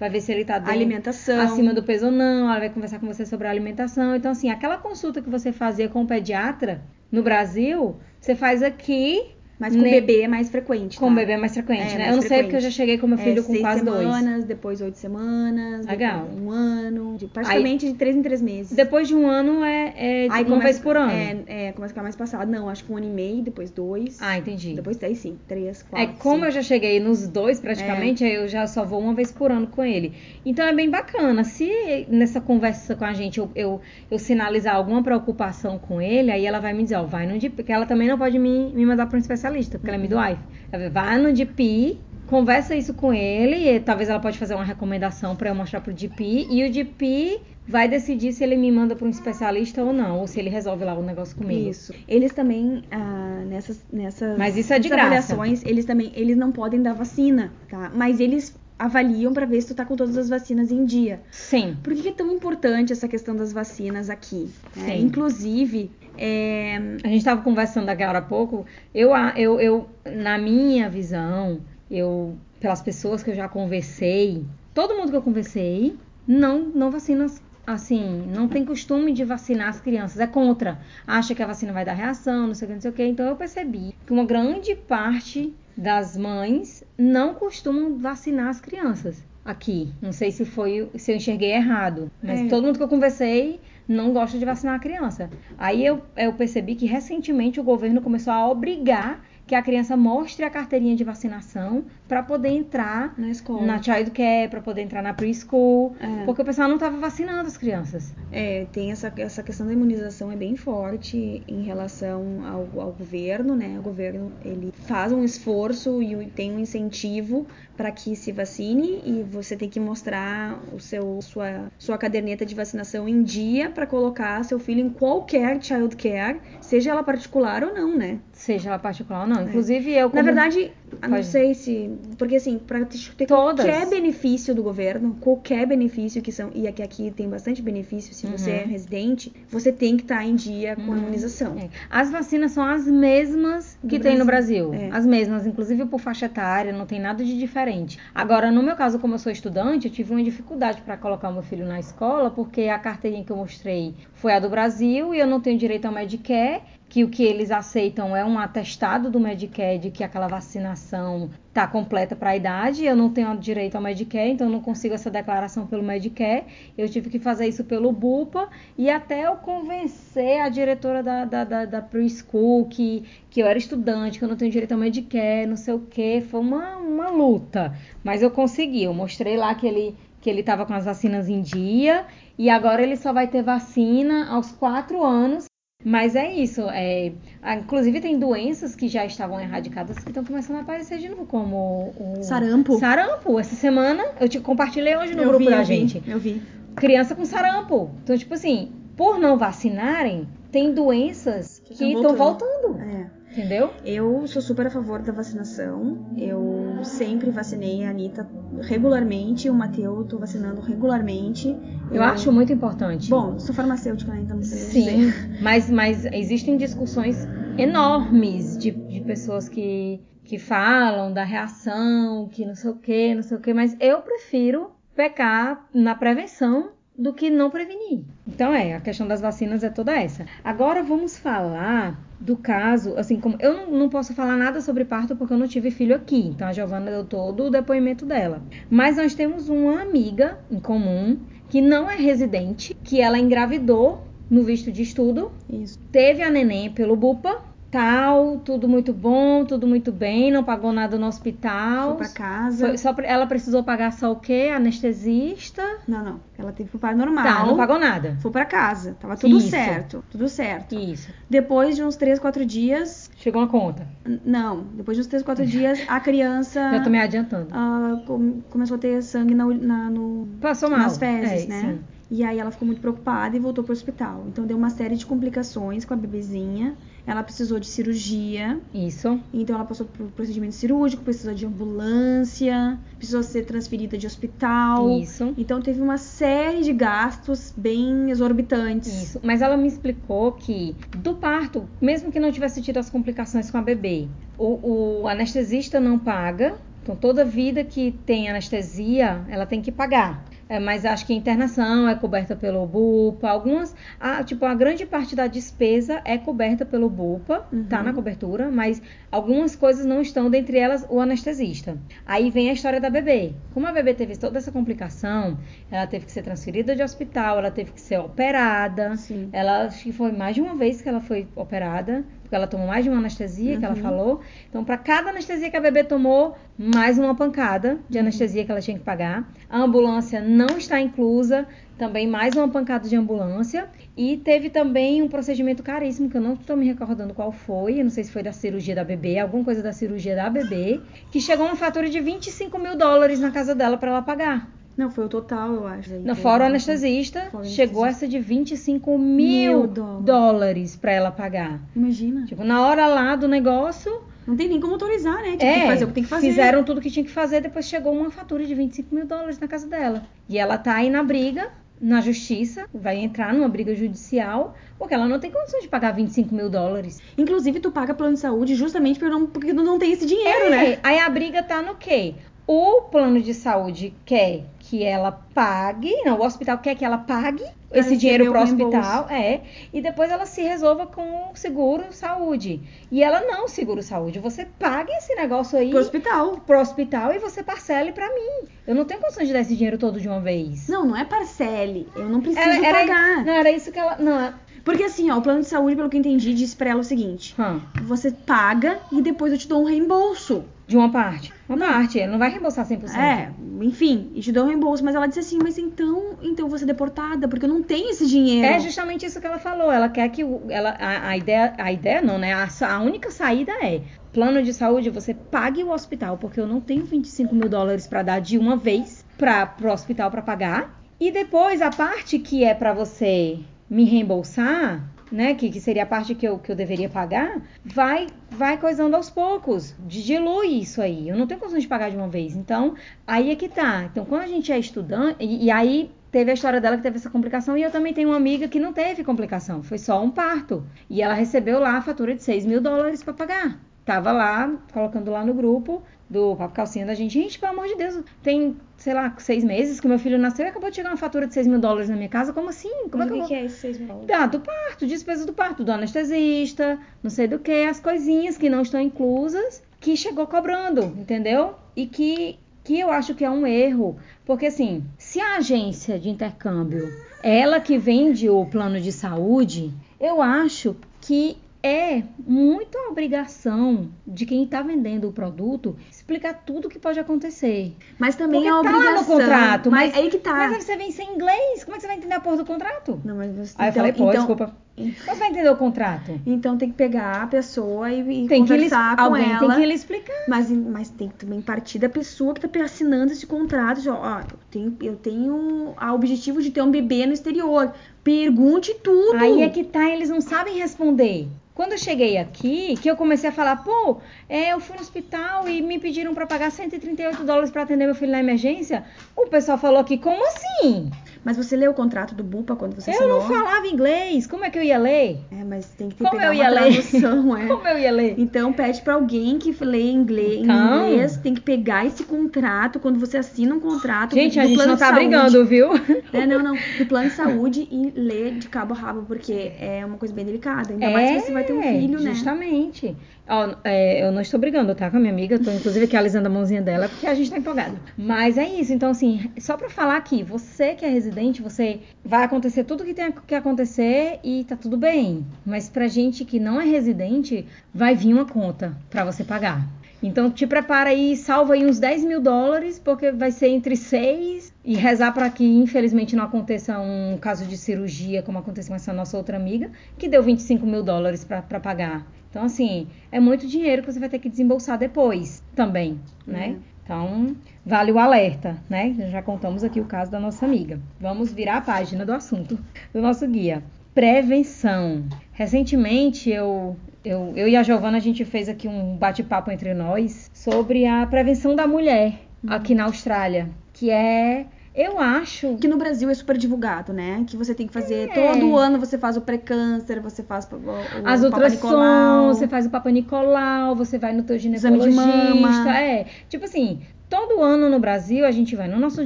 Speaker 2: vai ver se ele tá
Speaker 1: Alimentação.
Speaker 2: acima do peso ou não, ela vai conversar com você sobre a alimentação. Então, assim, aquela consulta que você fazia com o pediatra no Brasil, você faz aqui
Speaker 1: Mas com
Speaker 2: Ne-
Speaker 1: bebê é mais frequente.
Speaker 2: com
Speaker 1: tá?
Speaker 2: o bebê é mais frequente,
Speaker 1: É,
Speaker 2: né?
Speaker 1: mais
Speaker 2: Eu não sei
Speaker 1: frequente.
Speaker 2: porque eu já cheguei com meu filho
Speaker 1: é,
Speaker 2: com quase dois.
Speaker 1: semanas, depois oito semanas,
Speaker 2: Legal.
Speaker 1: depois um ano, de- praticamente de três em três meses.
Speaker 2: Depois de um ano é, é
Speaker 1: Aí
Speaker 2: uma
Speaker 1: começa-
Speaker 2: vez por ano.
Speaker 1: É, é, começa a ficar mais passado. Não, acho que um ano e meio, depois dois.
Speaker 2: Ah, entendi.
Speaker 1: Depois daí sim, três,
Speaker 2: É
Speaker 1: quatro.
Speaker 2: como
Speaker 1: cinco.
Speaker 2: eu já cheguei nos dois praticamente, aí eu já só vou uma vez por ano com ele. Então é bem bacana. Se nessa conversa com a gente eu, eu, eu sinalizar alguma preocupação com ele, aí ela vai me dizer, ó, vai no DP, porque ela também não pode me, me mandar para um especialista, porque ela é midwife. Ela vai, no DP, conversa isso com ele, e talvez ela pode fazer uma recomendação para eu mostrar pro DP, e o DP vai decidir se ele me manda para um especialista ou não, ou se ele resolve lá o negócio comigo.
Speaker 1: Isso. Eles também, ah, nessas, nessas
Speaker 2: Mas isso é de graça.
Speaker 1: eles também, eles não podem dar vacina, tá? Mas eles avaliam pra ver se tu tá com todas as vacinas em dia.
Speaker 2: Sim.
Speaker 1: Por que é tão importante essa questão das vacinas aqui? né?
Speaker 2: Sim.
Speaker 1: Inclusive, é,
Speaker 2: A gente estava conversando agora há pouco. Eu, eu, eu, na minha visão, eu, pelas pessoas que eu já conversei, todo mundo que eu conversei não, não vacina, as- assim, não tem costume de vacinar as crianças. É contra. Acha que a vacina vai dar reação, não sei o que, não sei o que. Então eu percebi que uma grande parte das mães não costumam vacinar as crianças aqui. Não sei se foi, se eu enxerguei errado, mas
Speaker 1: É.
Speaker 2: todo mundo que eu conversei não gosta de vacinar a criança. Aí eu, eu percebi que recentemente o governo começou a obrigar que a criança mostre a carteirinha de vacinação para poder entrar
Speaker 1: na escola.
Speaker 2: na child care, para poder entrar na preschool,
Speaker 1: É.
Speaker 2: porque o pessoal não estava vacinando as crianças.
Speaker 1: É, tem essa, essa questão da imunização é bem forte em relação ao, ao governo, né? O governo ele faz um esforço e tem um incentivo para que se vacine e você tem que mostrar o seu sua sua caderneta de vacinação em dia para colocar seu filho em qualquer child care, seja ela particular ou não, né?
Speaker 2: Seja ela particular ou não. Inclusive eu
Speaker 1: É. Na
Speaker 2: como-
Speaker 1: verdade, eu não
Speaker 2: Pode.
Speaker 1: sei se. Porque assim, pra ter
Speaker 2: Todas.
Speaker 1: qualquer benefício do governo, qualquer benefício que são. E aqui, aqui tem bastante benefício, se você
Speaker 2: Uhum.
Speaker 1: é residente, você tem que estar em dia com a
Speaker 2: Uhum.
Speaker 1: imunização.
Speaker 2: É. As vacinas são as mesmas
Speaker 1: Do
Speaker 2: que tem no Brasil.
Speaker 1: Brasil, é.
Speaker 2: As mesmas, inclusive por faixa etária, não tem nada de diferente. Agora, no meu caso, como eu sou estudante, eu tive uma dificuldade para colocar o meu filho na escola, porque a carteirinha que eu mostrei foi a do Brasil e eu não tenho direito ao Medicare, que o que eles aceitam é um atestado do Medicare de que aquela vacinação está completa para a idade. Eu não tenho direito ao Medicare, então eu não consigo essa declaração pelo Medicare. Eu tive que fazer isso pelo BUPA e até eu convencer a diretora da, da, da, da preschool que, que eu era estudante, que eu não tenho direito ao Medicare, não sei o que. Foi uma, uma luta. Mas eu consegui. Eu mostrei lá que ele que ele estava com as vacinas em dia e agora ele só vai ter vacina aos quatro anos. Mas é isso, é, ah, inclusive tem doenças que já estavam erradicadas que estão começando a aparecer de novo, como o
Speaker 1: Sarampo.
Speaker 2: Sarampo. Essa semana eu te compartilhei hoje no
Speaker 1: eu
Speaker 2: grupo
Speaker 1: vi,
Speaker 2: da
Speaker 1: eu vi,
Speaker 2: gente.
Speaker 1: Eu vi.
Speaker 2: criança com sarampo. Então, tipo assim, por não vacinarem, tem doenças que
Speaker 1: estão
Speaker 2: estão
Speaker 1: voltando.
Speaker 2: voltando.
Speaker 1: É.
Speaker 2: Entendeu?
Speaker 1: Eu sou super a favor da vacinação. Eu sempre vacinei a Anitta regularmente, o Mateu tô vacinando regularmente.
Speaker 2: Eu acho muito importante.
Speaker 1: Bom, sou farmacêutica, né? Então não sei
Speaker 2: Sim,
Speaker 1: dizer.
Speaker 2: mas, mas existem discussões enormes de, de pessoas que, que falam da reação, que não sei o que, não sei o que, mas eu prefiro pecar na prevenção do que não prevenir. Então é, a questão das vacinas é toda essa. Agora vamos falar do caso, assim, como eu não, não posso falar nada sobre parto porque eu não tive filho aqui, então a Giovana deu todo o depoimento dela. Mas nós temos uma amiga em comum que não é residente, que ela engravidou no visto de estudo,
Speaker 1: Isso.
Speaker 2: teve a neném pelo BUPA, tal, tudo muito bom, tudo muito bem, não pagou nada no hospital.
Speaker 1: Fui pra casa.
Speaker 2: Foi- só ela precisou pagar só o quê? Anestesista?
Speaker 1: Não, não. Ela teve pro pai normal.
Speaker 2: Tá, não pagou nada.
Speaker 1: Foi pra casa. Tava tudo
Speaker 2: Isso.
Speaker 1: certo. Tudo certo.
Speaker 2: Isso.
Speaker 1: Depois de uns 3, 4 dias.
Speaker 2: Chegou uma conta.
Speaker 1: Não, depois de uns 3, 4 dias, a criança
Speaker 2: Já tô me adiantando.
Speaker 1: ah, com- começou a ter sangue na, na- no,
Speaker 2: Passou mal.
Speaker 1: nas fezes,
Speaker 2: É,
Speaker 1: né?
Speaker 2: sim.
Speaker 1: E aí ela ficou muito preocupada e voltou pro hospital. Então deu uma série de complicações com a bebezinha. Ela precisou de cirurgia.
Speaker 2: Isso.
Speaker 1: Então ela passou por procedimento cirúrgico, precisou de ambulância, precisou ser transferida de hospital.
Speaker 2: Isso.
Speaker 1: Então teve uma série de gastos bem exorbitantes.
Speaker 2: Isso. Mas ela me explicou que do parto, mesmo que não tivesse tido as complicações com a bebê, o, o anestesista não paga. Então toda vida que tem anestesia, ela tem que pagar. É, mas acho que a internação é coberta pelo BUPA. Algumas, a, tipo, a grande parte da despesa é coberta pelo BUPA, tá
Speaker 1: Uhum.
Speaker 2: na cobertura, mas algumas coisas não estão, dentre elas o anestesista. Aí vem a história da bebê. Como a bebê teve toda essa complicação, ela teve que ser transferida de hospital, ela teve que ser operada.
Speaker 1: Sim.
Speaker 2: Ela acho que foi mais de uma vez que ela foi operada, porque ela tomou mais de uma anestesia que ela
Speaker 1: Uhum.
Speaker 2: falou. Então, para cada anestesia que a bebê tomou, mais uma pancada de anestesia que ela tinha que pagar. A ambulância não está inclusa, também mais uma pancada de ambulância. E teve também um procedimento caríssimo, que eu não estou me recordando qual foi, eu não sei se foi da cirurgia da bebê, alguma coisa da cirurgia da bebê, que chegou uma fatura de 25 mil dólares na casa dela para ela pagar.
Speaker 1: Não, foi o total, eu acho. Aí
Speaker 2: Não, fora o anestesista,
Speaker 1: Fora o
Speaker 2: chegou
Speaker 1: anestesista.
Speaker 2: essa de 25
Speaker 1: Mil
Speaker 2: mil
Speaker 1: dólares.
Speaker 2: dólares para ela pagar.
Speaker 1: Imagina.
Speaker 2: Tipo, na hora lá do negócio,
Speaker 1: Não tem nem como autorizar, né? Tipo,
Speaker 2: é,
Speaker 1: tem que fazer o que tem que fazer.
Speaker 2: fizeram tudo que tinha que fazer, depois chegou uma fatura de 25 mil dólares na casa dela. E ela tá aí na briga, na justiça, vai entrar numa briga judicial, porque ela não tem condições de pagar 25 mil dólares.
Speaker 1: Inclusive, tu paga plano de saúde justamente porque não, porque tu não tem esse dinheiro,
Speaker 2: É,
Speaker 1: né?
Speaker 2: Aí a briga tá no quê? O plano de saúde quer que ela pague, não, o hospital quer que ela pague
Speaker 1: Pra
Speaker 2: esse dinheiro pro
Speaker 1: o
Speaker 2: hospital, é, e depois ela se resolva com o seguro saúde. E ela não seguro saúde, você paga esse negócio aí
Speaker 1: Pro hospital.
Speaker 2: pro hospital e você parcele pra mim. Eu não tenho condições de dar esse dinheiro todo de uma vez.
Speaker 1: Não, não é parcele. Eu não preciso
Speaker 2: Era- era-
Speaker 1: pagar.
Speaker 2: Não, era isso que ela, não,
Speaker 1: Porque assim, ó, o plano de saúde, pelo que eu entendi, disse pra ela o seguinte:
Speaker 2: hã,
Speaker 1: você paga e depois eu te dou um reembolso.
Speaker 2: de uma parte. Uma parte, ele não vai reembolsar 100%.
Speaker 1: É, enfim, e te dou um reembolso. Mas ela disse assim: mas então, então eu vou ser deportada, porque eu não tenho esse dinheiro.
Speaker 2: É justamente isso que ela falou. Ela quer que o- ela, a, a ideia, a ideia não, né? A, a única saída é plano de saúde, você pague o hospital, porque eu não tenho 25 mil dólares para dar de uma vez para pro hospital para pagar. E depois a parte que é para você me reembolsar, né? Que, que seria a parte que eu, que eu deveria pagar, vai vai coisando aos poucos. di- Dilui isso aí. Eu não tenho condições de pagar de uma vez. Então, aí é que tá. Então, quando a gente é estudante, e, e aí teve a história dela que teve essa complicação, e eu também tenho uma amiga que não teve complicação, foi só um parto. E ela recebeu lá a fatura de 6 mil dólares para pagar. Tava lá, colocando lá no grupo do Papo Calcinha da gente. Gente, pelo amor de Deus, tem, sei lá, seis meses que meu filho nasceu e acabou de chegar uma fatura de 6 mil dólares na minha casa. Como assim? Como é que eu
Speaker 1: o
Speaker 2: vou...
Speaker 1: que, é esse 6 mil dólares?
Speaker 2: Ah, do parto, despesa do parto, do anestesista, não sei do que, as coisinhas que não estão inclusas, que chegou cobrando, entendeu? E que, que eu acho que é um erro, porque assim, se a agência de intercâmbio é ela que vende o plano de saúde, eu acho que é muita obrigação de quem está vendendo o produto explicar tudo o que pode acontecer.
Speaker 1: Mas também
Speaker 2: Porque
Speaker 1: é uma
Speaker 2: tá lá no
Speaker 1: obrigação.
Speaker 2: contrato,
Speaker 1: mas,
Speaker 2: mas-
Speaker 1: aí que tá.
Speaker 2: Mas aí você vem sem inglês, como é que você vai entender a porra do contrato?
Speaker 1: Não, mas você,
Speaker 2: Aí eu falei, pô,
Speaker 1: então,
Speaker 2: desculpa. Você vai entender o contrato?
Speaker 1: Então tem que pegar a pessoa e, e
Speaker 2: Tem que lhe,
Speaker 1: conversar com
Speaker 2: alguém
Speaker 1: ela.
Speaker 2: tem que lhe explicar.
Speaker 1: Mas, mas tem que também partir da pessoa que tá assinando esse contrato. de, Ó, eu tenho, eu tenho o objetivo de ter um bebê no exterior. Pergunte tudo.
Speaker 2: Aí é que tá, eles não sabem responder. Quando eu cheguei aqui, que eu comecei a falar, pô, é, eu fui no hospital e me pediram pra pagar 138 dólares pra atender meu filho na emergência, o pessoal falou aqui, como assim?
Speaker 1: Mas você leu o contrato do Bupa quando você
Speaker 2: Eu
Speaker 1: assinou?
Speaker 2: não falava inglês, como é que eu ia ler?
Speaker 1: É, mas tem que ter
Speaker 2: Como
Speaker 1: pegar
Speaker 2: eu
Speaker 1: uma
Speaker 2: ler?
Speaker 1: tradução, é.
Speaker 2: Como eu ia ler?
Speaker 1: Então pede pra alguém que lê inglês,
Speaker 2: Então.
Speaker 1: em inglês, tem que pegar esse contrato quando você assina um contrato
Speaker 2: Gente,
Speaker 1: do
Speaker 2: a gente
Speaker 1: plano
Speaker 2: não tá
Speaker 1: saúde.
Speaker 2: brigando, viu?
Speaker 1: É, não, não, do plano de saúde e ler de cabo a rabo, porque é uma coisa bem delicada. Ainda
Speaker 2: É,
Speaker 1: mais se você vai ter um filho, né?
Speaker 2: Justamente. Ó, é, eu não estou brigando, tá? Com a minha amiga. Tô inclusive aqui alisando a mãozinha dela, porque a gente tá empolgada. Mas é isso. Então, assim, só pra falar aqui, você que é residente, você vai acontecer tudo que tem que acontecer e tá tudo bem. Mas pra gente que não é residente, vai vir uma conta pra você pagar. Então te prepara aí, salva aí uns 10 mil dólares, porque vai ser entre 6 e rezar para que infelizmente não aconteça um caso de cirurgia, como aconteceu com essa nossa outra amiga, que deu 25 mil dólares para pagar. Então, assim, é muito dinheiro que você vai ter que desembolsar depois também, né? Então, vale o alerta, né? Já contamos aqui o caso da nossa amiga. Vamos virar a página do assunto do nosso guia. Prevenção. Recentemente, eu, eu, eu e a Giovana, a gente fez aqui um bate-papo entre nós sobre a prevenção da mulher aqui na Austrália, que é, eu acho...
Speaker 1: Que no Brasil é super divulgado, né? Que você tem que fazer
Speaker 2: É.
Speaker 1: todo ano, você faz o pré-câncer, você faz o, o
Speaker 2: As ultrassons, você faz o Papa Nicolau, você vai no teu
Speaker 1: Exame de
Speaker 2: ginecologista.
Speaker 1: mama.
Speaker 2: É, tipo assim, todo ano no Brasil a gente vai no nosso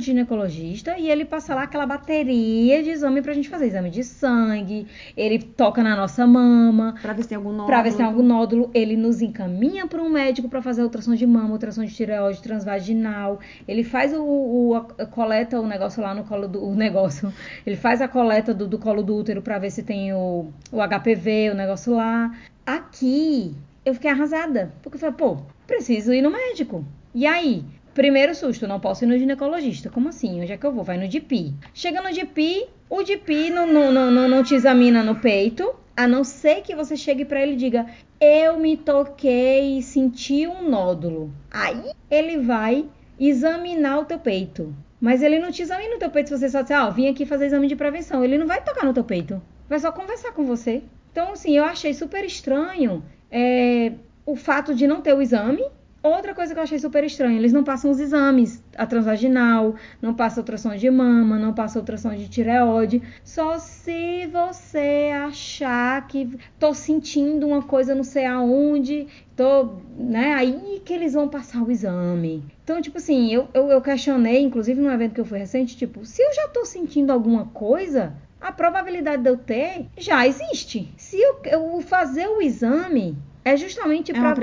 Speaker 2: ginecologista e ele passa lá aquela bateria de exame pra gente fazer. Exame de sangue, ele toca na nossa mama,
Speaker 1: Pra ver se tem algum nódulo.
Speaker 2: Pra ver se tem algum nódulo, ele nos encaminha para um médico para fazer ultrassom de mama, ultrassom de tireoide transvaginal. Ele faz o, o- a- coleta o negócio lá no colo do o negócio. Ele faz a coleta do, do colo do útero para ver se tem o, o HPV, o negócio lá. Aqui eu fiquei arrasada, porque eu falei, pô, preciso ir no médico. E aí? Primeiro susto, não posso ir no ginecologista. Como assim? Onde é que eu vou? Vai no DP. Chega no DP, o DP não, não, não, não, não te examina no peito, a não ser que você chegue pra ele e diga: Eu me toquei e senti um nódulo. Aí ele vai examinar o teu peito. Mas ele não te examina o teu peito se você só disser, ó, vim aqui fazer exame de prevenção. Ele não vai tocar no teu peito. Vai só conversar com você. Então, assim, eu achei super estranho é, o fato de não ter o exame. Outra coisa que eu achei super estranho, eles não passam os exames, a transvaginal, não passa ultrassom de mama, não passa ultrassom de tireoide, só se você achar que tô sentindo uma coisa não sei aonde, tô, né, aí que eles vão passar o exame. Então, tipo assim, eu, eu, eu questionei, inclusive num evento que eu fui recente, tipo, se eu já tô sentindo alguma coisa, a probabilidade de eu ter já existe. Se eu, eu fazer o exame é justamente
Speaker 1: É
Speaker 2: para.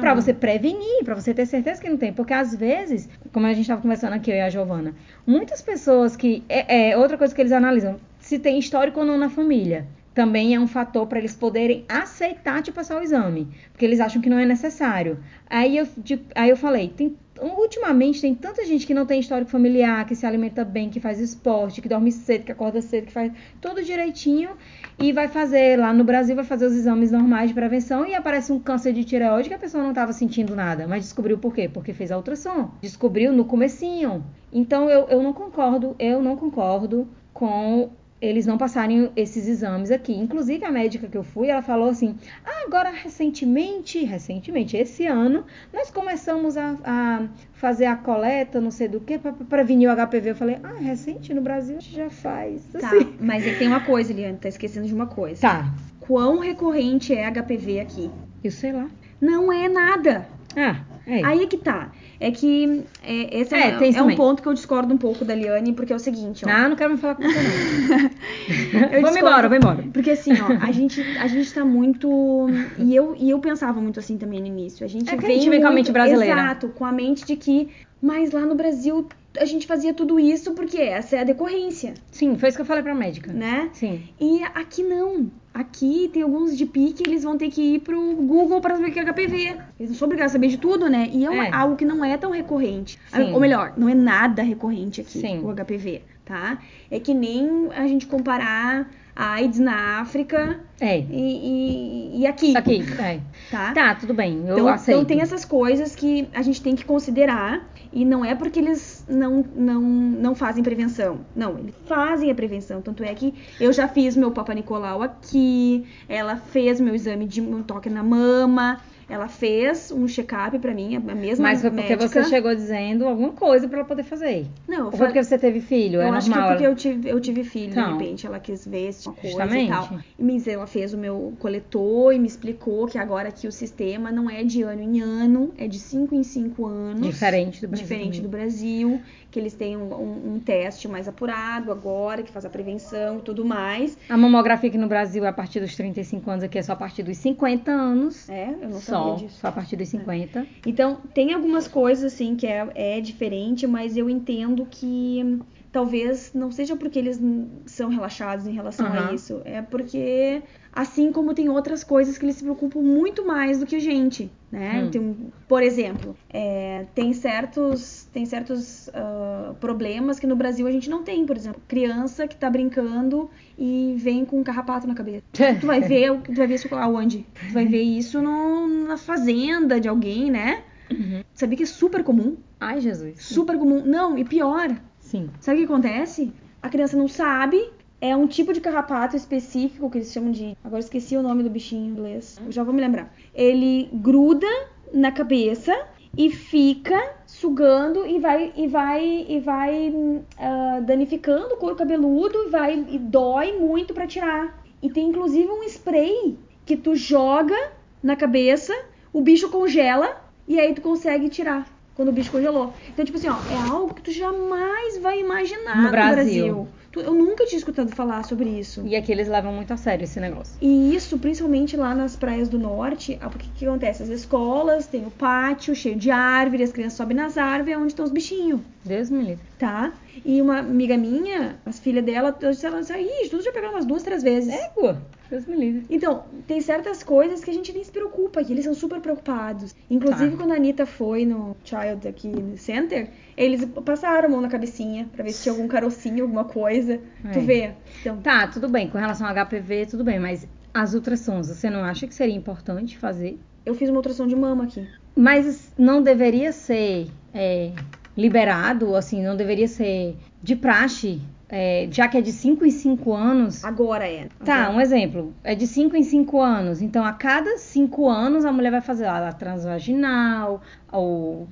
Speaker 2: Pra você prevenir, pra você ter certeza que não tem. Porque às vezes, como a gente estava conversando aqui, eu e a Giovana, muitas pessoas que. É, é outra coisa que eles analisam, se tem histórico ou não na família. Também é um fator para eles poderem aceitar te passar o exame. Porque eles acham que não é necessário. Aí eu, de- aí eu falei, tem, ultimamente tem tanta gente que não tem histórico familiar, que se alimenta bem, que faz esporte, que dorme cedo, que acorda cedo, que faz tudo direitinho e vai fazer lá no Brasil, vai fazer os exames normais de prevenção e aparece um câncer de tireoide que a pessoa não estava sentindo nada, mas descobriu por quê? Porque fez a ultrassom, descobriu no comecinho. Então eu, eu não concordo, eu não concordo com eles não passarem esses exames aqui. Inclusive a médica que eu fui, ela falou assim: ah, agora recentemente, recentemente, esse ano, nós começamos a, a fazer a coleta, não sei do que, para prevenir o HPV. Eu falei, ah, recente no Brasil a gente já faz.
Speaker 1: Tá,
Speaker 2: Assim.
Speaker 1: mas tem uma coisa, Eliane, tá esquecendo de uma coisa.
Speaker 2: Tá,
Speaker 1: Quão recorrente é HPV aqui?
Speaker 2: eu sei lá.
Speaker 1: Não é nada.
Speaker 2: Ah, é.
Speaker 1: Aí é que tá. É que é, esse
Speaker 2: É,
Speaker 1: é, é um ponto que eu discordo um pouco da Liane, porque é o seguinte, ó.
Speaker 2: Ah, não quero me falar com você, não. Vamos embora, vamos embora.
Speaker 1: Porque assim, ó, a gente, a gente tá muito. E eu, e eu pensava muito assim também no início. A gente
Speaker 2: É que a
Speaker 1: vem
Speaker 2: gente vem com a mente brasileira.
Speaker 1: Exato, com a mente de que. Mas lá no Brasil a gente fazia tudo isso porque essa é a decorrência,
Speaker 2: Sim, foi isso que eu falei pra médica.
Speaker 1: né?
Speaker 2: Sim.
Speaker 1: E aqui não. Aqui tem alguns de pique, eles vão ter que ir pro Google para saber o que é HPV. Eles não são obrigados a saber de tudo, né? E é, uma-
Speaker 2: É.
Speaker 1: algo que não é tão recorrente.
Speaker 2: Sim.
Speaker 1: Ou melhor, não é nada recorrente aqui,
Speaker 2: Sim.
Speaker 1: o HPV, tá? É que nem a gente comparar a AIDS na África
Speaker 2: É.
Speaker 1: e, e- e aqui,
Speaker 2: Aqui, é.
Speaker 1: tá?
Speaker 2: Tá, tudo bem. Eu
Speaker 1: Então,
Speaker 2: aceito.
Speaker 1: então tem essas coisas que a gente tem que considerar e não é porque eles não, não, não fazem prevenção. Não, eles fazem a prevenção. Tanto é que eu já fiz meu Papa Nicolau aqui, ela fez meu exame de um toque na mama, ela fez um check-up pra mim, a mesma
Speaker 2: Mas foi porque
Speaker 1: médica.
Speaker 2: você chegou dizendo alguma coisa pra ela poder fazer.
Speaker 1: Não,
Speaker 2: Ou foi porque você teve filho?
Speaker 1: eu
Speaker 2: é
Speaker 1: acho que é
Speaker 2: normal.
Speaker 1: porque eu tive, eu tive filho, de
Speaker 2: Então,
Speaker 1: repente ela quis ver se tinha coisa
Speaker 2: justamente.
Speaker 1: e tal. E mas ela fez o meu coletor e me explicou que agora aqui o sistema não é de ano em ano, é de 5 em 5 anos.
Speaker 2: Diferente do Brasil.
Speaker 1: diferente do. Brasil, que eles têm um, um- um teste mais apurado agora, que faz a prevenção e tudo mais.
Speaker 2: A mamografia aqui no Brasil é a partir dos 35 anos, aqui é só a partir dos 50 anos.
Speaker 1: É, eu não
Speaker 2: Só,
Speaker 1: sabia disso.
Speaker 2: só a partir dos 50.
Speaker 1: Então, tem algumas coisas, assim, que é, é diferente, mas eu entendo que hum, talvez não seja porque eles são relaxados em relação a
Speaker 2: Aham.
Speaker 1: isso. É porque, assim como tem outras coisas que eles se preocupam muito mais do que a gente, né?
Speaker 2: Hum.
Speaker 1: Tem, por exemplo, é, tem certos, tem certos ah, problemas que no Brasil a gente não tem. Por exemplo, criança que tá brincando e vem com um carrapato na cabeça. Tu vai ver, tu vai ver isso aonde? Tu vai ver isso no- na fazenda de alguém, né?
Speaker 2: Uhum.
Speaker 1: Sabia que é super comum?
Speaker 2: Ai, Jesus.
Speaker 1: Super comum. Não, e pior.
Speaker 2: Sim.
Speaker 1: Sabe o que acontece? A criança não sabe. É um tipo de carrapato específico que eles chamam de. Agora esqueci o nome do bichinho em inglês. Eu já vou me lembrar. Ele gruda na cabeça e fica sugando e vai e vai e vai ah, danificando o couro cabeludo e vai e dói muito pra tirar. E tem inclusive um spray que tu joga na cabeça, o bicho congela e aí tu consegue tirar quando o bicho congelou. Então, tipo assim, ó, é algo que tu jamais vai imaginar
Speaker 2: No
Speaker 1: no,
Speaker 2: Brasil.
Speaker 1: Brasil. Eu nunca tinha escutado falar sobre isso.
Speaker 2: E aqui eles levam muito a sério esse negócio.
Speaker 1: E isso, principalmente lá nas praias do norte, porque o que acontece? As escolas têm o pátio cheio de árvore, as crianças sobem nas árvores, é onde estão os bichinhos,
Speaker 2: Deus me livre.
Speaker 1: tá? E uma amiga minha, as filhas dela, ela disse, ih, tudo já pegaram umas duas, três vezes.
Speaker 2: Égua. Deus me livre.
Speaker 1: Então, tem certas coisas que a gente nem se preocupa, que eles são super preocupados. Inclusive,
Speaker 2: Tá.
Speaker 1: quando a Anitta foi no Child aqui no Center, eles passaram a mão na cabecinha pra ver se tinha algum carocinho, alguma coisa. Tu
Speaker 2: É.
Speaker 1: vê. Então,
Speaker 2: Tá, tudo bem. Com relação ao HPV, tudo bem. Mas as ultrassons, você não acha que seria importante fazer?
Speaker 1: eu fiz uma ultrassom de mama aqui.
Speaker 2: Mas não deveria ser é, liberado, assim, não deveria ser de praxe, é, já que é de 5 em 5 anos.
Speaker 1: Agora é.
Speaker 2: Tá, um exemplo. É de 5 em 5 anos. Então, a cada 5 anos, a mulher vai fazer a transvaginal, ou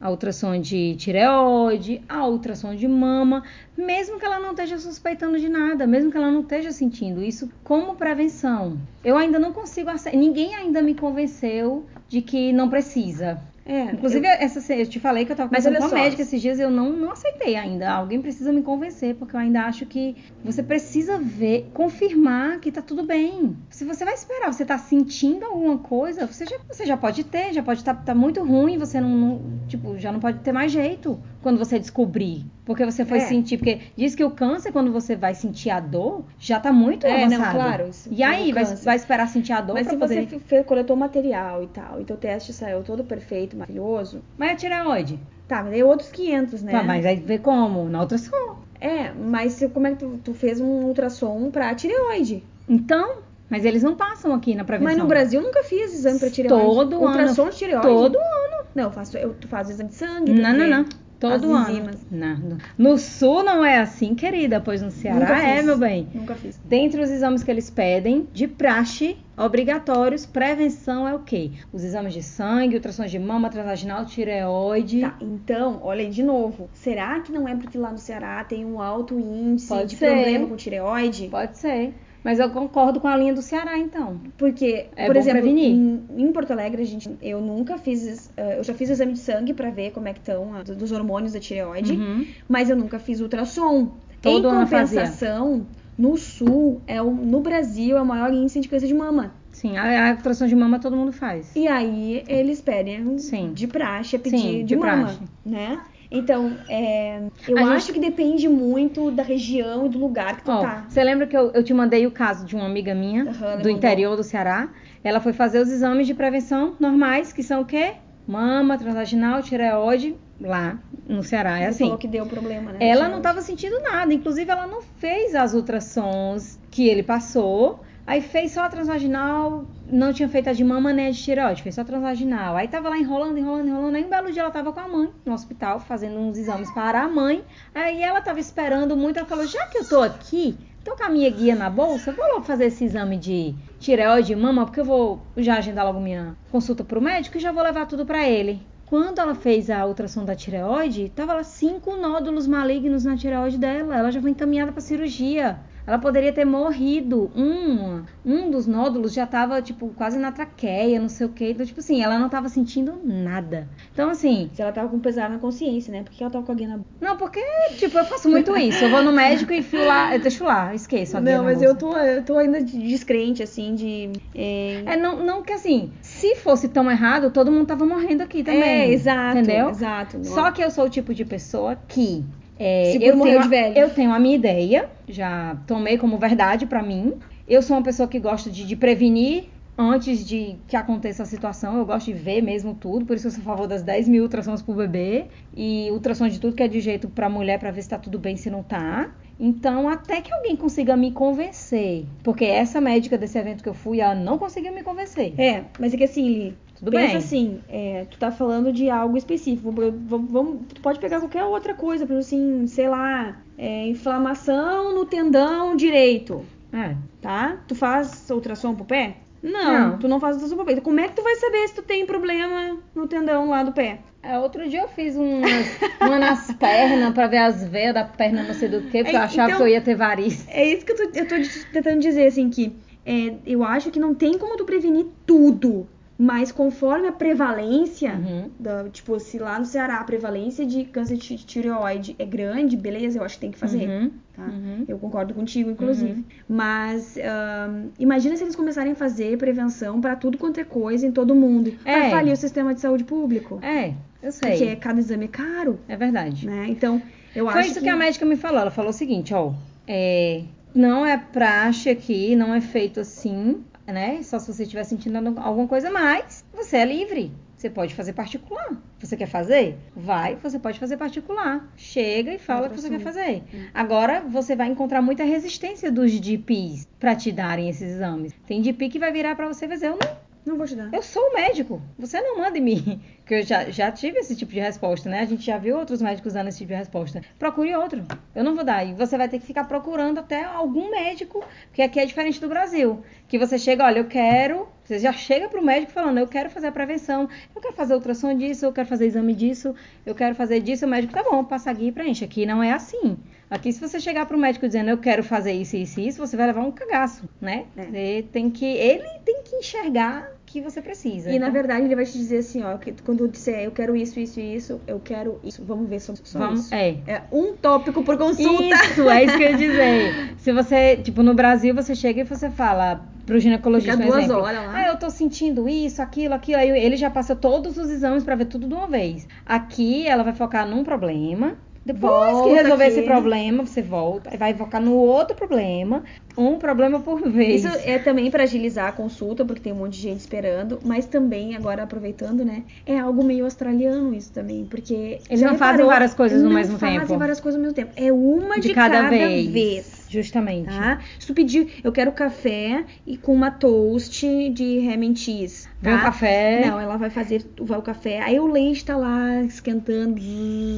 Speaker 2: a ultrassom de tireoide, a ultrassom de mama, mesmo que ela não esteja suspeitando de nada, mesmo que ela não esteja sentindo isso como prevenção. Eu ainda não consigo. Ninguém ainda me convenceu de que não precisa.
Speaker 1: É,
Speaker 2: Inclusive, essa, eu te falei que eu tava
Speaker 1: Mas
Speaker 2: conversando
Speaker 1: olha
Speaker 2: com a
Speaker 1: só.
Speaker 2: médica esses dias eu não, não aceitei ainda. Alguém precisa me convencer, porque eu ainda acho que você precisa ver, confirmar que tá tudo bem. Se você vai esperar, você tá sentindo alguma coisa, você já, você já pode ter, já pode estar tá, tá muito ruim, você não, não- tipo, já não pode ter mais jeito quando você descobrir. Porque você foi
Speaker 1: É.
Speaker 2: sentir, porque diz que o câncer, quando você vai sentir a dor, já tá muito
Speaker 1: É, não,
Speaker 2: avançado.
Speaker 1: claro, isso
Speaker 2: E aí,
Speaker 1: do
Speaker 2: vai, vai esperar sentir a dor
Speaker 1: Mas
Speaker 2: pra
Speaker 1: se
Speaker 2: poder...
Speaker 1: você coletou material e tal, e teu teste saiu todo perfeito, maravilhoso,
Speaker 2: Mas a tireoide?
Speaker 1: tá, mas aí outros 500, né?
Speaker 2: Tá, mas aí vê como? Na ultrassom.
Speaker 1: É, mas se- como é que tu, tu fez um ultrassom pra tireoide?
Speaker 2: Então, mas eles não passam aqui na prevenção.
Speaker 1: Mas no Brasil eu nunca fiz exame pra tireoide.
Speaker 2: Todo
Speaker 1: ultrassom
Speaker 2: ano.
Speaker 1: de tireoide?
Speaker 2: Todo ano.
Speaker 1: Não, eu faço, eu, tu faz exame de sangue.
Speaker 2: Não, não, não. Todo
Speaker 1: as
Speaker 2: ano. Não. No sul não é assim, querida, pois no Ceará é, meu bem.
Speaker 1: Nunca fiz.
Speaker 2: Dentre os exames que eles pedem, de praxe, obrigatórios, prevenção é o quê? Os exames de sangue, ultrassom de mama, transvaginal, tireoide.
Speaker 1: Tá, então, olha aí de novo. Será que não é porque lá no Ceará tem um alto índice
Speaker 2: Pode
Speaker 1: de
Speaker 2: ser.
Speaker 1: problema com tireoide?
Speaker 2: Pode ser. Mas eu concordo com a linha do Ceará, então.
Speaker 1: Porque,
Speaker 2: É
Speaker 1: por exemplo, em, em Porto Alegre, a gente, eu nunca fiz. eh, eu já fiz exame de sangue pra ver como é que estão a- dos hormônios da tireoide,
Speaker 2: Uhum.
Speaker 1: mas eu nunca fiz ultrassom.
Speaker 2: Todo
Speaker 1: em compensação, no sul, é o, no Brasil, é o maior índice de câncer de mama.
Speaker 2: Sim, a, a ultrassom de mama todo mundo faz.
Speaker 1: E aí eles pedem
Speaker 2: Sim.
Speaker 1: de praxe, é pedir
Speaker 2: Sim,
Speaker 1: de,
Speaker 2: de
Speaker 1: mama,
Speaker 2: praxe.
Speaker 1: né? Então, é, eu
Speaker 2: A
Speaker 1: acho
Speaker 2: gente-
Speaker 1: que depende muito da região e do lugar que tu
Speaker 2: Ó,
Speaker 1: tá.
Speaker 2: Você lembra que eu, eu te mandei o caso de uma amiga minha
Speaker 1: ela
Speaker 2: do interior do Ceará? Ela foi fazer os exames de prevenção normais, que são o quê? Mama, transvaginal, tireoide, lá no Ceará. É
Speaker 1: Você
Speaker 2: assim.
Speaker 1: falou que deu problema, né?
Speaker 2: Ela não estava sentindo nada. Inclusive, ela não fez as ultrassons que ele passou. Aí fez só a transvaginal, não tinha feito a de mama nem a de tireoide, fez só a transvaginal. Aí tava lá enrolando, enrolando, enrolando. Aí um belo dia ela tava com a mãe no hospital, fazendo uns exames para a mãe. Aí ela tava esperando muito, ela falou, já que eu tô aqui, tô com a minha guia na bolsa, vou logo fazer esse exame de tireoide e mama, porque eu vou já agendar logo minha consulta pro médico e já vou levar tudo pra ele. Quando ela fez a ultrassom da tireoide, tava lá cinco nódulos malignos na tireoide dela. Ela já foi encaminhada para cirurgia. Ela poderia ter morrido. Um, um dos nódulos já tava, tipo, quase na traqueia, não sei o quê. Então, tipo assim, ela não tava sentindo nada. Então, assim,
Speaker 1: Se ela tava com pesar na consciência, né? Por que ela tava com a guia na boca?
Speaker 2: não, porque, tipo, eu faço muito isso. Eu vou no médico e fio lá, eu deixo lá, esqueço a guia
Speaker 1: Não, mas eu tô, eu tô ainda descrente, assim, de. É,
Speaker 2: É, não, não que assim, se fosse tão errado, todo mundo tava morrendo aqui também.
Speaker 1: É, exato.
Speaker 2: Entendeu?
Speaker 1: Exato. Não-
Speaker 2: Só que eu sou o tipo de pessoa que é, eu, tenho,
Speaker 1: de
Speaker 2: a-
Speaker 1: velho.
Speaker 2: eu tenho a minha ideia, já tomei como verdade pra mim. Eu sou uma pessoa que gosta de, de prevenir antes de que aconteça a situação. Eu gosto de ver mesmo tudo, por isso eu sou a favor das 10 mil ultrassons pro bebê e ultrassons de tudo que é de jeito pra mulher pra ver se tá tudo bem, se não tá. Então, até que alguém consiga me convencer, porque essa médica desse evento que eu fui, ela não conseguiu me convencer.
Speaker 1: É, mas é que assim, Li,
Speaker 2: Tudo
Speaker 1: pensa
Speaker 2: bem.
Speaker 1: assim, é, tu tá falando de algo específico. Vamos, tu pode pegar qualquer outra coisa, por exemplo, assim, sei lá, é, inflamação no tendão direito,
Speaker 2: É.
Speaker 1: tá? Tu faz ultrassom pro pé? Não,
Speaker 2: Não.
Speaker 1: tu não faz ultrassom pro pé. Então, como é que tu vai saber se tu tem problema no tendão lá do pé?
Speaker 2: É, outro dia eu fiz umas, uma nas pernas pra ver as veias da perna, não sei do que, porque eu
Speaker 1: É,
Speaker 2: achava
Speaker 1: então-
Speaker 2: que eu ia ter variz.
Speaker 1: É isso que eu tô, eu tô te- tentando dizer, assim, que é, eu acho que não tem como tu prevenir tudo, mas conforme a prevalência,
Speaker 2: Uhum.
Speaker 1: da- tipo, se lá no Ceará a prevalência de câncer de tireoide é grande, beleza, eu acho que tem que fazer,
Speaker 2: Uhum.
Speaker 1: tá?
Speaker 2: Uhum.
Speaker 1: Eu concordo contigo, inclusive. Mas ahn, imagina se eles começarem a fazer prevenção pra tudo quanto é coisa em todo mundo. Vai
Speaker 2: É.
Speaker 1: falir o sistema de saúde público.
Speaker 2: É, eu sei.
Speaker 1: Porque cada exame é caro,
Speaker 2: É verdade.
Speaker 1: né? Então, eu
Speaker 2: Foi
Speaker 1: acho
Speaker 2: isso
Speaker 1: que...
Speaker 2: que... a médica me falou. Ela falou o seguinte, ó. É, não é praxe aqui, não é feito assim, né? Só se você estiver sentindo alguma coisa mais, você é livre. Você pode fazer particular. Você quer fazer? Vai, você pode fazer particular. Chega e fala o que você quer fazer. Agora você vai encontrar muita resistência dos DPs pra te darem esses exames. Tem DP que vai virar pra você e vai dizer, eu não
Speaker 1: Não vou te dar.
Speaker 2: eu sou o médico, você não manda em mim. Que eu já, já tive esse tipo de resposta, né? A gente já viu outros médicos dando esse tipo de resposta. Procure outro. Eu não vou dar. E você vai ter que ficar procurando até algum médico, porque aqui é diferente do Brasil. Que você chega, olha, eu quero. Você já chega pro médico falando, eu quero fazer a prevenção, eu quero fazer ultrassom disso, eu quero fazer exame disso, eu quero fazer disso. O médico, tá bom, passa a guia e preenche. Aqui não é assim. Aqui, se você chegar pro médico dizendo, eu quero fazer isso, isso e isso, você vai levar um cagaço, né?
Speaker 1: É.
Speaker 2: Você tem que. Ele tem que enxergar que você precisa.
Speaker 1: E na
Speaker 2: Então,
Speaker 1: verdade ele vai te dizer assim, ó, que quando eu disser eu quero isso, isso e isso, eu quero isso, vamos ver só, só
Speaker 2: Vamos,
Speaker 1: isso.
Speaker 2: é.
Speaker 1: É um tópico por consulta.
Speaker 2: Isso, é isso que eu ia dizer. Se você, tipo, no Brasil, você chega e você fala pro ginecologista,
Speaker 1: Fica duas
Speaker 2: exemplo,
Speaker 1: horas lá.
Speaker 2: Ah, eu tô sentindo isso, aquilo, aquilo. Aí ele já passa todos os exames pra ver tudo de uma vez. Aqui ela vai focar num problema. Depois
Speaker 1: Volta
Speaker 2: que resolver
Speaker 1: aqui.
Speaker 2: esse problema, você volta e vai focar no outro problema, um problema por vez.
Speaker 1: Isso é também para agilizar a consulta, porque tem um monte de gente esperando, mas também, agora aproveitando, né, é algo meio australiano isso também, porque...
Speaker 2: Eles não fazem várias coisas no
Speaker 1: Não
Speaker 2: mesmo
Speaker 1: fazem
Speaker 2: tempo.
Speaker 1: várias coisas ao mesmo tempo. É uma de,
Speaker 2: de cada,
Speaker 1: vez.
Speaker 2: vez. Justamente.
Speaker 1: Tá? Se tu pedir, eu quero café e com uma toast de ham and cheese.
Speaker 2: Vem o
Speaker 1: tá?
Speaker 2: café.
Speaker 1: Não, ela vai fazer vai o café. Aí o leite tá lá esquentando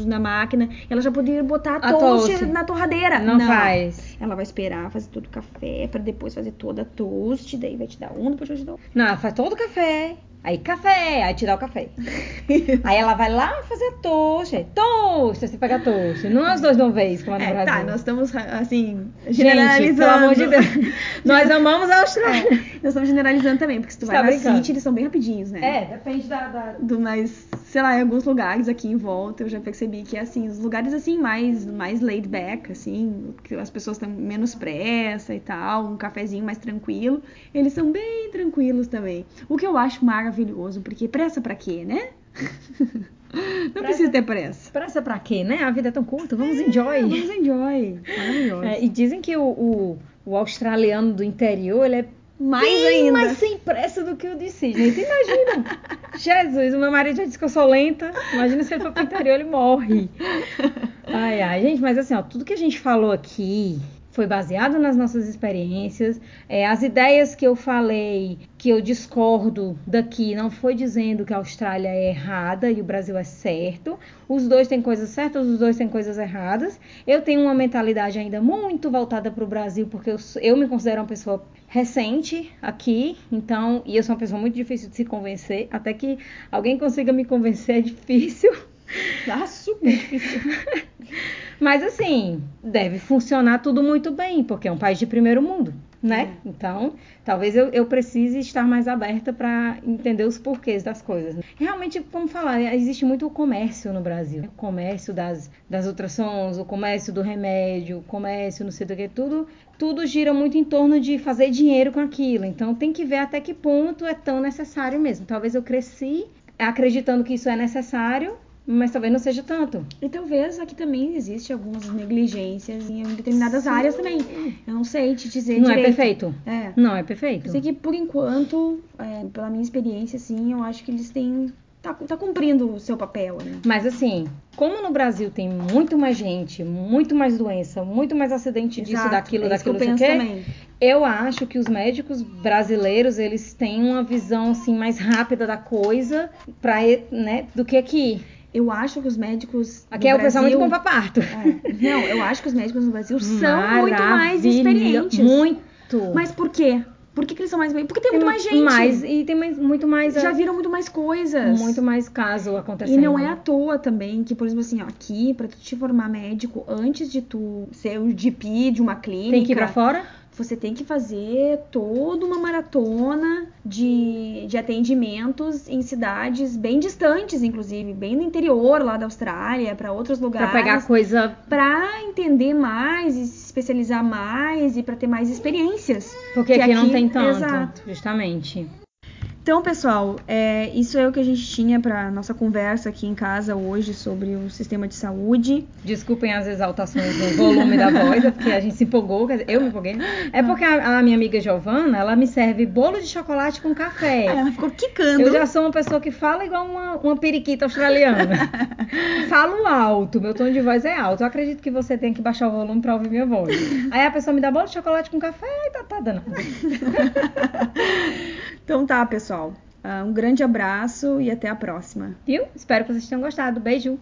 Speaker 1: na máquina. Ela já poderia botar a, toast,
Speaker 2: toast.
Speaker 1: na torradeira.
Speaker 2: Não, faz.
Speaker 1: Ela vai esperar fazer todo o café pra depois fazer toda a toast. Daí vai te dar um, depois vai te dar um.
Speaker 2: Não, ela faz todo o café. Aí café, aí dá o café. aí ela vai lá fazer a aí, Toast, aí você pega a toast. Não é os dois de uma vez, como é no
Speaker 1: É,
Speaker 2: Brasil.
Speaker 1: tá, nós estamos assim,
Speaker 2: Gente,
Speaker 1: generalizando.
Speaker 2: pelo amor de Deus. Nós amamos a Austrália.
Speaker 1: É, nós estamos generalizando também, porque se tu
Speaker 2: Você
Speaker 1: vai
Speaker 2: tá
Speaker 1: na
Speaker 2: brincando?
Speaker 1: City, eles são bem rapidinhos, né?
Speaker 2: É, depende da... da...
Speaker 1: do mais, sei lá, em alguns lugares aqui em volta eu já percebi que assim, os lugares assim mais mais laid back, assim, que as pessoas têm menos pressa e tal, um cafezinho mais tranquilo, eles são bem tranquilos também. O que eu acho maravilhoso, porque pressa pra quê, né? Não precisa ter pressa.
Speaker 2: Pressa pra quê, né? A vida é tão curta, vamos enjoy.
Speaker 1: Vamos enjoy. Maravilhoso.
Speaker 2: É, e dizem que o, o, o australiano do interior, ele é
Speaker 1: Mais
Speaker 2: bem
Speaker 1: ainda.
Speaker 2: mais sem pressa do que o de Sydney. Você imagina? Jesus, o meu marido já disse que eu sou lenta. Imagina se ele for pro interior, ele morre. Ai, ai, gente, mas assim, ó, tudo que a gente falou aqui foi baseado nas nossas experiências. É, as ideias que eu falei, que eu discordo daqui, não foi dizendo que a Austrália é errada e o Brasil é certo. Os dois têm coisas certas, os dois têm coisas erradas. Eu tenho uma mentalidade ainda muito voltada para o Brasil, porque eu, eu me considero uma pessoa recente aqui, então, e eu sou uma pessoa muito difícil de se convencer. Até que alguém consiga me convencer é difícil.
Speaker 1: Tá super difícil.
Speaker 2: Mas assim, deve funcionar tudo muito bem, porque é um país de primeiro mundo, né? Então, talvez eu, eu precise estar mais aberta para entender os porquês das coisas. Realmente, como falar, existe muito o comércio no Brasil. O comércio das, das ultrassons, o comércio do remédio, o comércio não sei do que, tudo, tudo gira muito em torno de fazer dinheiro com aquilo. Então, tem que ver até que ponto é tão necessário mesmo. Talvez eu cresci acreditando que isso é necessário, mas talvez não seja tanto.
Speaker 1: E talvez aqui também existe algumas negligências em determinadas áreas também. Eu não sei te dizer
Speaker 2: Não é
Speaker 1: direito.
Speaker 2: perfeito.
Speaker 1: É.
Speaker 2: Não é perfeito.
Speaker 1: Eu sei que por enquanto, é, pela minha experiência, assim, eu acho que eles têm. Tá, tá cumprindo o seu papel, né?
Speaker 2: Mas assim, como no Brasil tem muito mais gente, muito mais doença, muito mais acidente disso,
Speaker 1: Exato,
Speaker 2: daquilo,
Speaker 1: é isso que
Speaker 2: daquilo,
Speaker 1: eu
Speaker 2: não
Speaker 1: penso
Speaker 2: quê, eu acho que os médicos brasileiros, eles têm uma visão assim mais rápida da coisa para, né, do que aqui.
Speaker 1: Eu acho que os médicos.
Speaker 2: Aqui é o pessoal muito
Speaker 1: Brasil-
Speaker 2: bom pra parto.
Speaker 1: É. Não, eu acho que os médicos no Brasil são muito mais experientes.
Speaker 2: Muito.
Speaker 1: Mas por quê? Por que, que eles são mais bem? Porque tem, muito mais gente.
Speaker 2: Mais, e tem mais, muito mais.
Speaker 1: Já
Speaker 2: é,
Speaker 1: viram muito mais coisas.
Speaker 2: Muito mais caso acontecendo.
Speaker 1: E não é à toa também que, por exemplo, assim, ó, aqui, pra tu te formar médico, antes de tu ser o GP de uma clínica,
Speaker 2: Tem que ir pra fora?
Speaker 1: Você tem que fazer toda uma maratona de, de atendimentos em cidades bem distantes, inclusive, bem no interior lá da Austrália, pra outros lugares.
Speaker 2: pegar coisa.
Speaker 1: Pra entender mais e se especializar mais e pra ter mais experiências.
Speaker 2: Porque
Speaker 1: Que
Speaker 2: aqui, não
Speaker 1: aqui-
Speaker 2: tem tanto.
Speaker 1: exato.
Speaker 2: Justamente.
Speaker 1: Então, pessoal, é, isso é o que a gente tinha para nossa conversa aqui em casa hoje sobre o sistema de saúde.
Speaker 2: Desculpem as exaltações no volume da voz, é porque a gente se empolgou, dizer, eu me empolguei. É porque a, a minha amiga Giovana, ela me serve bolo de chocolate com café.
Speaker 1: Ela ficou quicando.
Speaker 2: Eu já sou uma pessoa que fala igual uma, uma periquita australiana. Falo alto, meu tom de voz é alto. Eu acredito que você tem que baixar o volume pra ouvir minha voz. Aí a pessoa me dá bolo de chocolate com café e tá, tá danado.
Speaker 1: Então tá, pessoal. Ah, um grande abraço e até a próxima.
Speaker 2: Viu? Espero que vocês tenham gostado. Beijo!